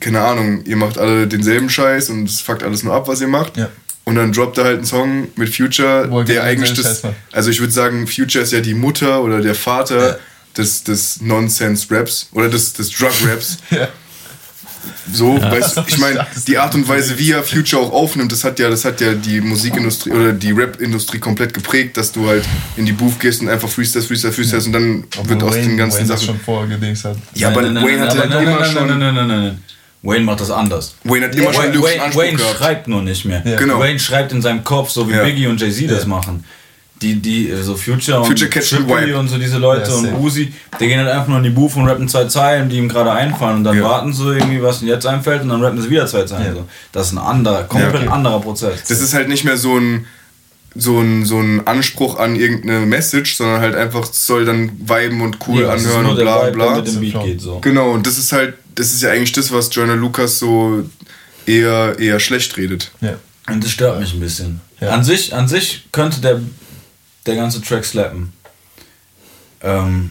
keine Ahnung, ihr macht alle denselben Scheiß und es fuckt alles nur ab, was ihr macht. Ja. Und dann droppt er halt einen Song mit Future, Wo er der genau eigentlich das. Also ich würde sagen, Future ist ja die Mutter oder der Vater Ja. des, des Nonsense-Raps oder des, des Drug-Raps. [LAUGHS] Ja. So, weißt du, Das ich meine, das die Art und Weise, wie er Future auch aufnimmt, das hat ja, das hat ja die Musikindustrie oder die Rap-Industrie komplett geprägt, dass du halt in die Booth gehst und einfach Freestyle, Freestyle, Freestyle und dann wird aus den ganzen Wayne das Sachen. schon vorher hat. Ja, aber Nein, nein, Wayne nein, hat nein, halt nein, immer nein, schon. Nein, nein, nein, nein, nein. Wayne macht das anders. Wayne hat immer schon Wayne, Wayne, Anspruch Wayne gehabt. schreibt nur nicht mehr. Ja. Genau. Wayne schreibt in seinem Kopf, so wie Ja. Biggie und Jay-Z das machen. Die, die, so Future, Future und Triple vibe. und so diese Leute Ja, und. Uzi, die gehen halt einfach nur in die Booth und rappen zwei Zeilen, die ihm gerade einfallen und dann Ja. warten sie irgendwie, was ihnen jetzt einfällt und dann rappen sie wieder zwei Zeilen. Ja. So. Das ist ein anderer, komplett Ja, okay. anderer Prozess. Das ist halt nicht mehr so ein, so ein, so ein Anspruch an irgendeine Message, sondern halt einfach es soll dann viben und cool ist anhören nur und der bla Vibe, bla. mit dem Beat Flow. geht so. Genau, und das ist halt, das ist ja eigentlich das, was Joyner Lucas so eher, eher schlecht redet. Ja. Und das stört mich ein bisschen. Ja. An, sich, an sich könnte der, der ganze Track slappen. Ähm,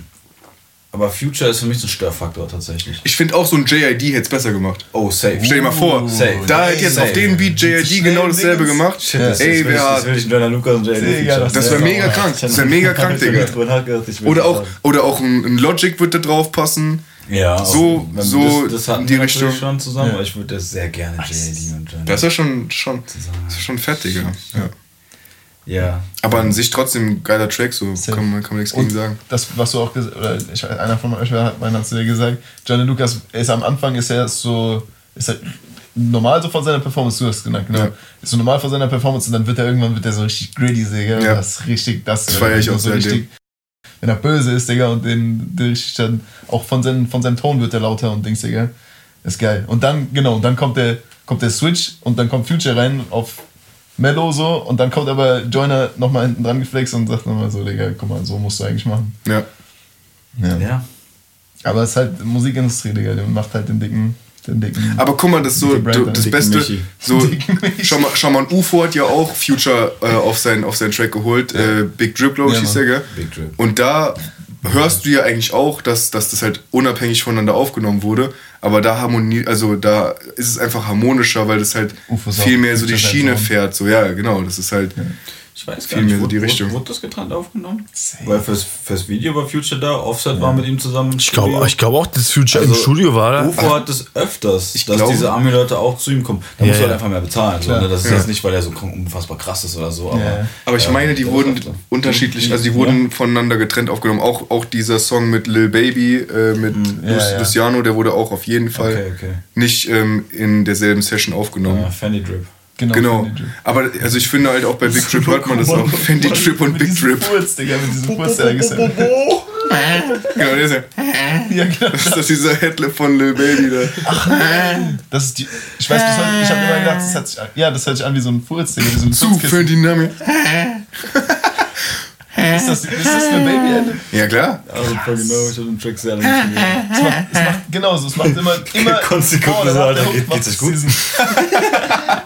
aber Future ist für mich so ein Störfaktor tatsächlich. Ich finde auch so ein JID hätte es besser gemacht. Oh, safe. Stell dir mal vor, Safe. da hätte jetzt auf den Beat JID genau dasselbe gemacht. Shit, das, Ey, wer das hat. das Das wäre mega krank. Das wäre mega krank, Digga. Oder auch, oder auch ein, ein Logic wird da drauf passen. Ja, So- so das, das hatten in die Richtung. schon zusammen, Ja. aber ich würde das sehr gerne JD und Joyner. Das ist ja schon, schon, ist schon fett, Digga. Ja. ja. Aber an sich trotzdem ein geiler Track, so kann man, kann man nichts gegen sagen. das, was du auch gesagt oder ich, einer von euch hat, meinen hast du dir gesagt, Johnny Lucas ist am Anfang ist er so, ist er normal so von seiner Performance, du hast genannt, genau. Ja. Ist so normal von seiner Performance und dann wird er irgendwann wird er so richtig gritty, Digga. Ja. Das ist richtig, das, Das feier ich auch so richtig. Wenn er böse ist, Digga, und den, den dann, auch von, seinen, von seinem Ton wird er lauter und Dings, Digga. Ist geil. Und dann, genau, und dann kommt der, kommt der Switch und dann kommt Future rein auf mellow so und dann kommt aber Joyner nochmal hinten dran geflext und sagt nochmal so, Digga, guck mal, so musst du eigentlich machen. Ja. Ja. Ja. Aber es ist halt Musikindustrie, Digga, der macht halt den dicken, den dicken. Aber guck mal, das ist so du, das Beste. Michi. So, [LAUGHS] schau mal, schau mal, ein UFO hat ja auch Future äh, auf, seinen, auf seinen Track geholt. Äh, Big Drip, glaube ich, Ja, hieß der, gell? Big Drip. Und da hörst du ja eigentlich auch, dass, dass das halt unabhängig voneinander aufgenommen wurde. Aber da harmonie, also da ist es einfach harmonischer, weil das halt UFO ist viel mehr so die Schiene fährt. So, ja, genau. Das ist halt Ich weiß viel mehr so die wurde, Richtung. Wurde das getrennt aufgenommen? Weil fürs, fürs Video war Future da, Offset war mit ihm zusammen. im Ich glaube ich glaub auch, dass Future im Also, Studio war. oder? UFO hat das öfters, dass glaube- diese Army-Leute auch zu ihm kommen. Da Ja, musst du halt ja. einfach mehr bezahlen. So, ne? Das ist Ja. jetzt nicht, weil er so unfassbar krass ist oder so. Aber, Ja. Aber ich äh, meine, die wurden öfter. unterschiedlich, also die wurden voneinander getrennt aufgenommen. Auch, auch dieser Song mit Lil Baby, äh, mit ja, ja. Luciano, der wurde auch auf jeden Fall Okay, okay. nicht ähm, in derselben Session aufgenommen. Ja, Fanny Drip. Genau, Genau. Aber also ich finde halt auch bei Big Drip hört man das auch. [LAUGHS] Fendi Drip und Big Drip. Furz, Digga, mit diesem Furz, der [LAUGHS] Genau, der ist ja. Ja, genau. Das ist doch dieser Headlip von Lil Baby da. Das ist die. Ich weiß bis heute, ich habe immer gedacht, das hört sich an, ja, das hört sich an wie so ein Furz, Digga, wie so ein Zu. Fendi Nami. Ist das, ist das eine Baby-Ende? Ja, klar. Also, voll genau, ich habe den Track sehr lange nicht gehört. Es macht, es macht, genau so, es macht immer, [LAUGHS] immer nach Alter, der Hook geht- geht's euch gut?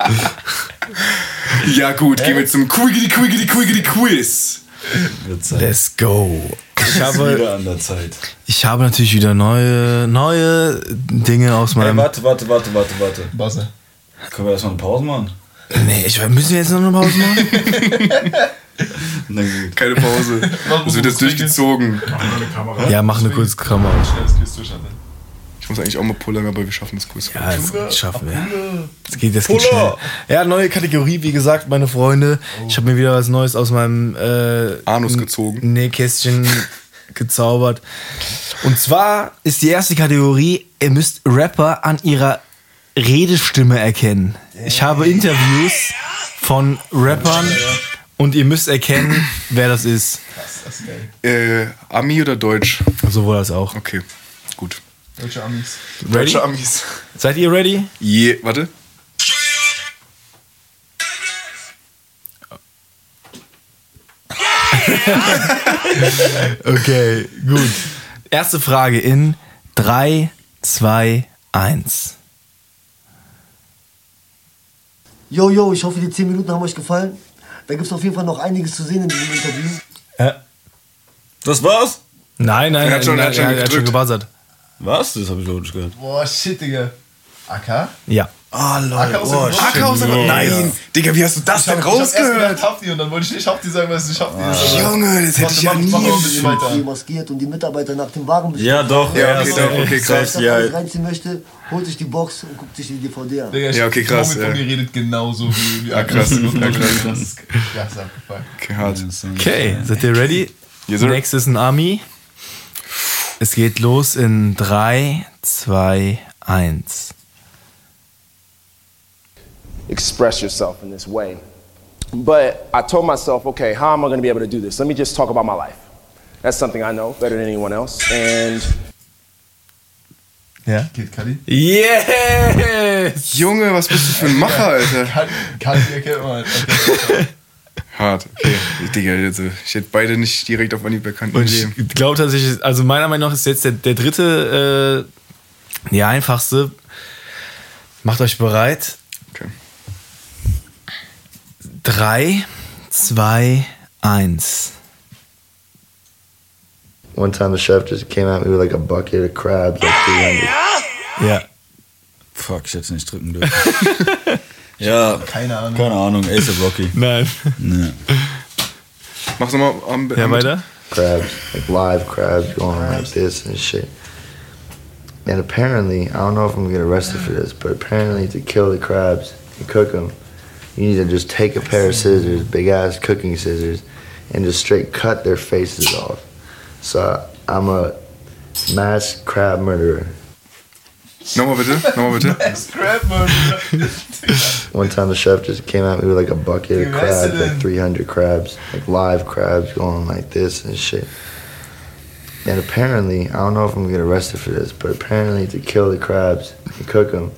[LAUGHS] Ja, gut, gehen wir zum Quiggity Quiggity Quiggity Quiz. Let's go. Ich habe, wieder an der Zeit. ich habe natürlich wieder neue, neue Dinge aus Hey, meinem. warte, warte, warte, warte, warte. Buzzer. Können wir erstmal eine Pause machen? nee, ich, müssen wir jetzt noch eine Pause machen? [LAUGHS] Na gut. Keine Pause. Das wird jetzt durchgezogen. ja, mach eine kurze Kamera. Schnelles Quiz. Ich muss eigentlich auch mal pullern, aber wir schaffen das kurz. Ja, das schaffen wir. Das geht, das geht schnell. Ja, neue Kategorie, wie gesagt, meine Freunde. Ich habe mir wieder was Neues aus meinem äh, Anus gezogen. Nähkästchen [LAUGHS] gezaubert. Und zwar ist die erste Kategorie, ihr müsst Rapper an ihrer Redestimme erkennen. Ich habe Interviews von Rappern und ihr müsst erkennen, wer das ist. Das ist geil. Äh, Ami oder Deutsch? Sowohl als auch. Okay, gut. Deutsche Amis. Ready? Deutsche Amis. Seid ihr ready? Je, warte. [LAUGHS] Okay, gut. Erste Frage in 3, 2, 1. Yo, yo, ich hoffe, die 10 Minuten haben euch gefallen. Da gibt es auf jeden Fall noch einiges zu sehen in diesem Interview. Das war's? Nein, nein, Er hat schon- nein, er hat schon er hat schon gebuzzert. Was? Das habe ich logisch gehört. Boah, shit, Digga. AK? Ja. Ah, Oh, dem shit. AK aus der Nein! Digga, wie hast du das Ich hab, denn ich hab erst rausgehört? gedacht, Hafti und dann wollte ich nicht Hafti sagen, was ich Hafti ist. Junge, das hätte ich ja nie noch. Die maskiert und die Mitarbeiter nach dem Waren bestellen. Ja, doch. Ja, okay, doch, okay, krass. sich Ja, das alles reinziehen möchte, holt sich die Box und guckt sich die DVD an. Digga, ich- Ja, okay, krass, Die Mami von ja. mir redet genauso wie Ja, krass, ja, krass. Das ist ja, ist abgefuckt. Okay, seid ihr ready? Yes. Next ist ein Ami. Es geht los in 3, 2, 1. express yourself in this way. But I told myself, okay, how am I going to be able to do this? Let me just talk about my life. That's something I know better than anyone else. And Ja, geht Kali? Yes! Junge, was bist du für ein Macher, Alter? Kali, Kali erkennt man. Okay. [LAUGHS] Hart, okay. Digga, also, ich hätte beide nicht direkt auf Anhieb erkannt. Und ich glaube tatsächlich, also meiner Meinung nach ist jetzt der, der dritte äh, die einfachste. Macht euch bereit. Okay. 3, 2, 1. One time the chef just came at me with like a bucket of crabs, like 300. Ja. Fuck, ich hätte es nicht drücken dürfen. [LAUGHS] ja, Keine Ahnung. keine Ahnung. Er ASAP Rocky. [LAUGHS] Nein. Nee. Mach's nochmal am Ja, weiter? crabs, like live crabs going like this and shit. And apparently, I don't know if I'm gonna get arrested for this, but apparently to kill the crabs and cook them, you need to just take a pair of scissors, big ass cooking scissors, and just straight cut their faces off. So I'm a mass crab murderer. Nochmal bitte, nochmal bitte. [LAUGHS] Scrap, man. [LAUGHS] One time the chef just came at me with like a bucket of crabs, like 300 crabs, like live crabs going like this and shit. And apparently, I don't know if I'm gonna get arrested for this, but apparently to kill the crabs and cook them,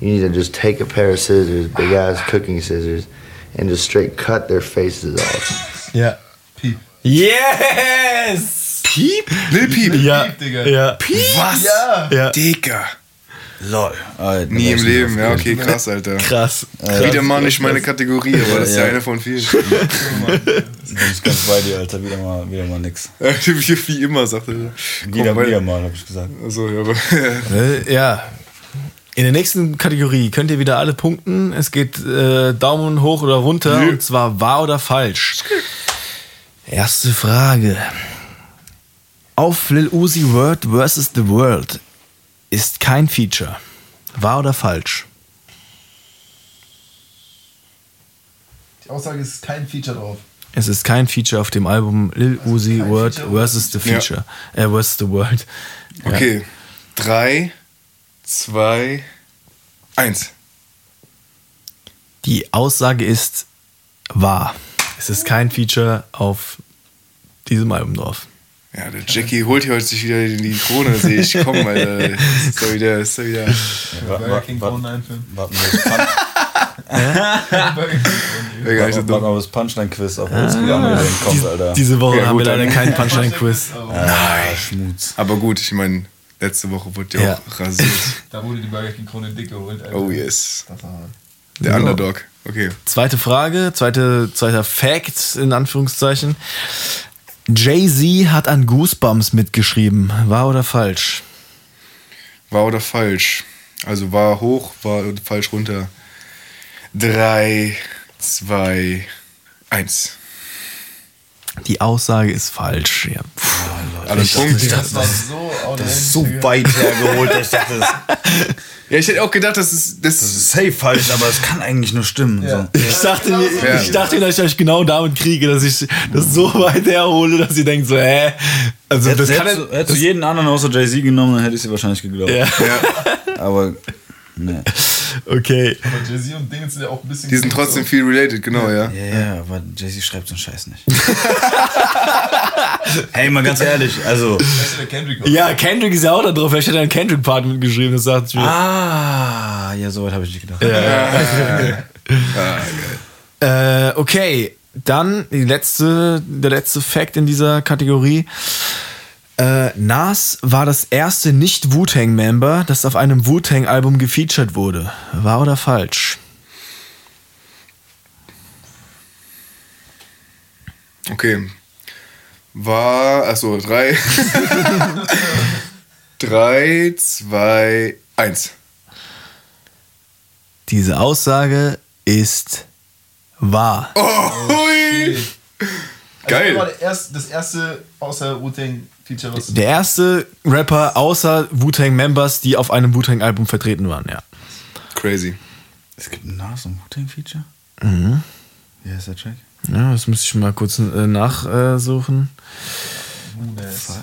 you need to just take a pair of scissors, big ass cooking scissors, and just straight cut their faces off. Ja. Piep. Yes! Piep? Lil Piep? Ja. Piep, Digga. Ja. Piep? Was? Ja. Ja. Digga. Lol. Alter, Nie im Leben, ja, okay, krass, Alter. [LAUGHS] Krass. Wieder mal nicht meine Kategorie, aber das ist ja Ja. eine von vielen. [LAUGHS] Bin ich ganz bei dir, Alter. Wieder mal, wieder mal nix. wie, [LAUGHS] wie immer, sagt er. Wieder, Komm, wieder mal, hab ich gesagt. Achso, ja, aber. Äh, ja. In der nächsten Kategorie könnt ihr wieder alle punkten. Es geht äh, Daumen hoch oder runter Nö. und zwar wahr oder falsch. Erste Frage. Auf Lil Uzi Word vs. The World ist kein Feature. Wahr oder falsch? Die Aussage ist kein Feature drauf. Es ist kein Feature auf dem Album Lil Uzi kein Word Feature? vs. The Ja. Feature. Äh, vs. The World. Ja. Okay. Drei, zwei, eins. Die Aussage ist wahr. Es ist kein Feature auf diesem Album drauf. Ja, der Jackie holt hier heute sich wieder die Krone, sehe ich. Komm, [LAUGHS] Alter. Ist doch wieder. Ist doch wieder. Burger King Kronen einführen. Warten wir das Punch- mal das Punchline-Quiz auf wenn der kommt, Alter. Diese Woche Ja, haben wir leider dann- keinen Punchline-Quiz. [LAUGHS] Nein. Schmutz. Aber gut, ich meine, letzte Woche wurde ja Ja. auch rasiert. [LAUGHS] Da wurde die Burger King Krone dick geholt. Alter. Oh yes. Der So. Underdog. Okay. Zweite Frage, zweite, zweiter Fact in Anführungszeichen. Jay-Z hat an Goosebumps mitgeschrieben. Wahr oder falsch? Wahr oder falsch? Also war hoch, war falsch runter. Drei, zwei, eins. Die Aussage ist falsch. Ja. Alle Punkte. Das war so Das ist so weit hergeholt, dass ich dachte, das, [LAUGHS] Ja, ich hätte auch gedacht, das ist. Das, das ist safe falsch, aber es kann eigentlich nur stimmen. Ja. So. Ich dachte, mir, Ja. ich dachte, dass ich euch genau damit kriege, dass ich das so weit herhole, dass ihr denkt so, hä? Also das Hättest kann hättest du hättest du jeden anderen außer Jay-Z genommen, dann hätte ich sie wahrscheinlich geglaubt. ja. ja, Aber, ne. Okay. Aber Jay-Z und Dingens sind ja auch ein bisschen. die sind trotzdem viel related, genau, ja. Ja, ja, aber Jay-Z schreibt so einen Scheiß nicht. [LAUGHS] hey, mal ganz ehrlich, also. Weißt du, der Kendrick. Ja, Kendrick ist ja auch da drauf. Vielleicht hat er einen Kendrick-Part mitgeschrieben, das sagt mir. Ah, ja, soweit habe ich nicht gedacht. [LAUGHS] Äh, okay, dann die letzte, der letzte Fact in dieser Kategorie. Äh, Nas war das erste Nicht-Wu-Tang-Member, das auf einem Wu-Tang-Album gefeatured wurde. Wahr oder falsch? Okay. War. Achso, drei. [LAUGHS] drei, zwei, eins. Diese Aussage ist wahr. Oh, hui. Also, das Geil. der erste, das erste außer Wu-Tang-Feature, was. Der erste Rapper außer Wu-Tang-Members, die auf einem Wu-Tang-Album vertreten waren, ja. Crazy. Es gibt ein Nas- und Wu-Tang-Feature? Mhm. Wie heißt der Track? Ja, das müsste ich mal kurz äh, nachsuchen. Wu-Ness.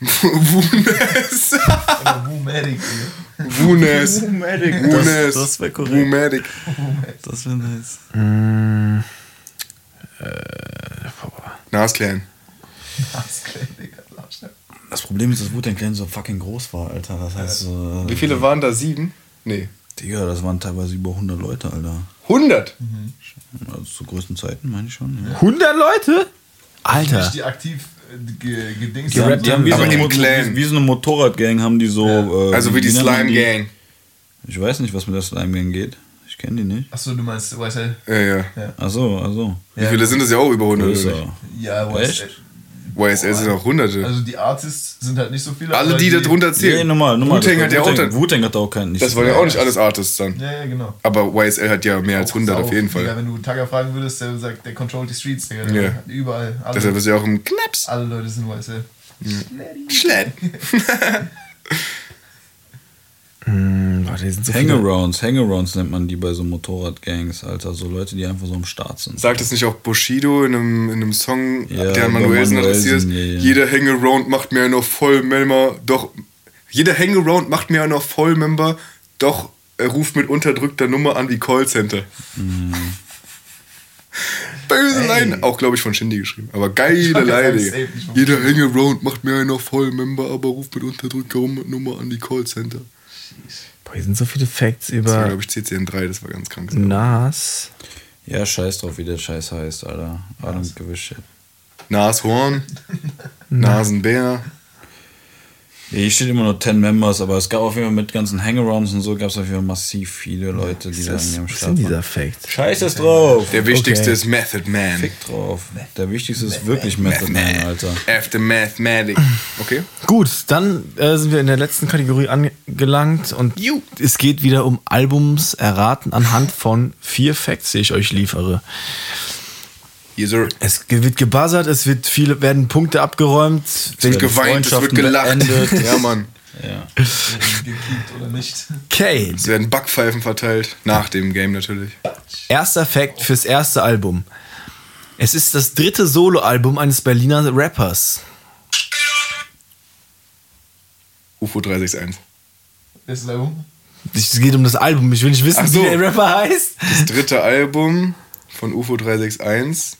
Wunes. Oder Wu-Matic, Digga. Wunes. Wunes. Das, das wäre korrekt. Wumatic. Das wäre nice. Mm, Nas Clan. Das kleine Digga? Das Problem ist, dass Wu-Tang Clan so fucking groß war, Alter. Das heißt, äh, Wie viele waren da? Sieben? Nee. Digga, das waren teilweise über 100 Leute, Alter. 100? Also zu größten Zeiten, meine ich schon. Ja. 100 Leute? Alter. Nicht die aktiv äh, ge- gedingst Die haben, die haben wie, so eine, Clan. wie, wie so eine Motorradgang haben die so. Äh, Also wie die man Slime Gang. Ich weiß nicht, was mit der Slime Gang geht. Ich kenne die nicht. Achso, du meinst YSL? Ja, ja. Achso, achso. Wie viele sind das ja auch über 100? oder Größer. Ja, Echt? YSL. YSL sind auch Hunderte. Also die Artists sind halt nicht so viele. Alle, aber die da drunter zählen. Nee, normal, normal. Wu-Tang hat ja auch dann. Wu-Tang hat auch keinen. nicht Das so waren ja auch nicht alles Artists dann. Ja, ja, genau. Aber YSL hat ja mehr als 100 auf jeden Fall. wenn du Tagger fragen würdest, der sagt, der controlt die Streets, Digga. Der Ja. überall. Alle, Deshalb ist ja auch im Knaps. alle Leute sind YSL. Schlett. [LAUGHS] [LAUGHS] Hm, warte, so viele. Hangarounds, Hangarounds nennt man die bei so Motorradgangs, Alter. So Leute, die einfach so am Start sind. Sagt es nicht auch Bushido in einem, in einem Song, Ja, der an Manuelsen adressiert ist? ja, ja. Jeder Hangaround macht mir noch voll Member, doch. Jeder Hangaround macht mir noch voll Member, doch er ruft mit unterdrückter Nummer an wie Callcenter. Mhm. Böse Line. Auch, glaube ich, von Shindy geschrieben. Aber geile von Jeder Hangaround macht mir noch voll Member, aber ruft mit unterdrückter Nummer an die Callcenter. Boah, hier sind so viele Facts Das war, über glaube ich, CCN3, das war ganz krank. Nas. Ja, scheiß drauf, wie der Scheiß heißt, Alter. I don't give a shit. Nashorn, Nasenbär. Hier steht immer nur 10 Members, aber es gab auf jeden Fall mit ganzen Hangarounds und so gab es auf jeden Fall massiv viele Leute, die da was ist Start waren. dieser Fact? Scheiß es drauf. Der wichtigste Okay. ist Method Man. Fick drauf. Der wichtigste ist wirklich Method Man, Alter. After Mathematic. Okay. Gut, dann äh, sind wir in der letzten Kategorie angelangt und es geht wieder um Albums erraten anhand von vier Facts, die ich euch liefere. Yes, sir. Es wird gebuzzert, es wird viele, werden Punkte abgeräumt. Es wird geweint, es wird gelacht. Ja, Mann. Ja. oder [LAUGHS] nicht? Okay, Es werden Backpfeifen verteilt. Nach dem Game natürlich. erster Fact fürs erste Album. Es ist das dritte Soloalbum eines Berliner Rappers. UFO 361. Das Album? Es geht um das Album, ich will nicht wissen, so. wie der Rapper heißt. Das dritte Album von UFO 361.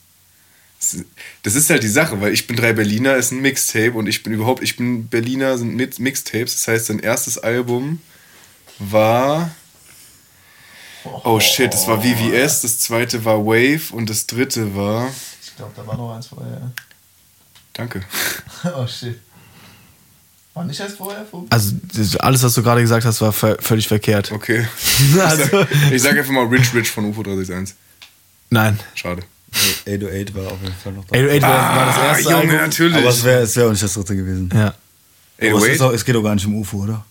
Das ist halt die Sache, weil ich bin drei Berliner, ist ein Mixtape und ich bin überhaupt, ich bin Berliner, sind Mixtapes. Das heißt, sein erstes Album war. Oh shit, das war VVS, das zweite war Wave und das dritte war. Ich glaube, da war noch eins vorher. Danke. [LAUGHS] oh shit. War nicht erst vorher? Vor Also das- alles, was du gerade gesagt hast, war völlig verkehrt. Okay. [LAUGHS] Ich Also- sag, ich sag einfach mal Rich Rich von UFO 361. Nein. Schade. 808 war auf jeden Fall noch da. 808 war, war das erste Ah, Junge, Album. natürlich. Aber es wäre es wär auch nicht das dritte gewesen. Ja. Aber es, 808? ist auch, es geht auch gar nicht um UFO, oder?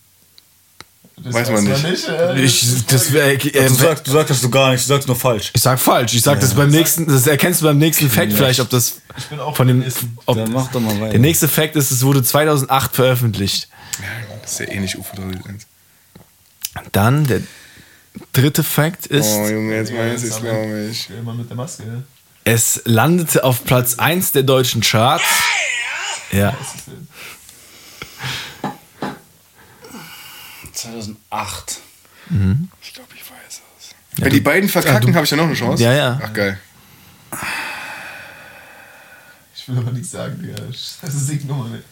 Das Weiß man weiß nicht. äh, Ich, das wär, du, äh, sagst, du sagst das du gar nicht, du sagst nur falsch. ich sag falsch. Ich sag das beim nächsten, das erkennst du beim nächsten Fact vielleicht, ob das Ich bin auch von dem. Ob, Dann mach doch mal weiter. der nächste Fact ist, es wurde 2008 veröffentlicht. Das ist ja eh nicht UFO 361. Dann der dritte Fact ist, Oh Junge, jetzt Ja, meinst du es, glaube ich. Immer mit der Maske, ja. Es landete auf Platz 1 der deutschen Charts. Ja. 2008. Ich glaube, ich weiß es. Wenn die beiden verkacken, habe ich ja noch eine Chance. Ja, ja. Ach geil. Ich will aber nichts sagen, Digga. Das ist nicht. Mir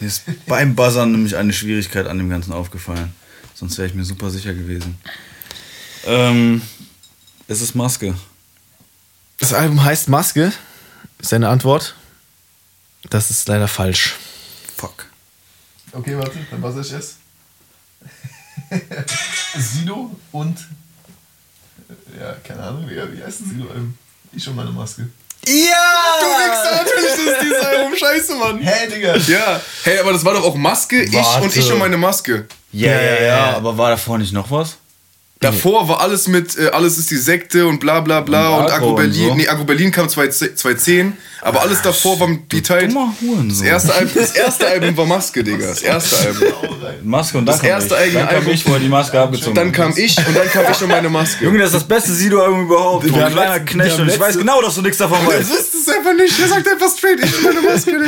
ist beim Buzzern nämlich eine Schwierigkeit an dem Ganzen aufgefallen. Sonst wäre ich mir super sicher gewesen. Ähm, es ist Maske. Das Album heißt Maske. Ist deine Antwort? Das ist leider falsch. Fuck. Okay, warte, dann was ich es. [LAUGHS] Sido und. Ja, keine Ahnung, Digga, wie heißt ein Sido-Album? Ich und meine Maske. Ja! Du Wichser, natürlich ist es dieses Album. Scheiße, Mann. Hä, Digga? Ja. Hey, aber das war doch auch Maske, ich Warte. und ich und meine Maske. Ja, ja, ja, aber war davor nicht noch was? Davor war alles mit, äh, alles ist die Sekte und bla bla bla Und und, Agro Berlin. so. Nee, Agro Berlin kam 2010, aber alles davor war die Teil. Dummer Hurensohn. Das erste, Album, das erste Album war Maske, Digga. Das erste Album. Maske und dann Das kam erste ich. eigene dann kam Album. ich, wo er die Maske abgezogen Dann kam ich und dann kam ich und meine Maske. Junge, das ist das beste Sido-Album überhaupt. Du kleiner Knecht wir haben und ich weiß genau, dass du nichts davon Das weißt. ist es einfach nicht. Er sagt einfach straight, ich und meine Maske, der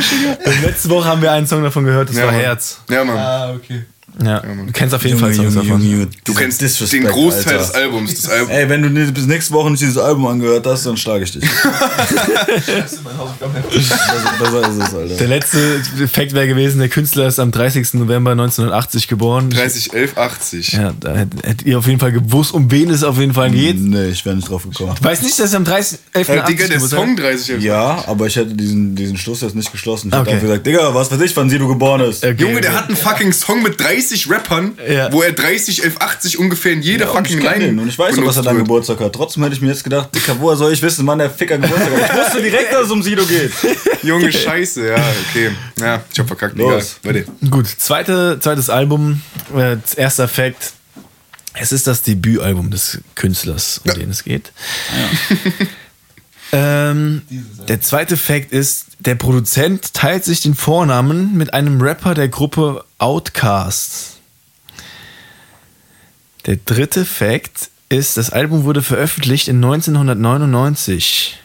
Digga. Letzte Woche haben wir einen Song davon gehört, das Ja, war Mann. Herz. Ja, Mann. Ah, okay. Ja, du kennst auf jeden Fall Songs davon. Du kennst den Großteil des Albums. Das Album. Ey, wenn du bis nächste Woche nicht dieses Album angehört hast, dann schlage ich dich. Scheiße, mein Hausaufgaben Alter. Der letzte Fact wäre gewesen, der Künstler ist am 30. November 1980 geboren. 30, 11, 80. Ja, da hättet ihr auf jeden Fall gewusst, um wen es auf jeden Fall geht. Nee, ich wäre nicht drauf gekommen. Du weißt nicht, dass er am 30. 11. Äh, Digga, 80 der Song hat? 30, 11. Ja, aber ich hätte diesen, diesen Schluss jetzt nicht geschlossen. Ich hätte Okay. einfach gesagt, Digga, was weiß ich, wann Sido geboren ist. Okay, Junge, der okay. hat einen fucking Song mit 30 Rappern, Ja. wo er 30, 11, 80 ungefähr in jeder Ja, fucking Line den und ich weiß auch, was er dann Geburtstag hat. Trotzdem hätte ich mir jetzt gedacht, Dicker, woher soll ich wissen, wann der Ficker Geburtstag hat? Ich wusste direkt, dass es um Sido geht. [LAUGHS] Junge, scheiße, ja, okay. Ja, ich hab verkackt, Los. egal. Weiter. Gut, zweite, zweites Album, äh, erster Fact. Es ist das Debütalbum des Künstlers, um den es geht. [LAUGHS] ähm, der zweite Fact ist, der Produzent teilt sich den Vornamen mit einem Rapper der Gruppe Outkast. Der dritte Fact ist, das Album wurde veröffentlicht in 1999.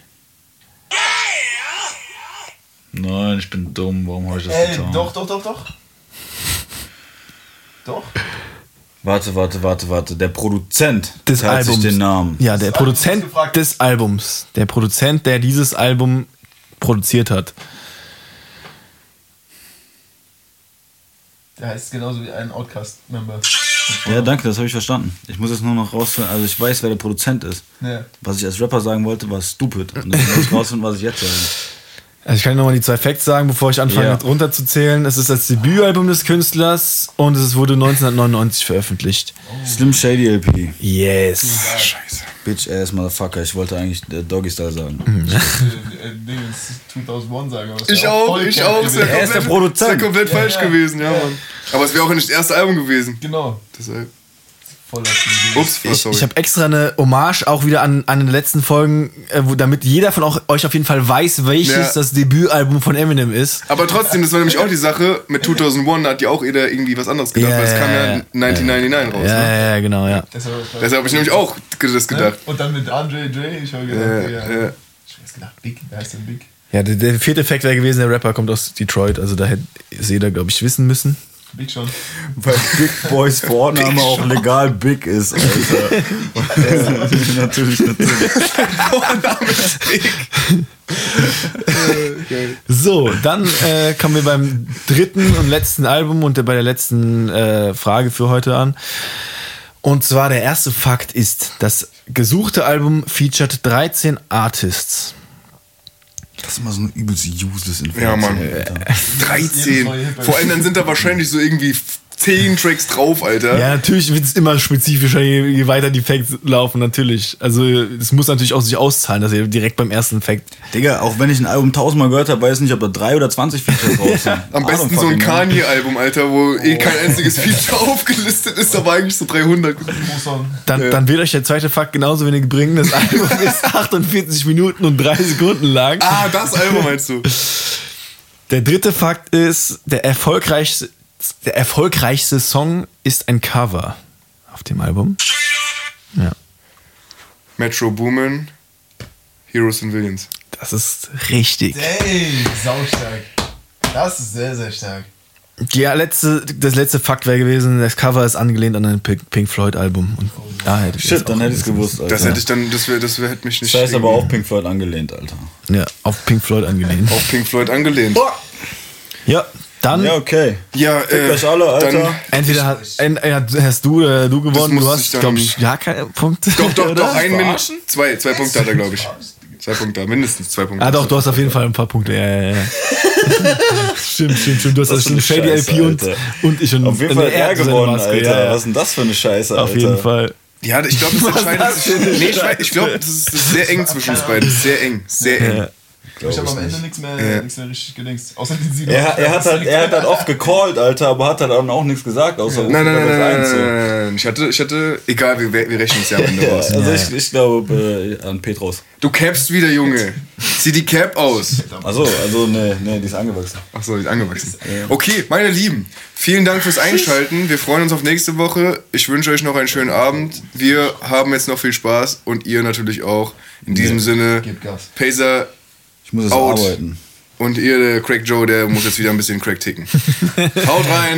Nein, ich bin dumm. Warum habe ich das Ey, getan? doch, doch, doch, doch. Doch. Warte, warte, warte, warte. Der Produzent des teilt Albums. sich den Namen. Ja, der Das Album Produzent gefragt. des Albums. Der Produzent, der dieses Album produziert hat. Der heißt genauso wie ein Outcast-Member. Ja, danke, das habe ich verstanden. Ich muss jetzt nur noch rausfinden, also ich weiß, wer der Produzent ist. Ja. Was ich als Rapper sagen wollte, war stupid. Und ich muss rausfinden, was ich jetzt sage. Also ich kann nochmal die zwei Facts sagen, bevor ich anfange Ja. runterzuzählen. Es ist das Debütalbum des Künstlers und es wurde 1999 veröffentlicht. Slim Shady LP. Yes. Scheiße. Bitch ass Motherfucker. Ich wollte eigentlich äh, Doggy Style sagen. Äh, 2001 sagen. aber es Ich wär auch, ich auch. Es gewesen. wäre komplett, es wär komplett Ja, falsch ja. gewesen, ja, Mann. Aber es wäre auch nicht das erste Album gewesen. Genau. Deshalb. Ups, Ich, ich habe extra eine Hommage auch wieder an, an den letzten Folgen, äh, wo, damit jeder von auch, euch auf jeden Fall weiß, welches Ja. das Debütalbum von Eminem ist. Aber trotzdem, das war nämlich auch die Sache, mit 2001 hat ja auch jeder irgendwie was anderes gedacht, Ja, weil es ja, kam ja, ja. 1999 raus. Ja, ne? ja, genau, ja. Deshalb habe ich nämlich auch das gedacht. Und dann mit Andre J. Ich habe gedacht, Ja, ja, ja. Ich gedacht, Big. Wer heißt denn Big? Ja, der, der vierte Fact wäre gewesen, der Rapper kommt aus Detroit, also da hätte es jeder, glaube ich, wissen müssen. Big schon. Weil Big Boys [LAUGHS] Vorname auch legal Big ist, Alter. [LAUGHS] natürlich, natürlich. [LAUGHS] So, dann äh, kommen wir beim dritten und letzten Album und bei der letzten äh, Frage für heute an. Und zwar der erste Fakt ist, das gesuchte Album featured 13 Artists. Das ist immer so ein übelst useless Ja, Information. Mann. 13. Vor allem dann sind da wahrscheinlich so irgendwie 10 Tracks drauf, Alter. Ja, natürlich wird es immer spezifischer, je, je weiter die Facts laufen, natürlich. Also es muss natürlich auch sich auszahlen, dass ihr direkt beim ersten Fact. Digga, auch wenn ich ein Album tausendmal gehört habe, weiß ich nicht, ob da drei oder 20 Features drauf sind. [LAUGHS] Am besten so ein. Kanye-Album, Alter, wo eh kein einziges [LAUGHS] Feature aufgelistet ist, aber eigentlich so 300. Dann, Ja. dann wird euch der zweite Fakt genauso wenig bringen. Das Album [LAUGHS] ist 48 Minuten und 3 Sekunden lang. Ah, das Album meinst du? Der dritte Fakt ist, der erfolgreichste, der erfolgreichste Song ist ein Cover auf dem Album. Ja. Metro Boomin, Heroes and Villains. Das ist richtig. Ey, saustark. Das ist sehr, sehr stark. Ja, letzte, das letzte Fakt wäre gewesen, das Cover ist angelehnt an ein Pink Pink Floyd Album. Und da hätte ich Shit, das dann hätte ich es gewusst, Alter. Das hätte ich dann, das wäre, das wär, hätte mich nicht. Das heißt aber auch Pink Floyd angelehnt, Alter. Ja, auf Pink Floyd angelehnt. Auf Pink Floyd angelehnt. Ja, dann. Ja, okay. Ja, äh, euch alle, Alter. dann- Entweder hat, ja, hast du äh, du gewonnen, du hast, glaube ich, gar keine Punkte. Doch, doch, doch, ein Min zwei, zwei Punkte hat er, glaube ich. Zwei Punkte, mindestens zwei Punkte. Ah, doch, du hast auf jeden Fall ein paar Punkte. Ja, ja, ja. [LAUGHS] stimmt, stimmt, stimmt. Du hast für eine schon Shady Scheiße, LP und, Alter. und ich und Auf jeden Fall er gewonnen, Maske, Alter. ja. Was ist denn das für eine Scheiße, Alter? Auf jeden Fall. Ja, ich glaube, das entscheidet sich. Nee, ich, ich glaube, das ist, das ist sehr eng zwischen uns beiden. Sehr eng, sehr eng. Ja. Ich habe am Ende nichts mehr, Ja. nichts mehr richtig gedingst. Außer die sieben. Er, er, hat halt, er hat halt oft gecallt, Alter, aber hat halt dann auch nichts gesagt, außer Nein, nein, nein, das nein, nein, nein, nein. Ich hatte, ich hatte, egal, wir, wir rechnen es ja am Ende Ja, raus. also ich, ich glaube äh, an Petrus. Du capst wieder, Junge. Zieh die Cap aus. Achso, also ne, ne, die ist angewachsen. Achso, die ist angewachsen. Okay, meine Lieben, vielen Dank fürs Einschalten. Wir freuen uns auf nächste Woche. Ich wünsche euch noch einen schönen Abend. Wir haben jetzt noch viel Spaß und ihr natürlich auch. In diesem Ja. Sinne. Pacer Ich muss jetzt out. arbeiten. Und ihr, der Crack Joe, der muss jetzt wieder ein bisschen Crack ticken. [LAUGHS] Haut rein.